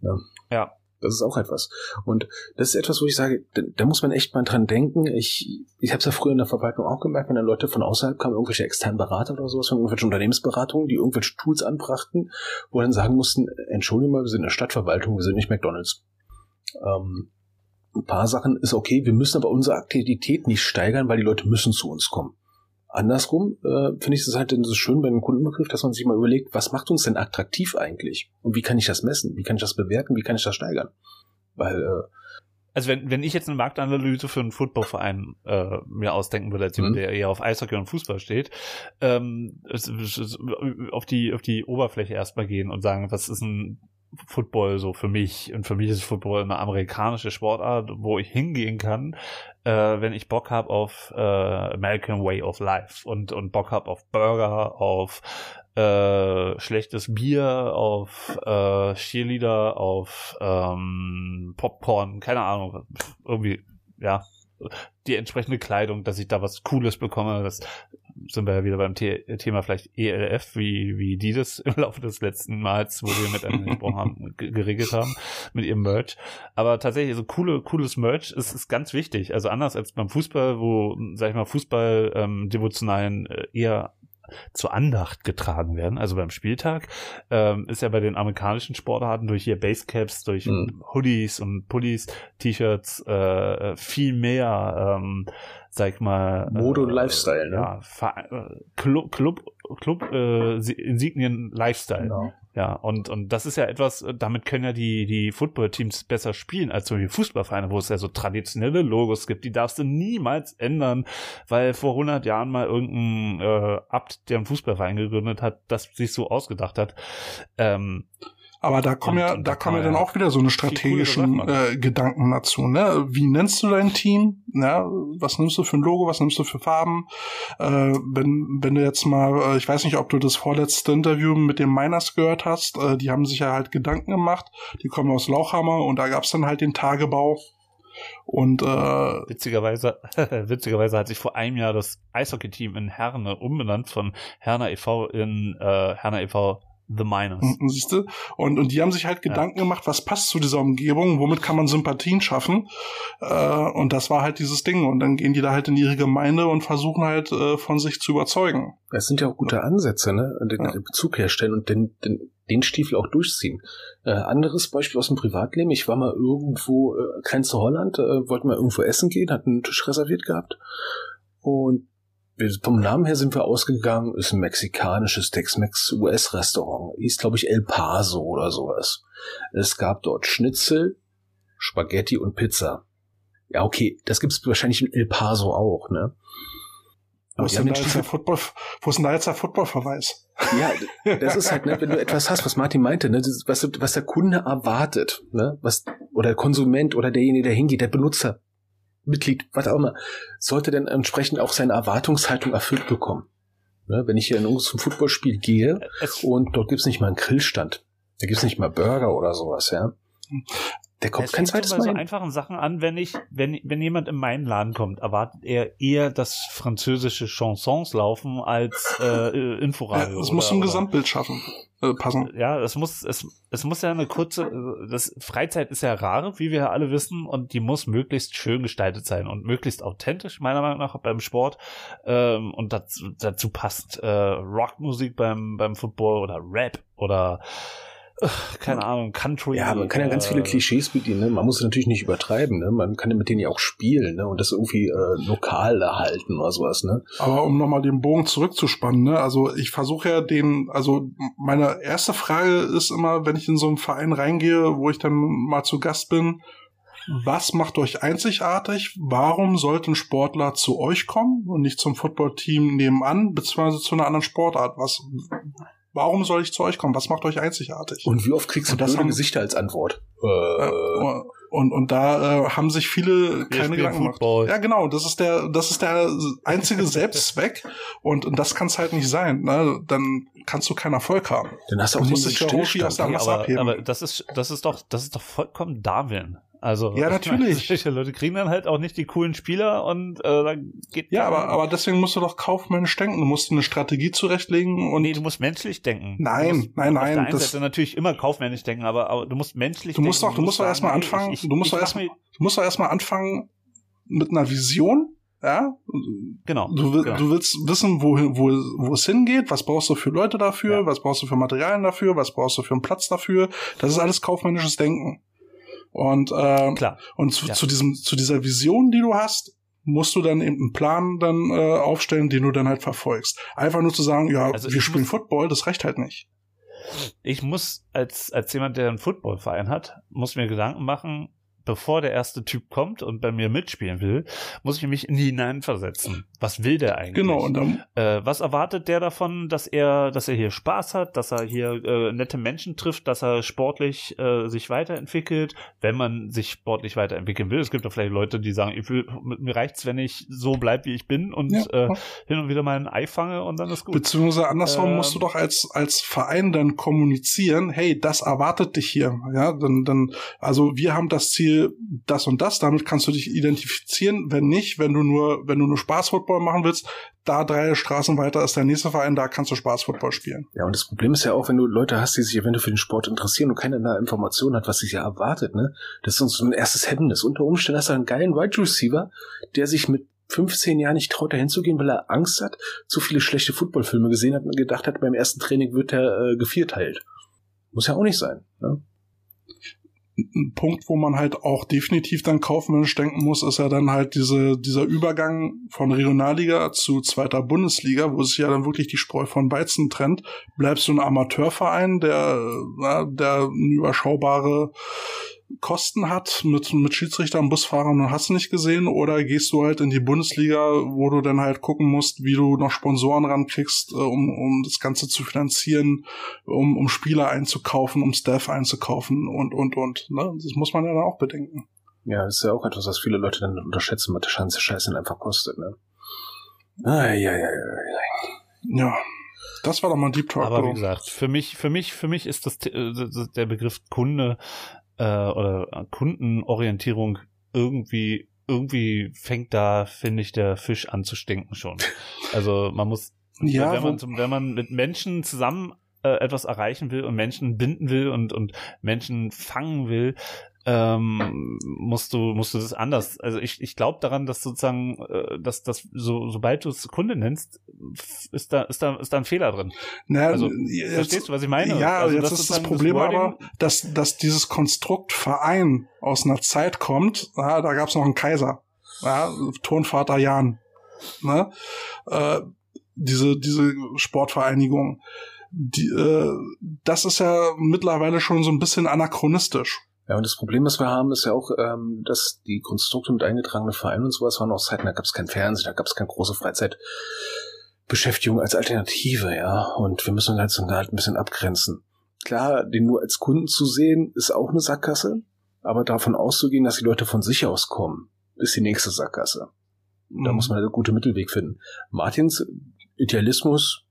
Ja. Ja. Das ist auch etwas. Und das ist etwas, wo ich sage, da, da muss man echt mal dran denken. Ich, ich habe es ja früher in der Verwaltung auch gemerkt, wenn dann Leute von außerhalb kamen, irgendwelche externen Berater oder sowas, von irgendwelchen Unternehmensberatungen, die irgendwelche Tools anbrachten, wo dann sagen mussten, Entschuldigung mal, wir sind eine Stadtverwaltung, wir sind nicht McDonalds. Ähm, ein paar Sachen ist okay, wir müssen aber unsere Aktivität nicht steigern, weil die Leute müssen zu uns kommen. Andersrum äh, finde ich es halt so schön bei einem Kundenbegriff, dass man sich mal überlegt, was macht uns denn attraktiv eigentlich? Und wie kann ich das messen? Wie kann ich das bewerten? Wie kann ich das steigern? Weil äh, Also wenn, wenn ich jetzt eine Marktanalyse für einen Footballverein äh, mir ausdenken würde, als jemand, Mhm. der eher auf Eishockey und Fußball steht, ähm, es, es, auf die auf die Oberfläche erstmal gehen und sagen, was ist ein Football so für mich? Und für mich ist Football eine amerikanische Sportart, wo ich hingehen kann, äh, wenn ich Bock habe auf äh, American Way of Life und und Bock habe auf Burger, auf äh, schlechtes Bier, auf äh, Cheerleader, auf ähm, Popcorn, keine Ahnung, irgendwie, ja, die entsprechende Kleidung, dass ich da was Cooles bekomme, das sind wir ja wieder beim The Thema vielleicht ELF, wie, wie die das im Laufe des letzten Mals, wo wir miteinander gesprochen haben, ge- geregelt haben, mit ihrem Merch. Aber tatsächlich, so coole, cooles Merch ist, ist ganz wichtig. Also anders als beim Fußball, wo, sag ich mal, Fußball ähm, devotionalen äh, eher zur Andacht getragen werden. Also beim Spieltag ähm, ist ja bei den amerikanischen Sportarten durch hier Basecaps, durch Mhm. Hoodies und Pullis, T-Shirts äh, viel mehr, ähm, sag ich mal, Mode und äh, Lifestyle, ne? Ja, äh, Club, Club, Club äh, Si- Insignien Lifestyle. Genau. Ja, und, und das ist ja etwas, äh, damit können ja die, die Football-Teams besser spielen als zum Beispiel Fußballvereine, wo es ja so traditionelle Logos gibt, die darfst du niemals ändern, weil vor 100 Jahren mal irgendein äh, Abt, der einen Fußballverein gegründet hat, das sich so ausgedacht hat. Ähm, Aber da kommen ja, da kommen ja dann auch wieder so eine strategischen äh, Gedanken dazu. Ne? Wie nennst du dein Team? Ja, was nimmst du für ein Logo? Was nimmst du für Farben? Äh, wenn, wenn du jetzt mal, äh, ich weiß nicht, ob du das vorletzte Interview mit dem Miners gehört hast, äh, die haben sich ja halt Gedanken gemacht. Die kommen aus Lauchhammer und da gab's dann halt den Tagebau. Und äh, witzigerweise, witzigerweise hat sich vor einem Jahr das Eishockey-Team in Herne umbenannt von Herner e.V. in äh, Herner e.V. The Miners. Mhm, Siehst du? Und, und die haben sich halt Gedanken gemacht, was passt zu dieser Umgebung, womit kann man Sympathien schaffen. Äh, und das war halt dieses Ding. Und dann gehen die da halt in ihre Gemeinde und versuchen halt äh, von sich zu überzeugen. Das sind ja auch gute Ansätze, ne? Den Ja. Bezug herstellen und den, den, den Stiefel auch durchziehen. Äh, anderes Beispiel aus dem Privatleben. Ich war mal irgendwo, äh, Grenze Holland, äh, wollten mal irgendwo essen gehen, hatten einen Tisch reserviert gehabt. Und vom Namen her sind wir ausgegangen, ist ein mexikanisches Tex-Mex-US-Restaurant. Hieß, glaube ich, El Paso oder sowas. Es gab dort Schnitzel, Spaghetti und Pizza. Ja, okay, das gibt's wahrscheinlich in El Paso auch, ne? Wo ist, denn da jetzt der Football, wo ist denn da jetzt der Footballverweis? ja, das ist halt, ne, wenn du etwas hast, was Martin meinte, ne, was, was der Kunde erwartet, ne, was, oder der Konsument oder derjenige, der hingeht, der Benutzer, Mitglied, was auch immer, sollte dann entsprechend auch seine Erwartungshaltung erfüllt bekommen. Ne, wenn ich hier in zum Footballspiel gehe und dort gibt's nicht mal einen Grillstand, da gibt's nicht mal Burger oder sowas, ja. Der kommt kein zweites schon bei Mal so einfachen Sachen an, wenn ich, wenn, wenn jemand in meinen Laden kommt, erwartet er eher, dass französische Chansons laufen als äh, äh, Ja, Inforadio. es muss oder- ein Gesamtbild schaffen, äh, passen. Ja, es muss, es, es muss ja eine kurze, äh, das Freizeit ist ja rar, wie wir ja alle wissen, und die muss möglichst schön gestaltet sein und möglichst authentisch, meiner Meinung nach, beim Sport. Ähm, und dazu, dazu passt äh, Rockmusik beim, beim Football oder Rap oder keine Ahnung, Country. Ja, man kann ja ganz viele Klischees bedienen. Ne? Man muss es natürlich nicht übertreiben. Ne? Man kann ja mit denen ja auch spielen ne? und das irgendwie äh, lokal erhalten oder sowas. Ne? Aber um nochmal den Bogen zurückzuspannen, ne, also ich versuche ja den, also meine erste Frage ist immer, wenn ich in so einen Verein reingehe, wo ich dann mal zu Gast bin, was macht euch einzigartig? Warum sollte ein Sportler zu euch kommen und nicht zum Footballteam nebenan, beziehungsweise zu einer anderen Sportart? Was, warum soll ich zu euch kommen? Was macht euch einzigartig? Und wie oft kriegst du das blöde haben- Gesichter als Antwort? Äh, Äh, und, und da äh, haben sich viele Wir keine Gedanken gemacht. Ja, genau, das ist der, das ist der einzige Selbstzweck und, und das kann es halt nicht sein. Ne? Dann kannst du keinen Erfolg haben. dann hast du auch irgendwie aus der- was aber, abheben. aber das ist, das ist doch, das ist doch vollkommen Darwin. Also Ja, natürlich. Solche Leute kriegen dann halt auch nicht die coolen Spieler und äh, dann geht Ja, aber, aber deswegen musst du doch kaufmännisch denken. Du musst eine Strategie zurechtlegen und nee, du musst menschlich denken. Nein, musst nein, Auf nein, der einen das- Seite natürlich immer kaufmännisch denken, aber, aber du musst menschlich du musst denken. doch, du musst doch erstmal anfangen, ich- ich- du musst doch erstmal, du musst doch erstmal anfangen mit einer Vision, ja? Genau. Du, genau. du willst wissen, wo, wo, wo es hingeht, was brauchst du für Leute dafür, Ja. was brauchst du für Materialien dafür, was brauchst du für einen Platz dafür. Das ist alles kaufmännisches Denken. Und, äh, Klar. und zu, Ja. zu, diesem, zu dieser Vision, die du hast, musst du dann eben einen Plan dann äh, aufstellen, den du dann halt verfolgst. Einfach nur zu sagen, ja, Also wir spielen Football, das reicht halt nicht. Ich muss als, als jemand, der einen Footballverein hat, muss mir Gedanken machen, bevor der erste Typ kommt und bei mir mitspielen will, muss ich mich in die hineinversetzen. Was will der eigentlich? Genau, und dann, Äh, was erwartet der davon, dass er, dass er hier Spaß hat, dass er hier äh, nette Menschen trifft, dass er sportlich äh, sich weiterentwickelt, wenn man sich sportlich weiterentwickeln will. Es gibt ja vielleicht Leute, die sagen, ich will, mir reicht's, wenn ich so bleib, wie ich bin und Ja. äh, hin und wieder mal ein Ei fange und dann ist gut. beziehungsweise andersrum Ähm, musst du doch als, als Verein dann kommunizieren, hey, das erwartet dich hier. Ja, dann, dann, also wir haben das Ziel, das und das, damit kannst du dich identifizieren. Wenn nicht, wenn du nur, wenn du nur Spaßfootball machen willst, da drei Straßen weiter ist der nächste Verein, da kannst du Spaßfootball spielen. Ja, und das Problem ist ja auch, wenn du Leute hast, die sich eventuell für den Sport interessieren und keine nahe Information hat, was sich ja erwartet, ne? Das ist uns so ein erstes Hemmnis. Unter Umständen hast du einen geilen Wide Receiver, der sich mit 15 Jahren nicht traut, dahin zu gehen, weil er Angst hat, zu viele schlechte Footballfilme gesehen hat und gedacht hat, beim ersten Training wird er äh, gevierteilt. Muss ja auch nicht sein. Ne? Ein Punkt, wo man halt auch definitiv dann kaufmännisch denken muss, ist ja dann halt diese, dieser Übergang von Regionalliga zu zweiter Bundesliga, wo sich ja dann wirklich die Spreu von Weizen trennt. Bleibst du ein Amateurverein, der, der überschaubare Kosten hat mit, mit Schiedsrichtern, Busfahrern und hast du nicht gesehen, oder gehst du halt in die Bundesliga, wo du dann halt gucken musst, wie du noch Sponsoren rankriegst, äh, um, um das Ganze zu finanzieren, um, um Spieler einzukaufen, um Staff einzukaufen und, und, und. Ne? Das muss man ja dann auch bedenken. Ja, das ist ja auch etwas, was viele Leute dann unterschätzen, was der ganze Scheiß dann einfach kostet, ne? Ah, ja, ja, ja, ja. Ja. Das war doch mal ein Deep Talk. Aber wie gesagt, für mich, für mich, für mich ist das, äh, das- der Begriff Kunde äh, oder Kundenorientierung irgendwie, irgendwie fängt da, finde ich, der Fisch an zu stinken schon. Also man muss, Ja, wenn, man, zum- wenn man mit Menschen zusammen äh, etwas erreichen will und Menschen binden will und, und Menschen fangen will, ähm, musst du musst du das anders. Also ich, ich glaube daran, dass sozusagen, äh, dass dass so sobald du es Kunde nennst, ist da ist da ist da ein Fehler drin. Na, Also, jetzt, Verstehst du, was ich meine? Ja, also, jetzt ist das Problem Wording- aber, dass, dass dieses Konstrukt Verein aus einer Zeit kommt, ja, da gab es noch einen Kaiser, ja, Turnvater Jan. Ne? Äh, diese, diese Sportvereinigung, die, äh, das ist ja mittlerweile schon so ein bisschen anachronistisch. Ja, und das Problem, was wir haben, ist ja auch, ähm, dass die Konstrukte mit eingetragenen Vereinen und sowas waren aus Zeiten, da gab es kein Fernsehen, da gab es keine große Freizeitbeschäftigung als Alternative, ja. Und wir müssen halt so halt ein bisschen abgrenzen. Klar, den nur als Kunden zu sehen, ist auch eine Sackgasse, aber davon auszugehen, dass die Leute von sich aus kommen, ist die nächste Sackgasse. Da Mhm. muss man halt einen guten Mittelweg finden. Martins Idealismus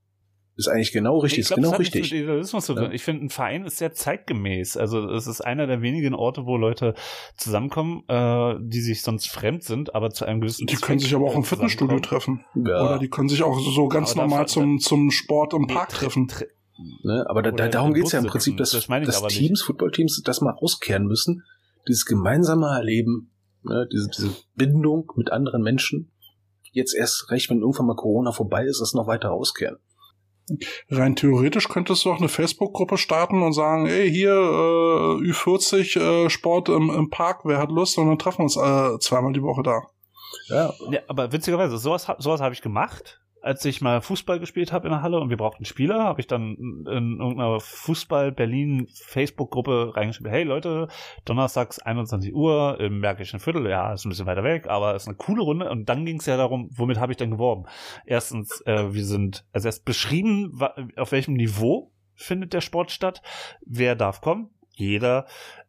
ist eigentlich genau richtig, Ich ist glaube, genau das hat nichts richtig. mit Idealismus zu tun. Ja. Ich finde, ein Verein ist sehr zeitgemäß. Also es ist einer der wenigen Orte, wo Leute zusammenkommen, äh, die sich sonst fremd sind, aber zu einem gewissen Die können Zweck, sich aber auch äh, im Fitnessstudio treffen. Ja. Oder die können sich auch so ganz Aber normal dafür- zum, zum Sport im Park treffen. tre- Ne? Aber da, da, darum geht's ja im Prinzip, dass, Das dass. Teams, Footballteams das mal auskehren müssen. Dieses gemeinsame Erleben, ne? diese, diese Bindung mit anderen Menschen. Jetzt erst recht, wenn irgendwann mal Corona vorbei ist, das noch weiter auskehren. Rein theoretisch könntest du auch eine Facebook-Gruppe starten und sagen, ey, hier äh, Ü40 äh, Sport im, im Park, wer hat Lust? Und dann treffen wir uns äh, zweimal die Woche da. Ja, Ja, aber witzigerweise, sowas, sowas habe ich gemacht. Als ich mal Fußball gespielt habe in der Halle und wir brauchten Spieler, habe ich dann in irgendeiner Fußball-Berlin-Facebook-Gruppe reingeschrieben, hey Leute, donnerstags 21 Uhr im Märkischen Viertel, ja, ist ein bisschen weiter weg, aber ist eine coole Runde. Und dann ging es ja darum, womit habe ich denn geworben? Erstens, äh, wir sind, also erst beschrieben, auf welchem Niveau findet der Sport statt, wer darf kommen, jeder.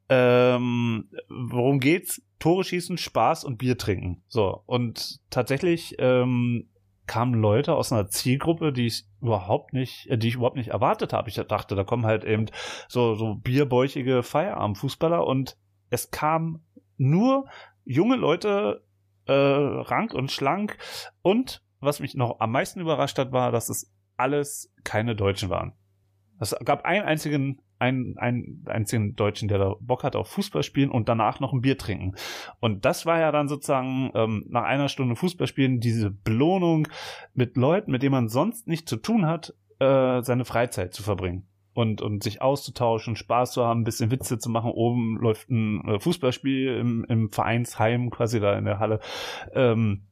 Ähm, worum geht's? Tore schießen, Spaß und Bier trinken. So. Und tatsächlich ähm, kamen Leute aus einer Zielgruppe, die ich überhaupt nicht, äh, die ich überhaupt nicht erwartet habe. Ich dachte, da kommen halt eben so, so bierbäuchige Feierabendfußballer und es kamen nur junge Leute, äh, rank und schlank. Und was mich noch am meisten überrascht hat, war, dass es alles keine Deutschen waren. Es gab einen einzigen, einen, einen einzigen Deutschen, der da Bock hat auf Fußball spielen und danach noch ein Bier trinken. Und das war ja dann sozusagen ähm, nach einer Stunde Fußball spielen diese Belohnung mit Leuten, mit denen man sonst nichts zu tun hat, äh, seine Freizeit zu verbringen. Und, und sich auszutauschen, Spaß zu haben, ein bisschen Witze zu machen. Oben läuft ein äh, Fußballspiel im, im Vereinsheim, quasi da in der Halle. Ähm,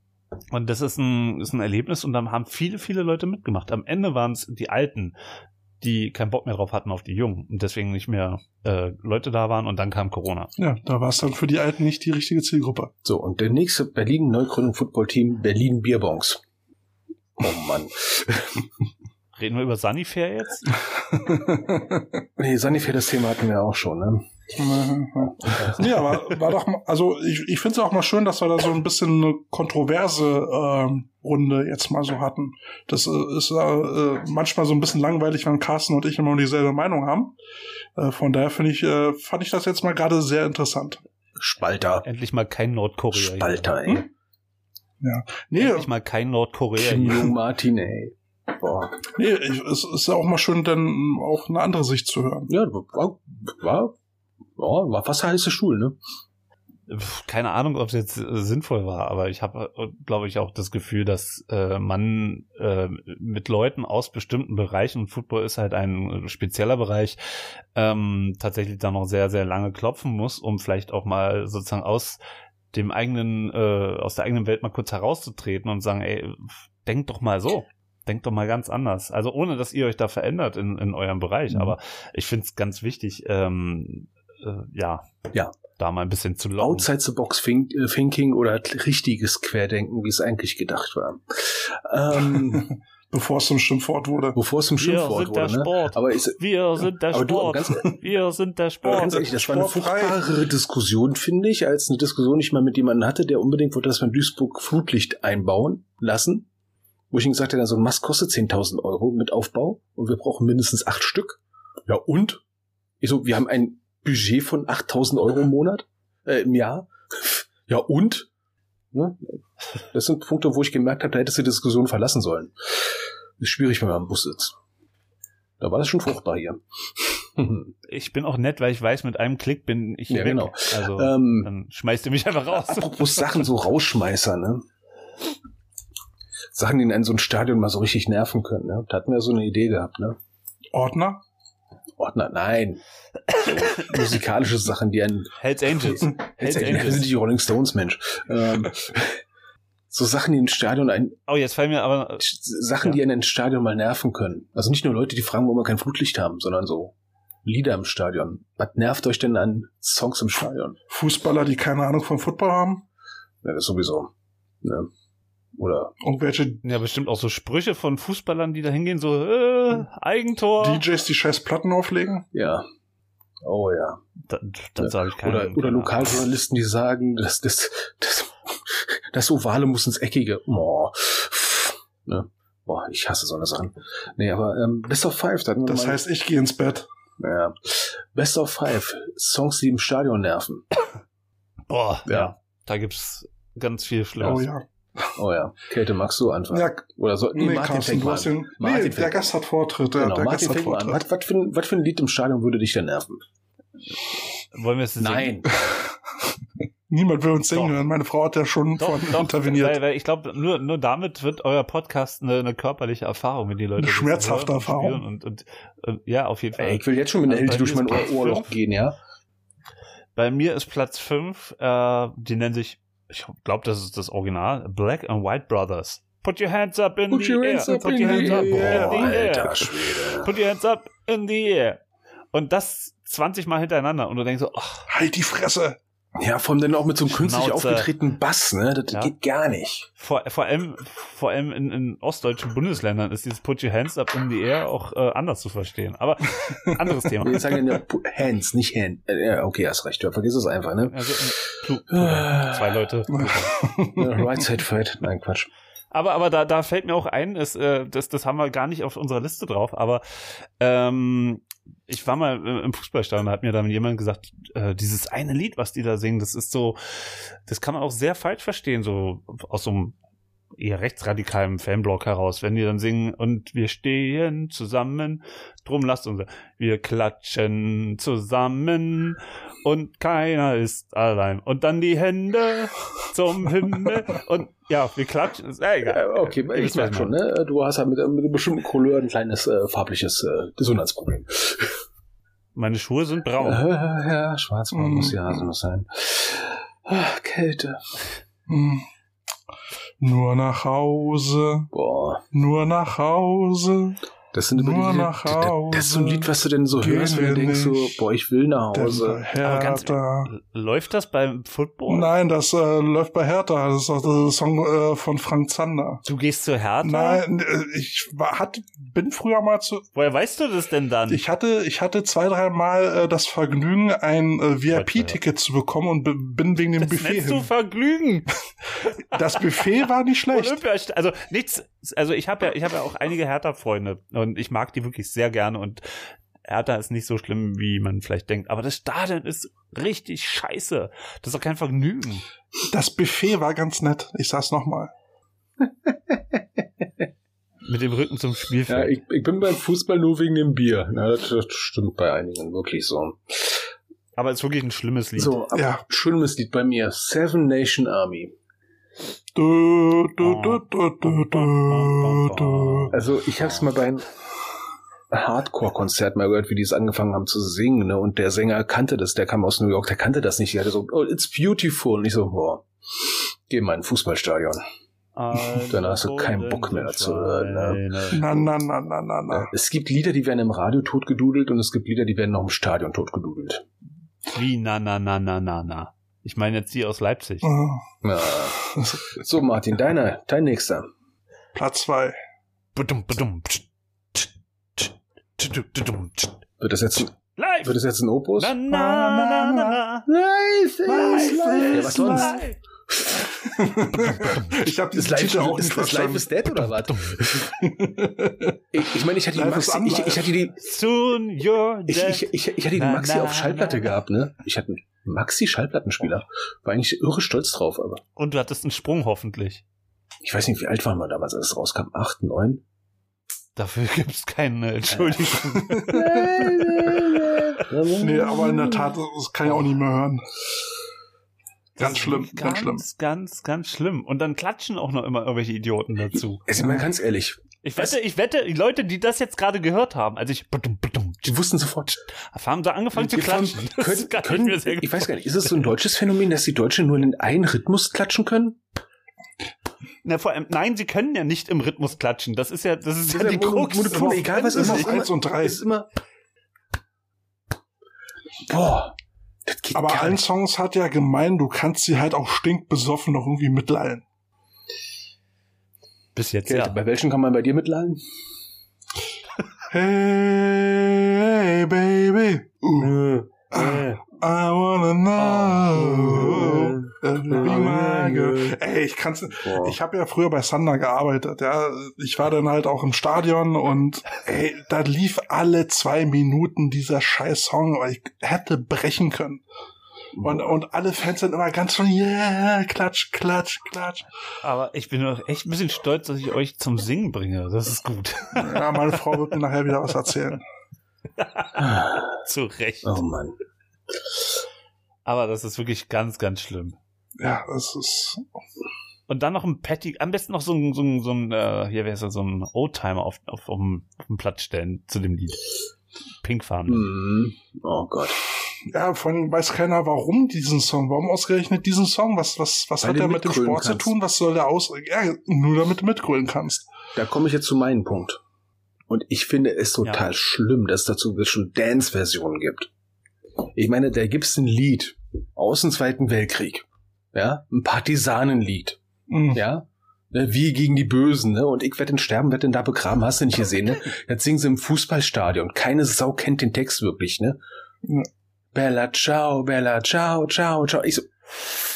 und das ist ein, ist ein Erlebnis und dann haben viele, viele Leute mitgemacht. Am Ende waren es die Alten, die keinen Bock mehr drauf hatten auf die Jungen und deswegen nicht mehr äh, Leute da waren und dann kam Corona. Ja, da war es dann für die Alten nicht die richtige Zielgruppe. so. Und der nächste Berlin-Neugründung Footballteam Berlin Bierbongs. Oh Mann. Reden wir über Sunnyfair jetzt? Nee, Sanifair, das Thema hatten wir auch schon, ne? nee, aber war doch mal, also ich, ich finde es auch mal schön, dass wir da so ein bisschen eine kontroverse ähm, Runde jetzt mal so hatten. Das äh, ist äh, manchmal so ein bisschen langweilig, wenn Carsten und ich immer dieselbe Meinung haben. Äh, von daher finde ich, äh, fand ich das jetzt mal gerade sehr interessant. Spalter. Endlich mal kein Nordkorea. hier. Spalter, ey. Hm? Nee, Endlich mal kein Nordkorea. Kim hier. Jong Martin, ey. Boah. nee ich, es ist ja auch mal schön, dann auch eine andere Sicht zu hören. Ja, war, war, war, war fast der heiße Stuhl, ne? Keine Ahnung, ob es jetzt äh, sinnvoll war, aber ich habe, glaube ich, auch das Gefühl, dass äh, man äh, mit Leuten aus bestimmten Bereichen, und Football ist halt ein äh, spezieller Bereich, ähm, tatsächlich da noch sehr, sehr lange klopfen muss, um vielleicht auch mal sozusagen aus dem eigenen, äh, aus der eigenen Welt mal kurz herauszutreten und sagen, ey, denkt doch mal so. Denkt doch mal ganz anders. Also ohne, dass ihr euch da verändert in, in eurem Bereich. Mhm. Aber ich finde es ganz wichtig, ähm, äh, ja, Ja. Da mal ein bisschen zu locken. Outside the Box äh, Thinking oder richtiges Querdenken, wie es eigentlich gedacht war. Ähm, Bevor es zum Schimpfwort wurde. bevor es zum Wir Schimpfwort sind der wurde, ne? Sport. Aber ist, Wir sind der aber du, Sport. ganz, Wir sind der Sport. ganz ehrlich, das war eine Sportfrei. fruchtbarere Diskussion, finde ich, als eine Diskussion, die ich mal mit jemandem hatte, der unbedingt wollte, dass wir in Duisburg Flutlicht einbauen lassen. Wo ich ihm gesagt habe, so ein Mast kostet 10.000 Euro mit Aufbau und wir brauchen mindestens acht Stück. Ja, und? Ich so, wir haben ein Budget von 8.000 Euro im Monat, äh, im Jahr. Ja, und? Ne? Das sind Punkte, wo ich gemerkt habe, da hättest du die Diskussion verlassen sollen. Ist schwierig, wenn man am Bus sitzt. Da war das schon fruchtbar hier. Ich bin auch nett, weil ich weiß, mit einem Klick bin ich Ja, weg. genau. Also ähm, dann schmeißt du mich einfach raus. apropos Sachen so Rausschmeißer, ne? Sachen, die in so ein Stadion mal so richtig nerven können, ne? Da hatten wir so eine Idee gehabt, ne? Ordner? Ordner, nein. So, musikalische Sachen, die einen Hells Angels. Hells sind Angels. die Rolling Stones, Mensch. Ähm, so Sachen, die ein Stadion ein, Oh, jetzt fallen mir aber Sachen, Ja. die in ein Stadion mal nerven können. Also nicht nur Leute, die fragen, warum wir kein Flutlicht haben, sondern so Lieder im Stadion. Was nervt euch denn an Songs im Stadion? Fußballer, die keine Ahnung vom Football haben? Ja, das sowieso. Ne? Oder Irgendwelche ja bestimmt auch so Sprüche von Fußballern, die da hingehen, so äh, Eigentor. DJs, die scheiß Platten auflegen? ja. Oh ja. Da, das sage ich keine Oder, oder. Lokaljournalisten, die sagen, das, das, das, das Ovale muss ins Eckige. Boah. Ne? Boah, ich hasse so eine Sachen. Nee, aber ähm, Best of Five, da Das heißt, ich gehe ins Bett. Ja. Best of Five. Songs, die im Stadion nerven. Boah, Ja. ja. Da gibt's ganz viel Schlimmes. Oh ja. Oh ja. Kälte, magst du anfangen? Ja, Oder so? nee, Martin Carsten, fängt du mal hast den. Nee, Martin der Gast hat Vortritt. Der, Genau, der Martin Gast hat. Vortritt. Was, was, für ein, was für ein Lied im Stadion würde dich denn nerven? Wollen wir es singen? Nein. Niemand will uns singen Doch. hören. Meine Frau hat ja schon Doch, von doch, interveniert. Weil, weil ich glaube, nur, nur damit wird euer Podcast eine, eine körperliche Erfahrung, wenn die Leute Eine schmerzhafte Erfahrung. Und, und, und ja, auf jeden Fall. Ey, ich will jetzt schon mit der Also Hälfte bei durch mir mein Ohrloch fünf. gehen, ja? Bei mir ist Platz 5, äh, die nennen sich, ich glaube, das ist das Original, Black and White Brothers. Put your hands up in Put the your air. hands up Put your hands up in the air. Alter Schwede. Put your hands up in the air. Und das 20 Mal hintereinander. Und du denkst so, ach, Halt die Fresse. Ja, vor allem dann auch mit so einem künstlich Schnauze. aufgetretenen Bass, ne? Das Ja. geht gar nicht. vor, vor allem, vor allem in, in ostdeutschen Bundesländern ist dieses Put your hands up in the air auch äh, anders zu verstehen. Aber anderes Thema. Wir sagen ja Hands, nicht Hand. Äh, Ja, okay, hast recht. Ja, vergiss es einfach, ne? Also, Plu- Plu- zwei Leute. Right side fight. Nein, Quatsch. Aber, aber da, da fällt mir auch ein, ist, äh, das, das haben wir gar nicht auf unserer Liste drauf, aber ähm, ich war mal im Fußballstadion, da hat mir dann jemand gesagt, äh, dieses eine Lied, was die da singen, das ist so, das kann man auch sehr falsch verstehen, so aus so einem eher rechtsradikalen Fanblock heraus, wenn die dann singen und wir stehen zusammen, drum lasst uns, wir klatschen zusammen und keiner ist allein und dann die Hände zum Himmel und ja, wir klatschen, ist ja egal. Okay, ich was merke schon, ne? Du hast halt mit, mit einem bestimmten Couleur ein kleines äh, farbliches äh, Dissonanzproblem. Meine Schuhe sind braun. Ja, ja, schwarzbraun Mm. muss ja so muss sein. Ach, Kälte. Hm. Nur nach Hause, Boah. nur nach Hause. Das sind immer Nur die, nach das, das ist so ein Hause Lied, was du denn so hörst, wenn du denkst so, boah, ich will nach Hause. Aber ganz-. Läuft das beim Football? Nein, das äh, läuft bei Hertha. Das ist auch der Song äh, von Frank Zander. Du gehst zu Hertha? Nein, äh, ich war, hat, bin früher mal zu. Woher weißt du das denn dann? Ich hatte, ich hatte zwei, drei Mal äh, das Vergnügen, ein äh, VIP-Ticket zu bekommen und bin wegen dem das Buffet nennst du hin. Vergnügen. Das Buffet war nicht schlecht. Also nichts, also ich habe ja, ich habe ja auch einige Hertha-Freunde und ich mag die wirklich sehr gerne und Hertha ist nicht so schlimm, wie man vielleicht denkt. Aber das Stadion ist richtig scheiße. Das ist doch kein Vergnügen. Das Buffet war ganz nett. Ich sag's nochmal. Mit dem Rücken zum Ja, Spielfeld. ich, ich bin beim Fußball nur wegen dem Bier. Ja, das, das stimmt bei einigen wirklich so. Aber es ist wirklich ein schlimmes Lied. So, aber Ja. schönes Lied bei mir. Seven Nation Army. Also ich habe es mal bei einem Hardcore-Konzert mal gehört, wie die es angefangen haben zu singen, ne? Und der Sänger kannte das, der kam aus New York, der kannte das nicht. Der hatte so, oh, it's beautiful. Und ich so, boah, geh mal in ein Fußballstadion. Dann hast du keinen Bock mehr zu hören, ne? Na, na, na, na, na, na. Es gibt Lieder, die werden im Radio totgedudelt und es gibt Lieder, die werden noch im Stadion totgedudelt. Wie na na na na na na. Ich meine jetzt die aus Leipzig. Ah, Ja. So, Martin, deiner, dein nächster. Platz zwei. Badum, badum, tsch, tsch, tsch, tsch, tsch, tsch, tsch. Wird das jetzt, ein- Live! wird das jetzt ein Opus? Na na na na na. Life is life. Ja, was sonst? Live. Ich habe Ist diesen live, Titel auch ist, nicht ist live is dead oder was? Ich, ich meine, ich hatte die Live is Maxi, ich, ich hatte die, Soon you're ich, dead. ich, ich, ich hatte die Na, Maxi na, auf Schallplatte na. gehabt, ne? Ich hatte einen Maxi Schallplattenspieler. War eigentlich irre stolz drauf, aber Und du hattest einen Sprung hoffentlich. ich weiß nicht, wie alt waren wir damals, als es rauskam? Acht, neun? Dafür gibt's keine Entschuldigung. Nee, aber in der Tat, das kann ich auch nicht mehr hören. Ganz Das ist schlimm, wirklich ganz schlimm. Ganz, ganz, ganz schlimm. Und dann klatschen auch noch immer irgendwelche Idioten dazu. Also mal ganz ehrlich, Ich wette, ich wette, die Leute, die das jetzt gerade gehört haben, als ich die wussten sofort. haben sie angefangen zu klatschen. Das können, können, mir sehr ich gut weiß gar nicht, ist es so ein deutsches Phänomen, dass die Deutschen nur in einen Rhythmus klatschen können? Na, vor allem, nein, sie können ja nicht im Rhythmus klatschen. Das ist ja, das ist ja die Krux. Monoton, egal was Immer ist, ist eins und drei. Ist immer, boah, das geht Aber allen. Songs hat ja gemein, du kannst sie halt auch stinkbesoffen noch irgendwie mitleihen. Bis jetzt, Okay, ja. Bei welchen kann man bei dir mitleihen? Hey, baby. Uh, I wanna know. uh, be my girl. Ey, ich kann's. Boah. Ich habe ja früher bei Sander gearbeitet, ja. Ich war dann halt auch im Stadion und ey, da lief alle zwei Minuten dieser scheiß Song, ich hätte brechen können. Und, und alle Fans sind immer ganz von, yeah, klatsch, klatsch, klatsch. Aber ich bin doch echt ein bisschen stolz, dass ich euch zum Singen bringe. Das ist gut. Ja, meine Frau wird mir nachher wieder was erzählen. Zu Recht. Oh Mann. Aber das ist wirklich ganz, ganz schlimm. Ja, das ist, Und dann noch ein Patty, am besten noch so ein, so ein, so ein äh, hier wäre es so ein Oldtimer auf, auf, auf, dem, auf dem Platz stellen zu dem Lied. Pinkfarben. Mhm. Oh Gott. ja, vor allem weiß keiner, warum diesen Song, warum ausgerechnet diesen Song, was, was, was Weil hat der mit dem Sport zu kannst. tun, was soll der aus, ja, nur damit du mitgrölen kannst. Da komme ich jetzt zu meinem Punkt. Und ich finde es total Ja. schlimm, dass es dazu schon Dance-Versionen gibt. Ich meine, da gibt's ein Lied aus dem Zweiten Weltkrieg. Ja, ein Partisanenlied. Mhm. Ja, ne, wie gegen die Bösen, ne? Und ich werde den sterben, werde den da begraben, hast du nicht gesehen, ne? Jetzt singen sie im Fußballstadion. Keine Sau kennt den Text wirklich, ne? Bella ciao, Bella ciao, ciao, ciao. Ich so,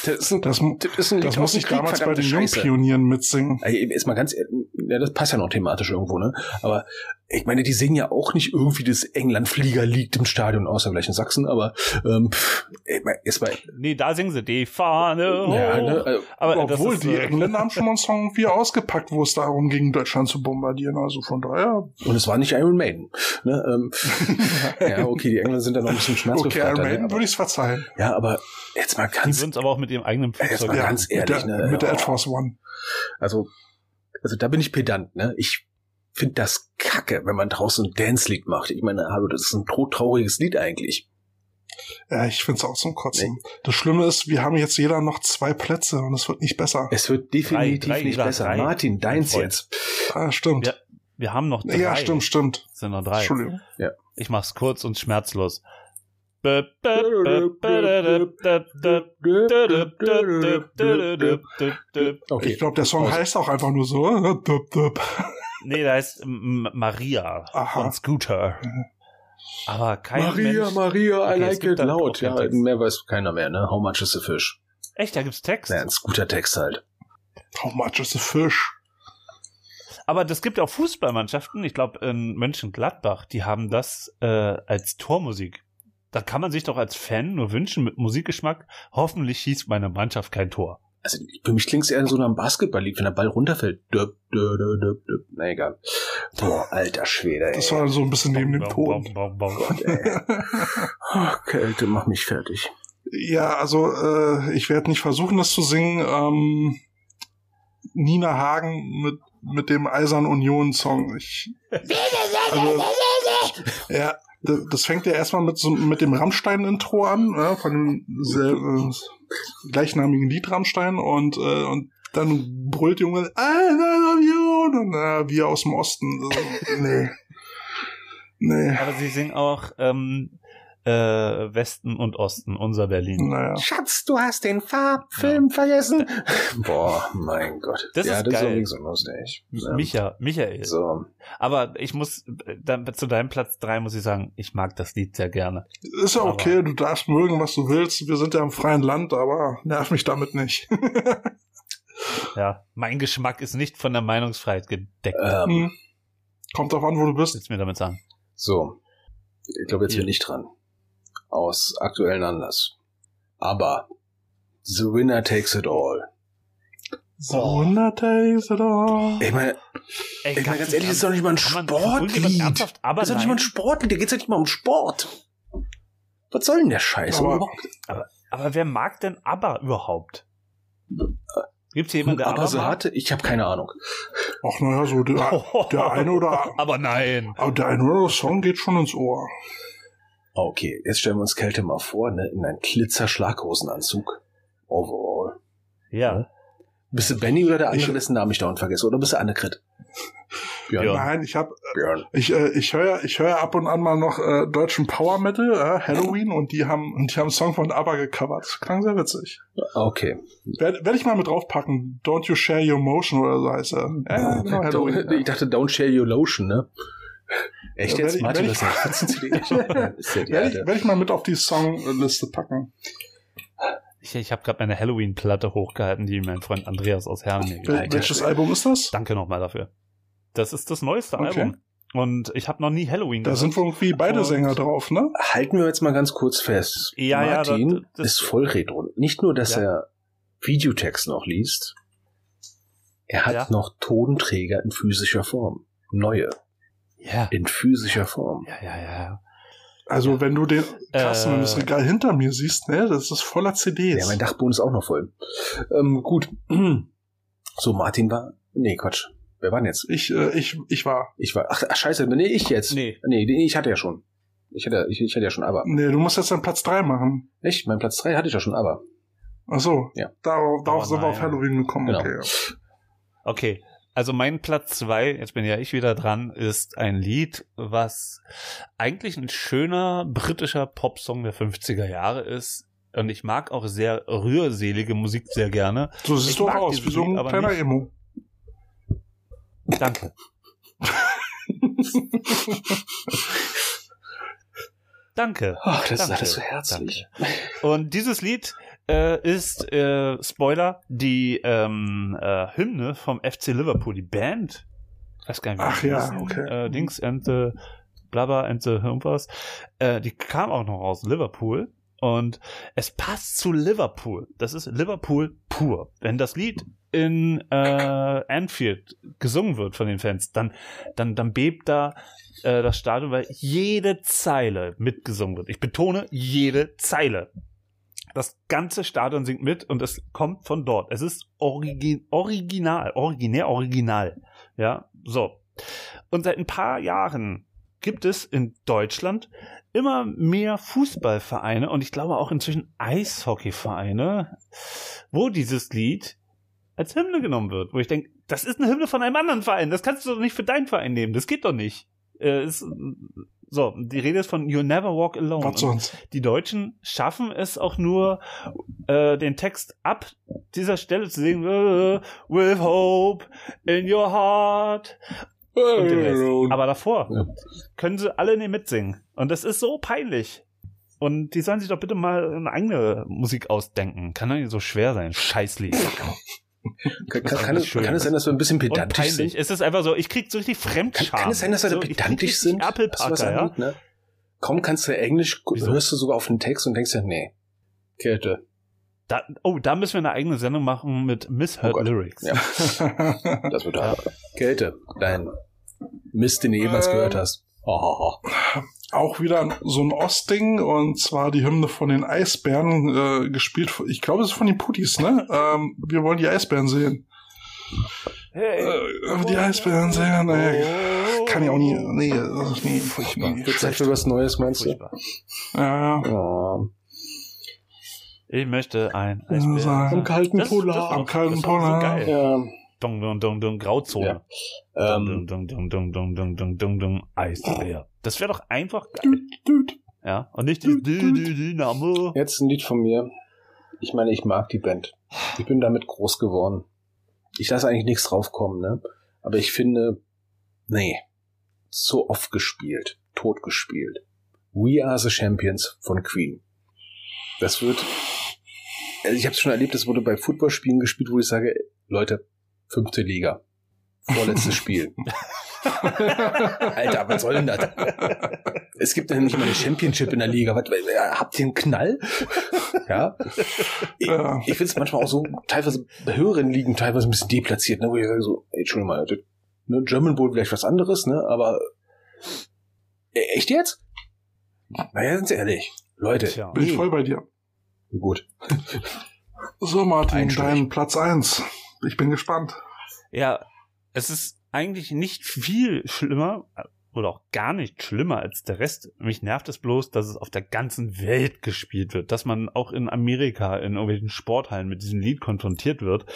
das ein, Das, das ein das muss ich Krieg, damals bei den. Jungpionieren mitsingen. Ist mal ganz, ehrlich, ja, das passt ja noch thematisch irgendwo, ne? Aber ich meine, die singen ja auch nicht irgendwie das England-Fliegerlied im Stadion, außer vielleicht in Sachsen, aber ähm, pff, ich mein, ist mal, Nee, da singen sie die Fahne hoch. ja, ne? Also, Aber das Obwohl, ist, die äh, Engländer haben schon mal einen Song wie ausgepackt, wo es darum ging, Deutschland zu bombardieren. Also von daher, und es war nicht Iron Maiden. Ne? Ähm, ja, okay, die Engländer sind da noch ein bisschen okay, schmerzbefreiter. Iron ne? Maiden würde ich es verzeihen. ja, aber jetzt mal Die ganz, sind aber auch mit ihrem eigenen Jetzt Flugzeug. mal Ja, ganz mit ehrlich, der, ne? mit der. Air Force One. also, also da bin ich pedant, ne? Ich finde das kacke, wenn man draußen ein Dance-Lied macht. Ich meine, hallo, das ist ein todtrauriges Lied eigentlich. Ja, ich finde es auch zum Kotzen. Das Schlimme ist, wir haben jetzt jeder noch zwei Plätze und es wird nicht besser. Es wird definitiv drei, nicht jeder besser. drei. Martin, deins jetzt. Ah, stimmt. Ja, Wir haben noch drei. Ja, stimmt, stimmt. Es sind noch drei. Entschuldigung. Ich mach's kurz und schmerzlos. Okay. Ich glaube, der Song heißt auch einfach nur so. Nee, der heißt M- Maria Aha. von Scooter. Aber kein Maria, Mensch. Maria, I Okay, es like it da laut. Ja, mehr weiß keiner mehr, ne? How much is the fish? Echt, da gibt's Text. Ja, ein guter Text halt. How much is a fish? Aber das gibt auch Fußballmannschaften, ich glaube in Mönchengladbach, die haben das äh, als Tormusik. Da kann man sich doch als Fan nur wünschen mit Musikgeschmack, hoffentlich schießt meine Mannschaft kein Tor. Also für mich klingt es eher so nach einem Basketballlied, wenn der Ball runterfällt. Döp, döp, döp, döp, döp. Na egal. Boah, alter Schwede, ey. Das war so ein bisschen neben dem Ton. Gott, ey. Oh, Kälte, mach mich fertig. Ja, also äh, ich werde nicht versuchen, das zu singen. Ähm, Nina Hagen mit mit dem Eisern Union Song. Ich, also, ja, das fängt ja erstmal mit so mit dem Rammstein Intro an, ja, von dem sel- äh, gleichnamigen Lied Rammstein und äh, und dann brüllt Junge Eisern Union und äh, wir aus dem Osten. Also, nee. Nee. Aber sie singen auch ähm, äh, Westen und Osten, unser Berlin. Naja. Schatz, du hast den Farbfilm vergessen. Boah, mein Gott. Das ja, ist das geil. so lustig. Ja. Micha, Michael. So. Aber ich muss, äh, dann, zu deinem Platz drei muss ich sagen, ich mag das Lied sehr gerne. Ist ja Aber- okay, du darfst mögen, was du willst. Wir sind ja im freien Land, aber nerv mich damit nicht. Ja, mein Geschmack ist nicht von der Meinungsfreiheit gedeckt. Ähm, Hm. Kommt drauf an, wo du bist. Willst du mir damit sagen? so. Ich glaube, jetzt Hier. bin ich dran. Aus aktuellen Anlass. Aber The Winner Takes It All. So, na, taste it all. Ich meine, Ich meine, ganz ehrlich, das ist doch nicht mal ein Sportlied. aber Das ist doch nicht mal ein? Sportlied, da geht's ja nicht mal um Sport. Was soll denn der Scheiß Aber- überhaupt? Aber wer mag denn ABBA überhaupt? Gibt's jemanden, der Aber ABBA so hatte, ich habe keine Ahnung. Ach naja, so der, der eine oder Aber nein. aber der eine oder andere Song geht schon ins Ohr. Okay, jetzt stellen wir uns Kälte mal vor, ne, in einen Glitzer-Schlaghosenanzug. Overall. Ja. Bist du Benny oder der andere, Ich- dessen Namen ich dauernd vergesse? Oder bist du Annegret? Björn. Ja. Nein, ich habe Björn. ich äh, ich höre ich höre ab und an mal noch äh, deutschen Power Metal, äh, Halloween und die haben und die haben einen Song von ABBA gecovert. Klang sehr witzig. Okay. Werde werd ich mal mit draufpacken. Don't you share your motion oder so heißt er. Ja, genau, Halloween. Ich dachte, don't share your lotion, ne? Echt Ja, jetzt? wenn ich- das ich- ist eine 14 CD. Ist ja Werde ich, alte. werd ich mal mit auf die Songliste packen. Ich, ich habe gerade meine Halloween-Platte hochgehalten, die mein Freund Andreas aus Herren mir gegeben hat. welches Album ist das? Danke nochmal dafür. Das ist das neueste Okay. Album. Und ich habe noch nie Halloween Da sind irgendwie beide Und- Sänger drauf, ne? Halten wir jetzt mal ganz kurz fest. Ja, ja, Martin das- das- ist voll retro. Nicht nur, dass Ja. er Videotext noch liest, er hat Ja. noch Tonenträger in physischer Form. Neue. Ja. In physischer Form. Ja, ja, ja. Also wenn du den Kasten, Äh. wenn du das Regal hinter mir siehst, ne, das ist voller CDs. Ja, mein Dachboden ist auch noch voll. Ähm, gut. So, Martin war. Nee, Quatsch. Wer war denn jetzt? ich, äh, ich, ich war. Ich war. Ach, ach scheiße, nee, ich jetzt. Nee. Nee, nee, ich hatte ja schon. Ich hatte, ich, ich hatte ja schon aber. Nee, du musst jetzt dann Platz drei machen. Echt? Mein Platz 3 hatte ich ja schon aber. Ach so. Ja. Darauf, darauf Aber sind wir auf. Halloween gekommen. Genau. Okay. ja. Okay. Also mein Platz zwei, jetzt bin ja ich wieder dran, ist ein Lied, was eigentlich ein schöner britischer Popsong der 50er Jahre ist. Und ich mag auch sehr rührselige Musik sehr gerne. So siehst du aus, wie so ein kleiner nicht. Emo. Danke. Danke. Ach, das ist Danke, alles so herzlich. Und dieses Lied äh, ist, äh, Spoiler, die ähm, äh, Hymne vom FC Liverpool, die Band. Ich weiß gar nicht, wie Ach ja, heißen. okay. Äh, Dings and the Blabber and the irgendwas. Äh, die kam auch noch aus Liverpool. Und es passt zu Liverpool. Das ist Liverpool pur. Wenn das Lied in äh, Anfield gesungen wird von den Fans, dann, dann, dann bebt da äh, das Stadion, weil jede Zeile mitgesungen wird. Ich betone jede Zeile. Das ganze Stadion singt mit und es kommt von dort. Es ist origi original, originär, original. Ja, so. Und seit ein paar Jahren gibt es in Deutschland immer mehr Fußballvereine und ich glaube auch inzwischen Eishockeyvereine, wo dieses Lied als Hymne genommen wird, wo ich denke, das ist eine Hymne von einem anderen Verein, das kannst du doch nicht für deinen Verein nehmen, das geht doch nicht. Äh, ist, so, die Rede ist von You Never Walk Alone. Was sonst? Die Deutschen schaffen es auch nur, äh, den Text ab dieser Stelle zu singen, äh, with hope in your heart. Und den Rest. Aber davor Ja. können sie alle nicht mitsingen. Und das ist so peinlich. Und die sollen sich doch bitte mal eine eigene Musik ausdenken. Kann doch nicht so schwer sein. Scheißlied. Kann, kann, kann, es, schön. kann es sein, dass wir ein bisschen Und pedantisch peinlich. sind? Es ist einfach so, ich krieg so richtig Kann, Fremdscham. kann es sein, dass wir so, pedantisch sind? Apple was was Parker, ja? ne? Kaum kannst du Englisch, Wieso? hörst du sogar auf den Text und denkst dir, nee, Kälte. Da, oh, da müssen wir eine eigene Sendung machen mit Misheard Oh. Lyrics. Ja. Das wird da. Kälte, dein Mist, den du jemals Ähm. gehört hast. Oh, auch wieder so ein Ostding und zwar die Hymne von den Eisbären äh, gespielt. Ich glaube, es ist von den Puttis, ne? ähm, wir wollen die Eisbären sehen. Hey. Äh, die Eisbären sehen, nee, kann ich auch nie, nee, das ist nie, Furchtbar. Wird Zeit für was Neues, meinst du? Furchtbar. Ja, ja. Oh. Ich möchte ein Eisbär. Am kalten Das- Polar. Am kalten Polar. So geil. Ja. Dong, dong, dong, dong, Grauzone. Ja. Dong, Ähm, dong, dong, dong, dong, dong, dong, dong, dong, Eisbär. Das wäre doch einfach geil. Düt. Ja. Und nicht dieses Dynamo. jetzt ein Lied von mir. Ich meine, ich mag die Band. Ich bin damit groß geworden. Ich lasse eigentlich nichts draufkommen, ne? Aber ich finde, nee, so oft gespielt, tot gespielt. We Are the Champions von Queen. Das wird, also ich habe es schon erlebt, das wurde bei Footballspielen gespielt, wo ich sage, Leute, fünfte Liga, vorletztes Spiel. Alter, was soll denn das? Es gibt ja nicht mal eine Championship in der Liga. Was, äh, habt ihr einen Knall? Ja. Ich, Ja. ich finde es manchmal auch so, teilweise bei höheren Ligen teilweise ein bisschen deplatziert, ne, wo ich sage so, ey, Entschuldigung mal, das Ne? German Bowl vielleicht was anderes, ne? Aber äh, echt jetzt? Naja, sind Sie ehrlich. Leute, Tja. Bin ich voll bei dir. gut. So, Martin, dein Platz eins. Ich bin gespannt. Ja, es ist eigentlich nicht viel schlimmer oder auch gar nicht schlimmer als der Rest. Mich nervt es bloß, dass es auf der ganzen Welt gespielt wird, dass man auch in Amerika in irgendwelchen Sporthallen mit diesem Lied konfrontiert wird.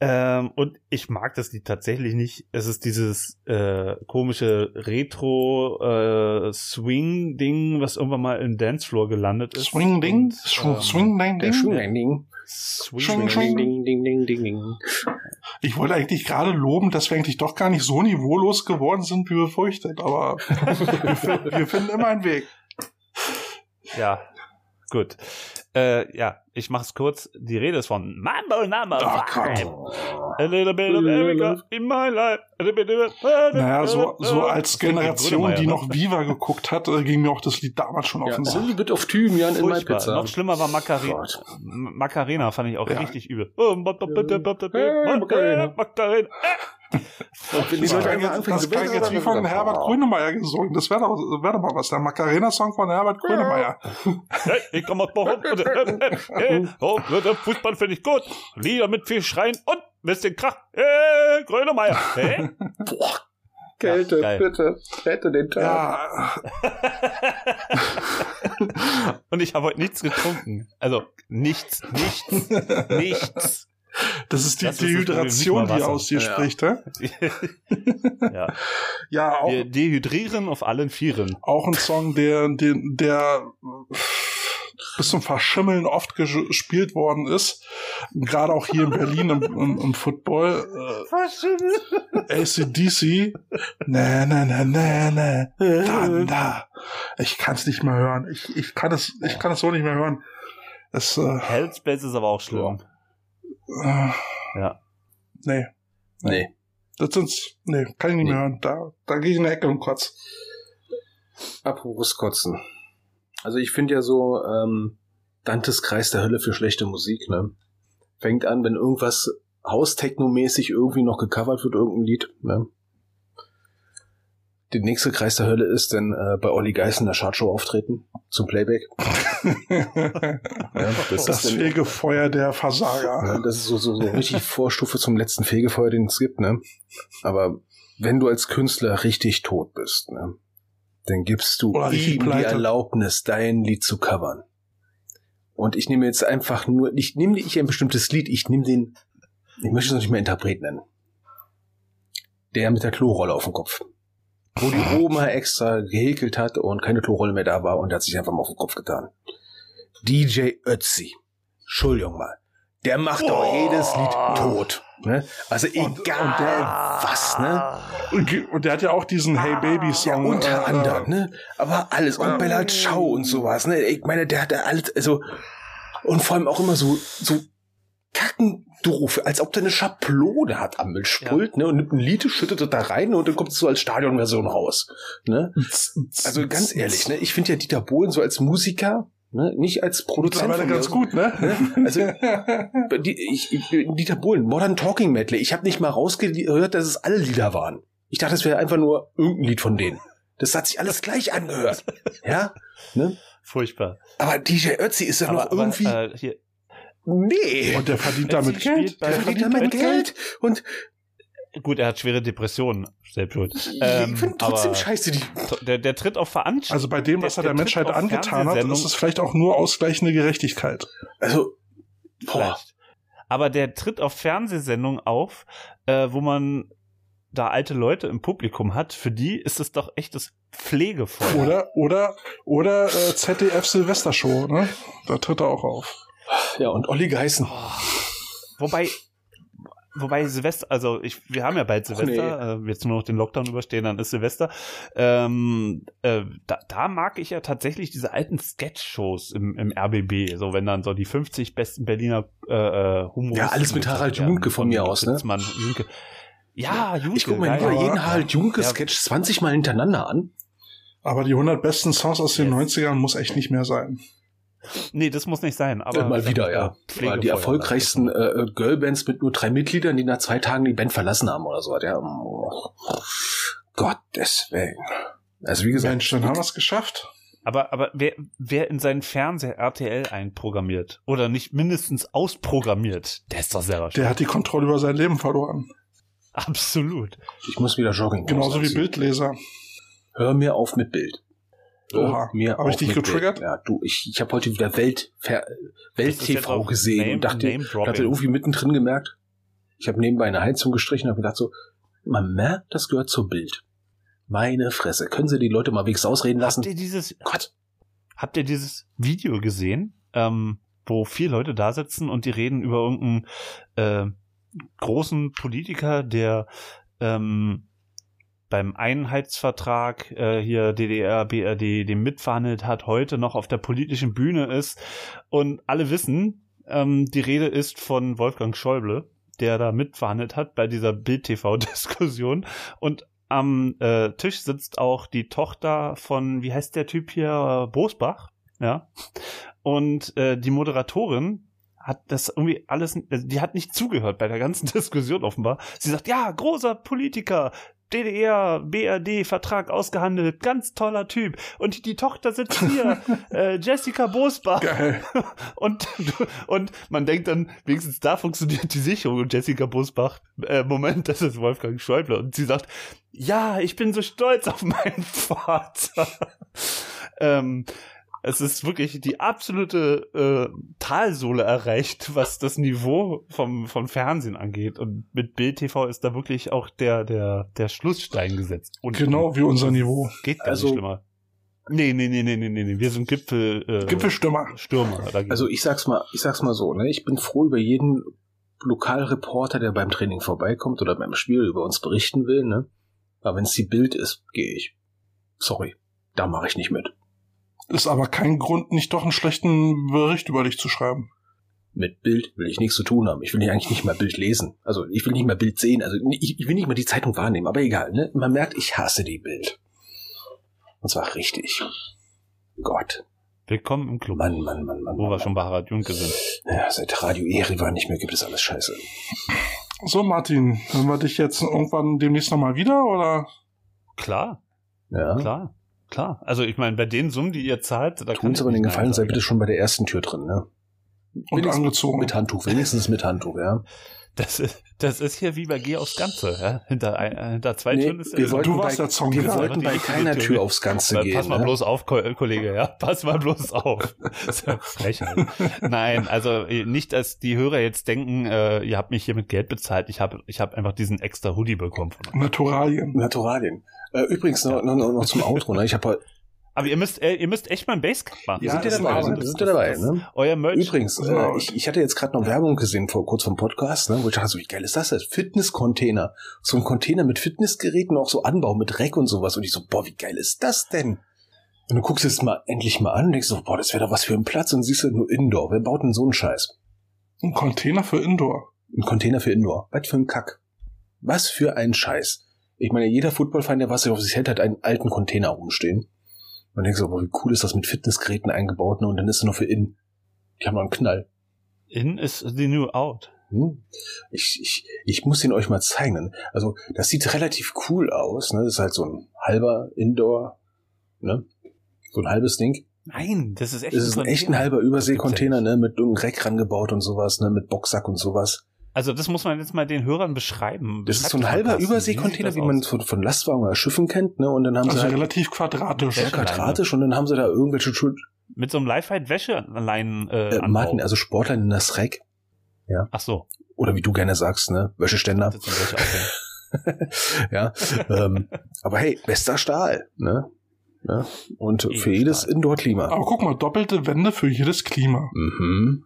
Ähm, und ich mag das Lied tatsächlich nicht. Es ist dieses äh, komische Retro-Swing-Ding, was irgendwann mal im Dancefloor gelandet ist. Swing-Ding? Ähm, Swing-Ding? Der Schwing-Ding. Swing, Schwing, schwing. ding, ding, ding, ding, ding. Ich wollte eigentlich gerade loben, dass wir eigentlich doch gar nicht so niveaulos geworden sind, wie befürchtet, aber wir, fin- wir finden immer einen Weg. Ja, gut. Äh, ja, ich mach's kurz. Die Rede ist von Mambo Number Oh. A little bit of America in my life. A little bit of Naja, so, so als Generation, die ne? noch Viva geguckt hat, äh, ging mir auch das Lied damals schon auf Ja, den a Sack. little bit of Thymian in my pizza. Noch schlimmer war Macarena. Macarena fand ich auch Ja. richtig übel. Oh, Macarena. Macarena. Und wenn die Das Leute einfach jetzt, anfangen, das klang jetzt wie von Herbert Grönemeyer gesungen. Das wäre doch, wär doch mal was. Der Macarena-Song von Herbert Grönemeyer. Hey, ich komm aus Bochum. Hey, oh, Fußball finde ich gut. Lieder mit viel Schreien und bisschen Krach. Hey, Grönemeyer. Hey. Kälte, Ja, bitte. Rette den Tag. Ja, Und ich habe heute nichts getrunken. Also nichts, nichts, nichts. Das ist die Das ist das Dehydration, mal die aus dir Ja. spricht. hä? ja. Ja, auch, Wir dehydrieren auf allen Vieren. auch ein Song, der, der, der bis zum Verschimmeln oft ges- gespielt worden ist. Gerade auch hier in Berlin im, im, im Football. Äh, ACDC. Na, na, na, na, na. Thunder. Ich kann es nicht mehr hören. Ich, ich kann es, ich kann es so nicht mehr hören. Es, äh, Hellspace ist aber auch schlimm. Ja. nee. Nee. Das sind's, nee, kann ich nicht mehr hören. Da, da gehe ich in die Ecke und kotz. Apropos Kotzen. Also ich finde ja so, ähm, Dantes Kreis der Hölle für schlechte Musik, ne? Fängt an, wenn irgendwas Haustechno-mäßig irgendwie noch gecovert wird, irgendein Lied, ne? Der nächste Kreis der Hölle ist dann äh, bei Olli Geis in der Chartshow auftreten zum Playback. Ja, das, Das ist Fegefeuer der Versager. ja, das ist so, so, so richtig Vorstufe zum letzten Fegefeuer, den es gibt, ne? Aber wenn du als Künstler richtig tot bist, ne? Dann gibst du Oder ihm die. Erlaubnis, dein Lied zu covern. Und ich nehme jetzt einfach nur, ich nehme nicht ein bestimmtes Lied, ich nehme den, ich möchte es noch nicht mehr Interpret nennen. Der mit der Klorolle auf dem Kopf. Wo die Oma extra gehäkelt hat und keine Klorolle mehr da war und hat sich einfach mal auf den Kopf getan. DJ Ötzi. Entschuldigung mal. Der macht doch jedes Lied tot. Ne? Also egal Und- der- was, ne? Und, und der hat ja auch diesen Hey Baby Ja, Song. unter äh, anderem, ne? Aber alles. Und Ja. Bella Ciao und sowas, ne? Ich meine, der hat da alles, also, und vor allem auch immer so, so kackendoof, als ob der eine Schablone hat am Mischpult, ne? Und nimmt ein Lied, schüttet das da rein und dann kommt es so als Stadionversion raus, ne? Also ganz ehrlich, ne? Ich finde ja Dieter Bohlen so als Musiker, ne? Nicht als Produzent. Von mir ganz gut, ne? Also, die, ich, Dieter Bohlen, Modern Talking Medley. Ich habe nicht mal rausgehört, dass es alle Lieder waren. Ich dachte, es wäre einfach nur irgendein Lied von denen. Das hat sich alles gleich angehört. Ja? Ne? Furchtbar. Aber DJ Ötzi ist ja noch irgendwie. äh, hier, nee. Und der verdient damit Geld. der verdient damit Geld. Und gut, er hat schwere Depressionen, selbst schuld. ich Ähm, finde trotzdem scheiße, die. Der, der tritt auf Veranstaltungen. Also bei dem, was Der- er der der Menschheit angetan hat, ist es vielleicht auch nur ausgleichende Gerechtigkeit. Also, boah. Vielleicht. Aber der tritt auf Fernsehsendungen auf, äh, wo man da alte Leute im Publikum hat. Für die ist es doch echtes Pflegefeuer. Oder, oder, oder äh, ZDF Silvestershow, ne? Da tritt er auch auf. Ja, und Olli Geißen. Wobei, wobei Silvester, also ich, wir haben ja bald Silvester, äh, jetzt nur noch den Lockdown überstehen, dann ist Silvester. Ähm, äh, da, da mag ich ja tatsächlich diese alten Sketch-Shows im, im RBB, so wenn dann so die 50 besten Berliner äh, äh, Humoristen. Ja, alles mit Harald Junke von mir aus, ne? Junke. Ja, Junke. Ich gucke mir lieber jeden Harald Junke Ja. Sketch 20 Mal hintereinander an. Aber die 100 besten Songs aus den Yes. 90ern muss echt nicht mehr sein. Nee, das muss nicht sein. Aber mal wieder, ja. Die erfolgreichsten äh, äh, Girlbands mit nur drei Mitgliedern, die nach zwei Tagen die Band verlassen haben oder so. Ja, oh, Gottes Willen. Also wie gesagt, Mensch, dann haben wir es geschafft. Aber, aber wer, wer in seinen Fernseher RTL einprogrammiert oder nicht mindestens ausprogrammiert, der ist doch selber Der hat die Kontrolle über sein Leben verloren. Absolut. ich muss wieder Jogging. Genauso wie Bildleser. Hör mir auf mit Bild. Oha. mir Hab ich dich mit getriggert? Ja, du, ich, ich habe heute wieder Welt, Ver- Welt TV auch gesehen Name- und dachte, Name-Dropping. hatte irgendwie mittendrin gemerkt, ich habe nebenbei eine Heizung gestrichen und habe gedacht so, man merkt, das gehört zur Bild. Meine Fresse, können Sie die Leute mal wegs ausreden lassen? Habt ihr dieses, Gott, habt ihr dieses Video gesehen, ähm, wo vier Leute da sitzen und die reden über irgendeinen äh, großen Politiker, der ähm, beim Einheitsvertrag äh, hier DDR, BRD, dem mitverhandelt hat, heute noch auf der politischen Bühne ist und alle wissen, ähm, die Rede ist von Wolfgang Schäuble, der da mitverhandelt hat bei dieser Bild-TV-Diskussion und am äh, Tisch sitzt auch die Tochter von, wie heißt der Typ hier, äh, Bosbach, ja. Und äh, die Moderatorin hat das irgendwie alles, also die hat nicht zugehört bei der ganzen Diskussion offenbar. Sie sagt, ja, großer Politiker, DDR, BRD, Vertrag ausgehandelt, ganz toller Typ. Und die Tochter sitzt hier, äh, Jessica Bosbach. Geil. Und, und man denkt dann, wenigstens da funktioniert die Sicherung. Und Jessica Busbach, äh, Moment, das ist Wolfgang Schäuble. Und sie sagt, ja, ich bin so stolz auf meinen Vater. ähm, es ist wirklich die absolute äh, Talsohle erreicht, was das Niveau vom, vom Fernsehen angeht. Und mit Bild TV ist da wirklich auch der, der, der Schlussstein gesetzt. Und Genau wie unser Niveau. Geht gar Also- nicht schlimmer. Nee, nee, nee, nee, nee, nee, nee. Wir sind Gipfel, äh, Gipfelstürmer. Stürmer. dagegen. also ich sag's mal, ich sag's mal so, ne? Ich bin froh über jeden Lokalreporter, der beim Training vorbeikommt oder beim Spiel über uns berichten will, ne? Aber wenn's die Bild ist, gehe ich. Sorry, da mache ich nicht mit. Ist aber kein Grund, nicht doch einen schlechten Bericht über dich zu schreiben. Mit Bild will ich nichts zu tun haben. Ich will eigentlich nicht mal Bild lesen. Also ich will nicht mal Bild sehen. Also ich, ich will nicht mal die Zeitung wahrnehmen. Aber egal, ne? Man merkt, ich hasse die Bild. Und zwar richtig. Gott. Willkommen im Club. Mann, Mann, Mann, Mann. Wo wir Mann. schon bei Harald Junke sind. Ja, seit Radio Erivan nicht mehr gibt es alles Scheiße. So, Martin, hören wir dich jetzt irgendwann demnächst nochmal wieder oder? Klar, Ja. klar, klar. Also ich meine, bei den Summen, die ihr zahlt, da Tu kann uns aber den Gefallen, sei bitte schon bei der ersten Tür drin, ne? Und Wenigstens angezogen. Mit Handtuch, wenigstens mit Handtuch, ja. Das ist, das ist hier wie bei Geh aufs Ganze. Ja? Hinter, ein- äh, hinter zwei Nee, Türen ist wir wollten du warst bei, der Song wir Die bei keiner Tür. Tür aufs Ganze Äh, gehen. Pass mal ne? bloß auf, Ko Kollege, ja. Pass mal bloß auf. Das ist ja Frechheit. Nein, also äh, nicht, dass die Hörer jetzt denken, äh, ihr habt mich hier mit Geld bezahlt. Ich habe ich hab einfach diesen extra Hoodie bekommen von euch. Naturalien. Naturalien. Äh, übrigens noch, noch, noch zum Outro, ne? Ich habe Aber ihr müsst, äh, ihr müsst echt mal ein Basecamp machen. Ja, sind ja dabei, ne? Arbeit. sind ja dabei, ne? Euer Merch. Übrigens, äh, ich, ich hatte jetzt gerade noch Werbung gesehen vor kurz vom Podcast, ne, wo ich dachte, so, wie geil ist das denn? Fitnesscontainer. So ein Container mit Fitnessgeräten, auch so Anbau mit Reck und sowas. Und ich so, boah, wie geil ist das denn? Und du guckst es mal endlich mal an und denkst so, boah, das wäre doch was für ein Platz und siehst du nur Indoor. Wer baut denn so einen Scheiß? Ein Container für Indoor. Ein Container für Indoor. Was für ein Kack. Was für ein Scheiß. Ich meine, jeder Footballfan, der was auf sich hält, hat einen alten Container rumstehen. Man denkt so, boah, wie cool ist das mit Fitnessgeräten eingebaut, ne? Und dann ist es noch für innen. Die haben noch einen Knall. In is the new out. Hm? Ich, ich, ich muss ihn euch mal zeigen. Also, das sieht relativ cool aus. Ne? Das ist halt so ein halber Indoor, ne? So ein halbes Ding. Nein, das ist echt Es ist ein echt ein halber Überseekontainer, Das ne? Mit einem Reck rangebaut und sowas, ne? Mit Boxsack und sowas. Also das muss man jetzt mal den Hörern beschreiben. Das ist so ein halber Überseekontainer, wie das man aus? von, von Lastwagen oder Schiffen kennt, ne? Und dann haben Also sie halt relativ quadratisch. sehr quadratisch und dann haben sie da irgendwelche Schu Mit so einem Lifehide-Wäschelein äh, äh. Martin, also Sportler in das Reck. Ach so. Oder wie du gerne sagst, ne? Wäscheständer. Ja. ähm, aber hey, bester Stahl, ne? Ja. Und für jedes Indoor-Klima. Aber guck mal, doppelte Wände für jedes Klima. Mhm.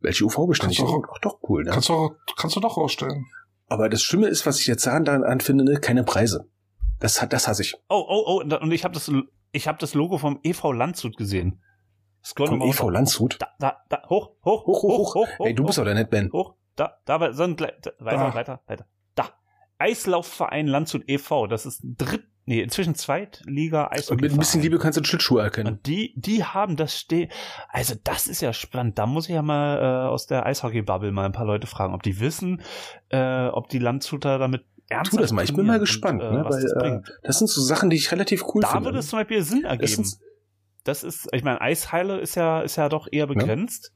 Welche du Ach, doch cool, ne? Kannst du, kannst du doch rausstellen. Aber das Schlimme ist, was ich jetzt daran an finde, ne? keine Preise. Das hat, das hasse ich. Oh, oh, oh, und ich habe das, ich habe das Logo vom EV Landshut gesehen. Scroll Vom EV. Landshut. Da, da, da, hoch, hoch, Hoch, hoch, hoch. Hey, du bist hoch, doch der nicht Ben. hoch, da, da, aber so ein, Gle- da, weiter, weiter, weiter. Da. Eislaufverein Landshut e.V., das ist dritt, nee, inzwischen Zweitliga Eishockey. Und mit ein bisschen Liebe kannst du den Schlittschuh erkennen. Und die, die haben das stehen. Also das ist ja spannend. Da muss ich ja mal äh, aus der Eishockey-Bubble mal ein paar Leute fragen, ob die wissen, äh, ob die Landshuter damit ernsthaft Tu das mal, ich bin mal gespannt, und, ne, was weil das äh, bringt. das sind so Sachen, die ich relativ cool Da finde. würde es zum Beispiel Sinn Das ergeben. ist- Das ist, ich meine, Eisheile ist ja, ist ja doch eher begrenzt.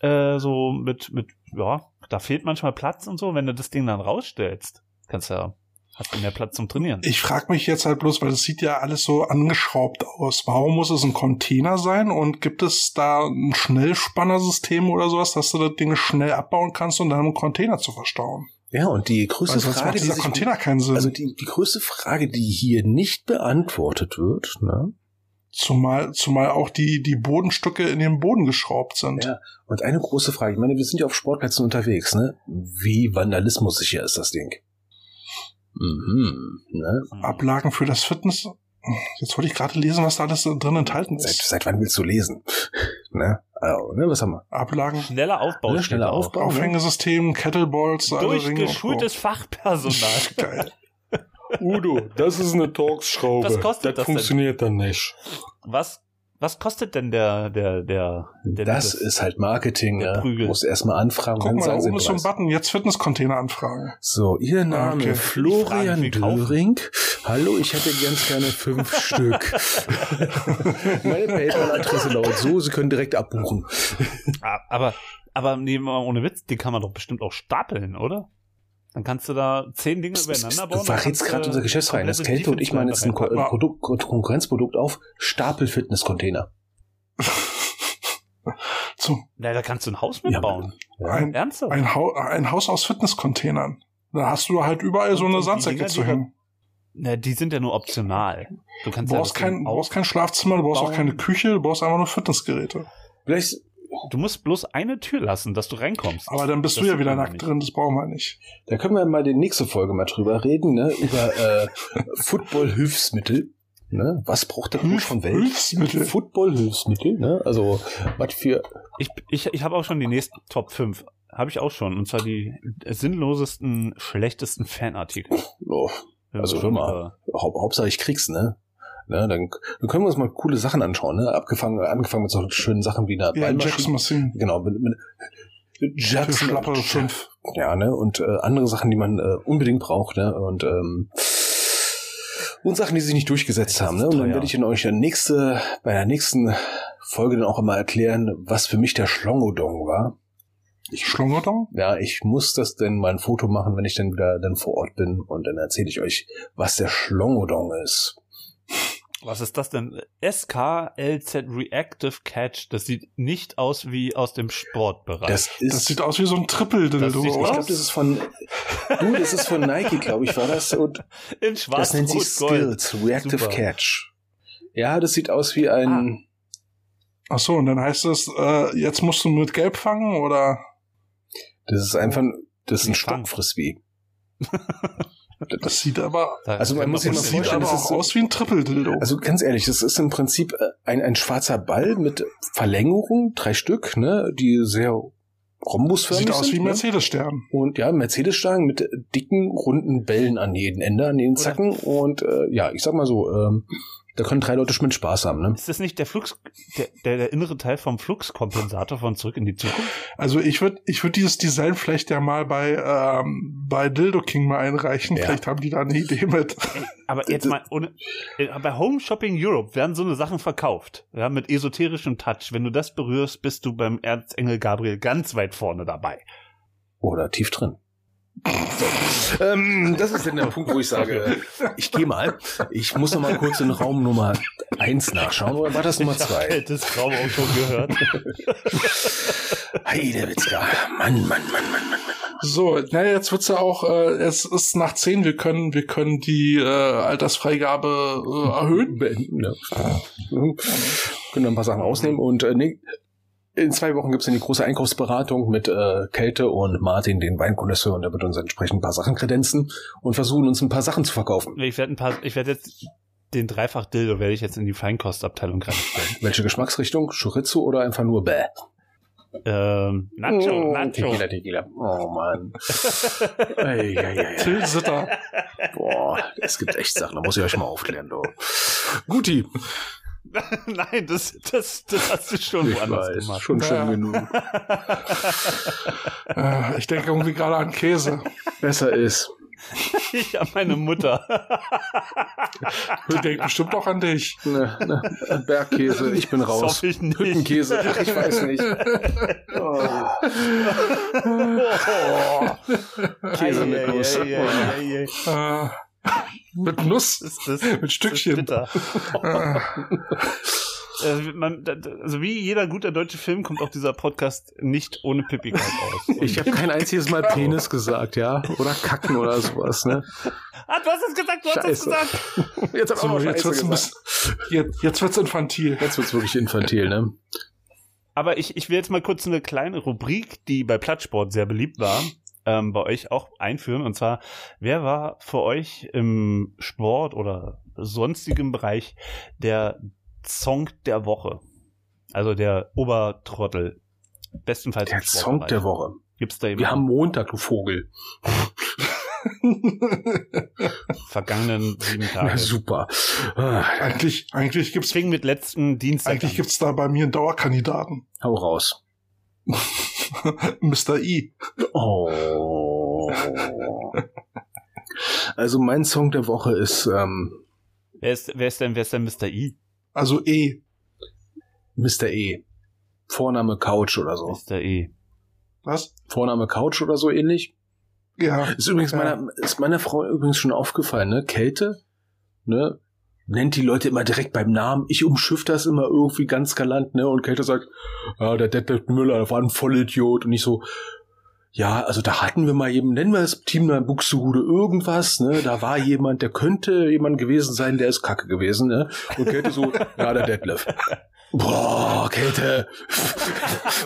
Äh, so mit, mit, ja, da fehlt manchmal Platz und so. Wenn du das Ding dann rausstellst, kannst du ja, hast du mehr Platz zum Trainieren. Ich frage mich jetzt halt bloß, weil das sieht ja alles so angeschraubt aus. Warum muss es ein Container sein? Und gibt es da ein Schnellspannersystem oder sowas, dass du das Ding schnell abbauen kannst und dann im Container zu verstauen? Ja, und die größte sonst Frage, macht die dieser sich, Container keinen Sinn. also die, die größte Frage, die hier nicht beantwortet wird, ne? zumal, zumal auch die, die Bodenstücke in den Boden geschraubt sind. Ja. Und eine große Frage, ich meine, wir sind ja auf Sportplätzen unterwegs, ne? Wie vandalismussicher ist das Ding? Mhm, ne? Hm. Ablagen für das Fitness. Jetzt wollte ich gerade lesen, was da alles drin enthalten Seit, ist. seit wann willst du lesen? ne? Also, ne? Was haben wir? Ablagen, Schneller Aufbau. Ja, steht schneller. Aufbau. Aufhängesystem, Kettleballs, Durchgeschultes Fachpersonal. Co. Geil. Udo, das ist eine Torx-Schraube. Was kostet das denn? funktioniert dann nicht. Was, was kostet denn der, der, der, der Das ist halt Marketing, Der. Prügel. Du musst erstmal anfragen. Guck mal, da oben ist so ein. Button, jetzt Fitnesscontainer anfragen. So, Ihr Name Okay. Florian Döring. Hallo, ich hätte ganz gerne fünf Stück. Meine PayPal-Adresse lautet so, Sie können direkt abbuchen. Ah, Aber, aber nee, mal ohne Witz, die kann man doch bestimmt auch stapeln, oder? Dann kannst du da zehn Dinge übereinander bauen. Du verrätst gerade unser Geschäftsverein. Das Kälte und ich meine jetzt ein Ko Produkt, Ko- Konkurrenzprodukt auf Stapel-Fitness-Container. So, Na, da kannst du ein Haus mitbauen. ein, Ernsthaft? ein, Hau ein Haus aus Fitnesscontainern. Da hast du halt überall so Und- eine und die Sandsäcke zu die hängen. Na, die sind ja nur optional. Du kannst ja brauchst Ding kein, brauchst kein Schlafzimmer, du brauchst auch bauen. keine Küche, du brauchst einfach nur Fitnessgeräte. Vielleicht, Du musst bloß eine Tür lassen, dass du reinkommst. Aber dann bist Das du ja wieder nackt nicht. drin, das brauchen wir nicht. da können wir mal die nächste Folge mal drüber reden, ne? Über äh, Football-Hilfsmittel. Ne? Was braucht der Mensch von Welt? Hilfsmittel. Football-Hilfsmittel, ne? Also, was für Ich, ich, ich habe auch schon die nächsten Top 5. Habe ich auch schon. Und zwar die sinnlosesten, schlechtesten Fanartikel. oh, Also, hör mal. Haupt, Hauptsache ich krieg's, ne? Ne, dann, dann können wir uns mal coole Sachen anschauen, ne? Abgefangen, angefangen mit so schönen Sachen wie einer Ja. Jackson Machine. Genau, mit, mit Jackson schlappe fünf. Ja, ne? Und äh, andere Sachen, die man äh, unbedingt braucht, ne? Und ähm, und Sachen, die sich nicht durchgesetzt haben, ne? Und dann werde ich in euch der nächste, bei der nächsten Folge dann auch einmal erklären, was für mich der Schlongodong war. Schlongodong? Ja, ich muss das denn mal ein Foto machen, wenn ich dann wieder dann vor Ort bin und dann erzähle ich euch, was der Schlongodong ist. Was ist das denn? SKLZ Reactive Catch. Das sieht nicht aus wie aus dem Sportbereich. Das ist Das sieht aus wie so ein Triple-Dildo. Das sieht ich glaube, das ist von du, das ist von Nike, glaube ich, war das und in das schwarz, nennt sich gold. Skills Reactive Super. Catch. Ja, das sieht aus wie ein Ach so, und dann heißt es, äh, jetzt musst du mit Gelb fangen, oder? Das ist einfach, das ist ein. Stockfrisbee. Das sieht aber, Also man muss sich mal sieht aber auch ist so- aus wie ein Triple-Dildo. Also ganz ehrlich, das ist im Prinzip äh, ein, ein schwarzer Ball mit Verlängerung, drei Stück, ne, die sehr rhombusförmig sieht aus sind. wie ein ne? Mercedes-Stern. Und ja, Mercedes-Stangen mit dicken, runden Bällen an jedem Ende, an den Zacken. Und äh, ja, ich sag mal so, ähm, da können drei Leute mit Spaß haben, ne? Ist das nicht der Flux, der, der, der innere Teil vom Fluxkompensator von Zurück in die Zukunft? Also ich würde ich würd dieses Design vielleicht ja mal bei, ähm, bei Dildo King mal einreichen. Ja. Vielleicht haben die da eine Idee mit. Aber jetzt mal ohne, äh, bei Home Shopping Europe werden so eine Sachen verkauft. Ja, mit esoterischem Touch. Wenn du das berührst, bist du beim Erzengel Gabriel ganz weit vorne dabei. Oder tief drin. Ähm, das ist dann der Punkt, wo ich sage, ich gehe mal. Ich muss noch mal kurz in Raum Nummer eins nachschauen. Oder war das Nummer Ich hab zwei? Altes Traum auch schon gehört. Heidewitzka. Mann, Mann, Mann, Mann, Mann, Mann. So, naja, jetzt wird's ja auch, äh, es ist nach 10, wir können, wir können die äh, Altersfreigabe äh, erhöhen. Beenden, ja. Mhm. Können da ein paar Sachen rausnehmen und äh, nee, in zwei Wochen gibt's dann die große Einkaufsberatung mit äh, Kälte und Martin, den Weinkonnoisseur, und der wird uns entsprechend ein paar Sachen kredenzen und versuchen uns ein paar Sachen zu verkaufen. Ich werde ein paar, ich werde jetzt den dreifach Dildo werde ich jetzt in die Feinkostabteilung gerade stellen. Welche Geschmacksrichtung? Chorizo oder einfach nur Bäh? Ähm, Nacho, Oh, Nacho. Tequila, Tequila. Oh Mann. ei, ei, ei, ei. Till Sitter. Boah, es gibt echt Sachen, da muss ich euch mal aufklären, du. Guti. Nein, das, das, das hast du schon Ich woanders weiß, gemacht. schon schön Ja. genug. Äh, ich denke irgendwie gerade an Käse. Besser ist. Ich an meine Mutter. Ich denke bestimmt auch an dich. Ne, ne, Bergkäse, ich bin Das raus. hoffe ich nicht. Hüttenkäse, ach, ich weiß nicht. Oh. Käse mit Nuss. Mit Nuss. Das ist das, Mit das Stückchen. bitter. Äh, Äh, man, also wie jeder guter deutsche Film kommt auch dieser Podcast nicht ohne Pippigkeit aus. Und- Ich habe kein einziges Mal Penis gesagt, ja? Oder Kacken oder sowas, ne? ah, du hast es gesagt, du hast es Scheiße. gesagt. Jetzt hat so, auch jetzt Scheiße wird's gesagt. bisschen, jetzt, jetzt wird's infantil. Jetzt wird's wirklich infantil, ne? Aber ich, ich will jetzt mal kurz eine kleine Rubrik, die bei Plattsport sehr beliebt war, ähm, bei euch auch einführen. Und zwar, wer war für euch im Sport oder sonstigem Bereich der Song der Woche? Also der Obertrottel. Bestenfalls Der im Song der Woche. Gibt's da Wir jemanden? haben Montag, du Vogel. vergangenen sieben Na, Tage. super. Ah, Eigentlich, eigentlich gibt's, Fing mit letzten Dienstag eigentlich an. gibt's da bei mir einen Dauerkandidaten. hau raus. Mr. E. Oh. Also mein Song der Woche ist ähm, Wer ist, wer ist denn, wer ist denn Mr. E? Also E. Mr. E. Vorname Couch oder so. Mr. E. Was? Vorname Couch oder so ähnlich. Ja. Ist übrigens Ja. meiner, ist meiner Frau übrigens schon aufgefallen, ne? Kälte, ne? Nennt die Leute immer direkt beim Namen. Ich umschiff das immer irgendwie ganz galant, ne? Und Kälte sagt, ja, der Detlef Müller, der war ein Vollidiot. Und ich so, ja, also da hatten wir mal jemanden, nennen wir das Team da Buxtehude irgendwas, ne? Da war jemand, der könnte jemand gewesen sein, der ist kacke gewesen, ne? Und Kälte so, ja, der Detlef. Boah, Kälte.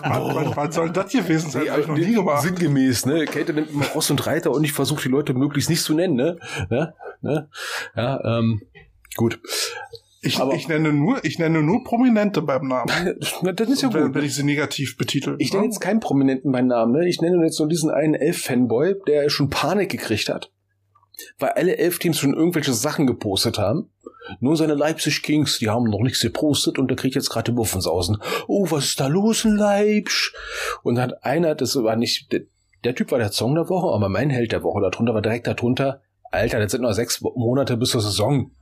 Wann, wann, soll das gewesen sein? Nee, Hab ich noch aber nie gemacht. Sinngemäß, ne? Kälte nimmt immer Ross und Reiter und ich versuche die Leute möglichst nicht zu nennen, ne? ne? ne? Ja, ähm, gut. Ich, aber- ich nenne nur, ich nenne nur Prominente beim Namen. Na, das ist ja gut. wenn ich sie negativ betitel. Ich nenne jetzt keinen Prominenten meinen Namen, ne? Ich nenne jetzt nur diesen einen Elf-Fanboy, der schon Panik gekriegt hat. Weil alle Elf-Teams schon irgendwelche Sachen gepostet haben. Nur seine Leipzig Kings, die haben noch nichts gepostet und der kriegt jetzt gerade die Muffensausen. Oh, was ist da los in Leipzig? Und dann hat einer, das war nicht, der, der Typ war der Song der Woche, aber mein Held der Woche darunter war direkt darunter, Alter, das sind noch sechs Monate bis zur Saison.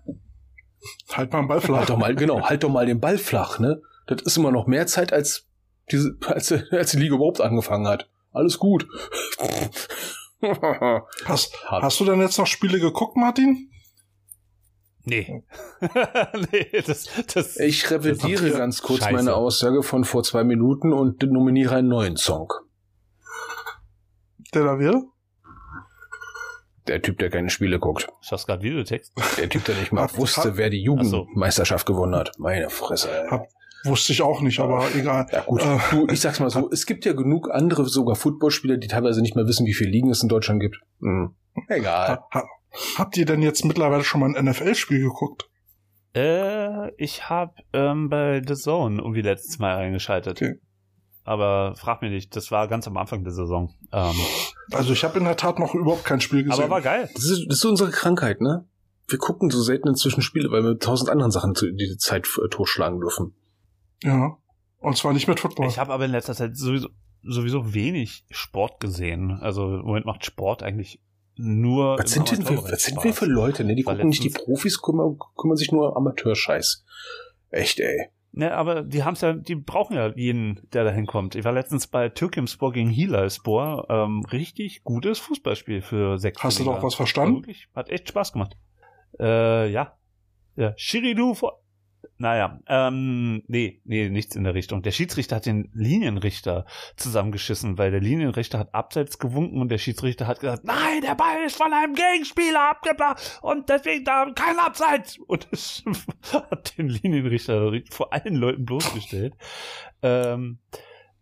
Halt mal einen Ball flach. Halt doch mal, genau, halt doch mal den Ball flach, ne? Das ist immer noch mehr Zeit, als diese, als, als die Liga überhaupt angefangen hat. Alles gut. Hast, hast du denn jetzt noch Spiele geguckt, Martin? Nee. nee, das, das. Ich revidiere Das- ganz kurz Scheiße. meine Aussage von vor zwei Minuten und nominiere einen neuen Song. Der da wäre? Der Typ, der keine Spiele guckt. Schaffst gerade Videotext? Der Typ, der nicht mal Hab- wusste, hab- wer die Ach so. Jugendmeisterschaft gewonnen hat. Meine Fresse. ey. Hab- Wusste ich auch nicht, aber egal. Ja gut, Äh, du, ich sag's mal so, es gibt ja genug andere, sogar Footballspieler, die teilweise nicht mehr wissen, wie viele Ligen es in Deutschland gibt. Hm. Egal. Ha, ha, habt ihr denn jetzt mittlerweile schon mal ein NFL-Spiel geguckt? Äh, ich habe ähm, bei The Zone irgendwie letztes Mal reingeschaltet. Okay. Aber frag mich nicht, das war ganz am Anfang der Saison. Ähm, Also ich habe in der Tat noch überhaupt kein Spiel gesehen. aber war geil. Das ist, das ist unsere Krankheit, ne? Wir gucken so selten inzwischen Spiele, weil wir mit tausend anderen Sachen zu- die Zeit äh, totschlagen dürfen. ja. Und zwar nicht mit Football. Ich habe aber in letzter Zeit sowieso, sowieso wenig Sport gesehen. Also im Moment macht Sport eigentlich nur. Was sind denn wir, was sind wir für Leute, ne? Die gucken nicht die Profis, kümmern, kümmern sich nur um Amateurscheiß. Echt, ey. Ne, aber die haben's ja, die brauchen ja jeden, der da hinkommt. Ich war letztens bei Türkimspor gegen Hilalspor. Ähm, richtig gutes Fußballspiel für sechs. Hast du doch was verstanden? Wirklich, hat echt Spaß gemacht. Äh, ja. Ja, Shiridu vor. Naja, ähm, nee, nee, nichts in der Richtung. Der Schiedsrichter hat den Linienrichter zusammengeschissen, weil der Linienrichter hat abseits gewunken und der Schiedsrichter hat gesagt, nein, der Ball ist von einem Gegenspieler abgebracht und deswegen da kein Abseits. Und das hat den Linienrichter vor allen Leuten bloßgestellt ähm,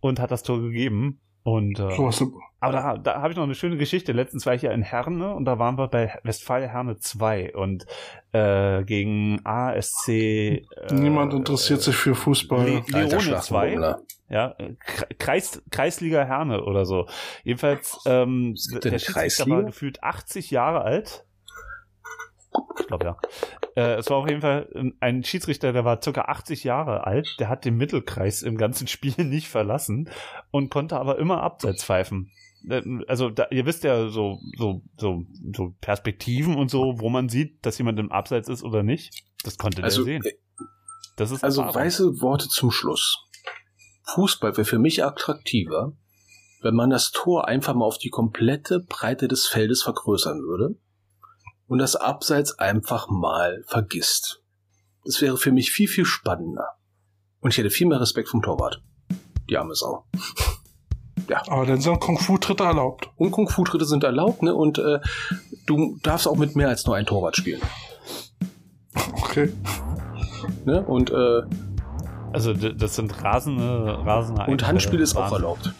und hat das Tor gegeben. Und äh, so was, aber da, da habe ich noch eine schöne Geschichte. Letztens war ich ja in Herne und da waren wir bei Westfalia Herne 2 und äh, gegen ASC. Äh, niemand interessiert sich für Fußball. Le- Leone 2. Schlachtenbummler. Ja, äh, Kre- Kreis, Kreisliga Herne oder so. Jedenfalls, ähm, der Schiedsrichter Kreisliga? war gefühlt 80 Jahre alt. Ich glaube ja. Äh, es war auf jeden Fall ähm, ein Schiedsrichter, der war circa 80 Jahre alt. Der hat den Mittelkreis im ganzen Spiel nicht verlassen und konnte aber immer abseits pfeifen. Äh, Also da, ihr wisst ja so so so so Perspektiven und so, wo man sieht, dass jemand im Abseits ist oder nicht. Das konnte Also, der sehen. Das ist Also weiße Worte zum Schluss. Fußball wäre für mich attraktiver, wenn man das Tor einfach mal auf die komplette Breite des Feldes vergrößern würde und das Abseits einfach mal vergisst. Das wäre für mich viel, viel spannender. Und ich hätte viel mehr Respekt vom Torwart. Die arme Sau. Aber dann sind Kung-Fu-Tritte erlaubt. Und Kung-Fu-Tritte sind erlaubt, ne? Und äh, du darfst auch mit mehr als nur ein Torwart spielen. Okay. Ne? Und, äh, Also das sind rasende, rasende und Handspiel ist auch erlaubt.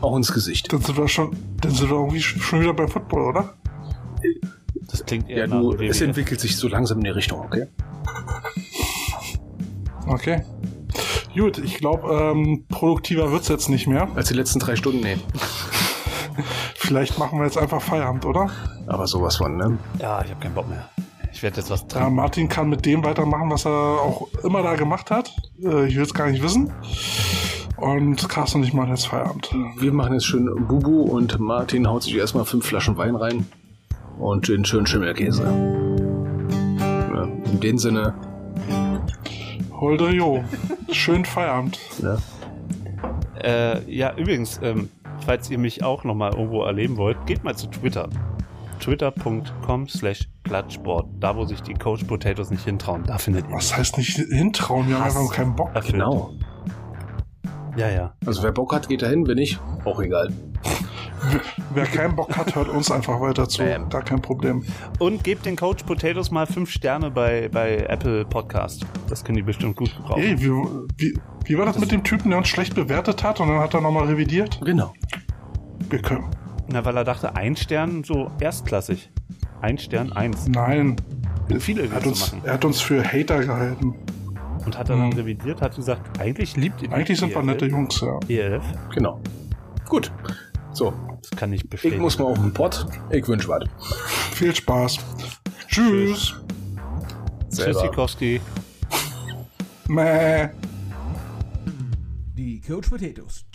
Auch ins Gesicht. Dann sind wir schon, dann sind wir irgendwie sch- schon wieder beim Football, oder? Das klingt eher Ja, nach du, WWE. es entwickelt sich so langsam in die Richtung, okay? Okay. Gut, ich glaube, ähm, produktiver wird's jetzt nicht mehr. Als die letzten drei Stunden, nee. Vielleicht machen wir jetzt einfach Feierabend, oder? Aber sowas von, ne? Ja, ich habe keinen Bock mehr. Ich werde jetzt was Ja, trinken. Martin kann mit dem weitermachen, was er auch immer da gemacht hat. Äh, ich will es gar nicht wissen. Und Carsten und ich machen jetzt Feierabend. Wir machen jetzt schön Bubu und Martin haut sich erstmal fünf Flaschen Wein rein und den schönen Schimmelkäse. Ja, in dem Sinne, Holder Jo. Schönen Feierabend. ne? Äh, ja, übrigens, ähm, falls ihr mich auch nochmal irgendwo erleben wollt, geht mal zu Twitter. Twitter.com slash Plattsport. Da, wo sich die Coach Potatoes nicht hintrauen. Da findet ihr Was heißt nicht hintrauen? Wir haben einfach keinen Bock. erfüllt. Genau. Ja, ja. Also wer Bock hat, geht dahin, wenn nicht, auch egal. Wer keinen Bock hat, hört uns einfach weiter zu. Bam. Gar kein Problem. Und gebt den Coach Potatoes mal fünf Sterne bei, bei Apple Podcast. Das können die bestimmt gut gebrauchen. Ey, wie, wie, wie war das mit dem Typen, der uns schlecht bewertet hat und dann hat er nochmal revidiert? Genau. Wir können. Na, weil er dachte, ein Stern so erstklassig. Ein Stern, eins. Nein. Viele Er hat, willst du uns, machen. er hat uns für Hater gehalten. Und hat er dann Hm. revidiert, hat gesagt, eigentlich liebt ihr Eigentlich sind wir ELF. nette Jungs, ja. ELF? Genau. Gut. So, Das kann ich ich bestätigen. muss mal auf den Pott. Ich wünsche was. Viel Spaß. Tschüss. Tschüssikowski. Mäh. Die Coach Potatoes.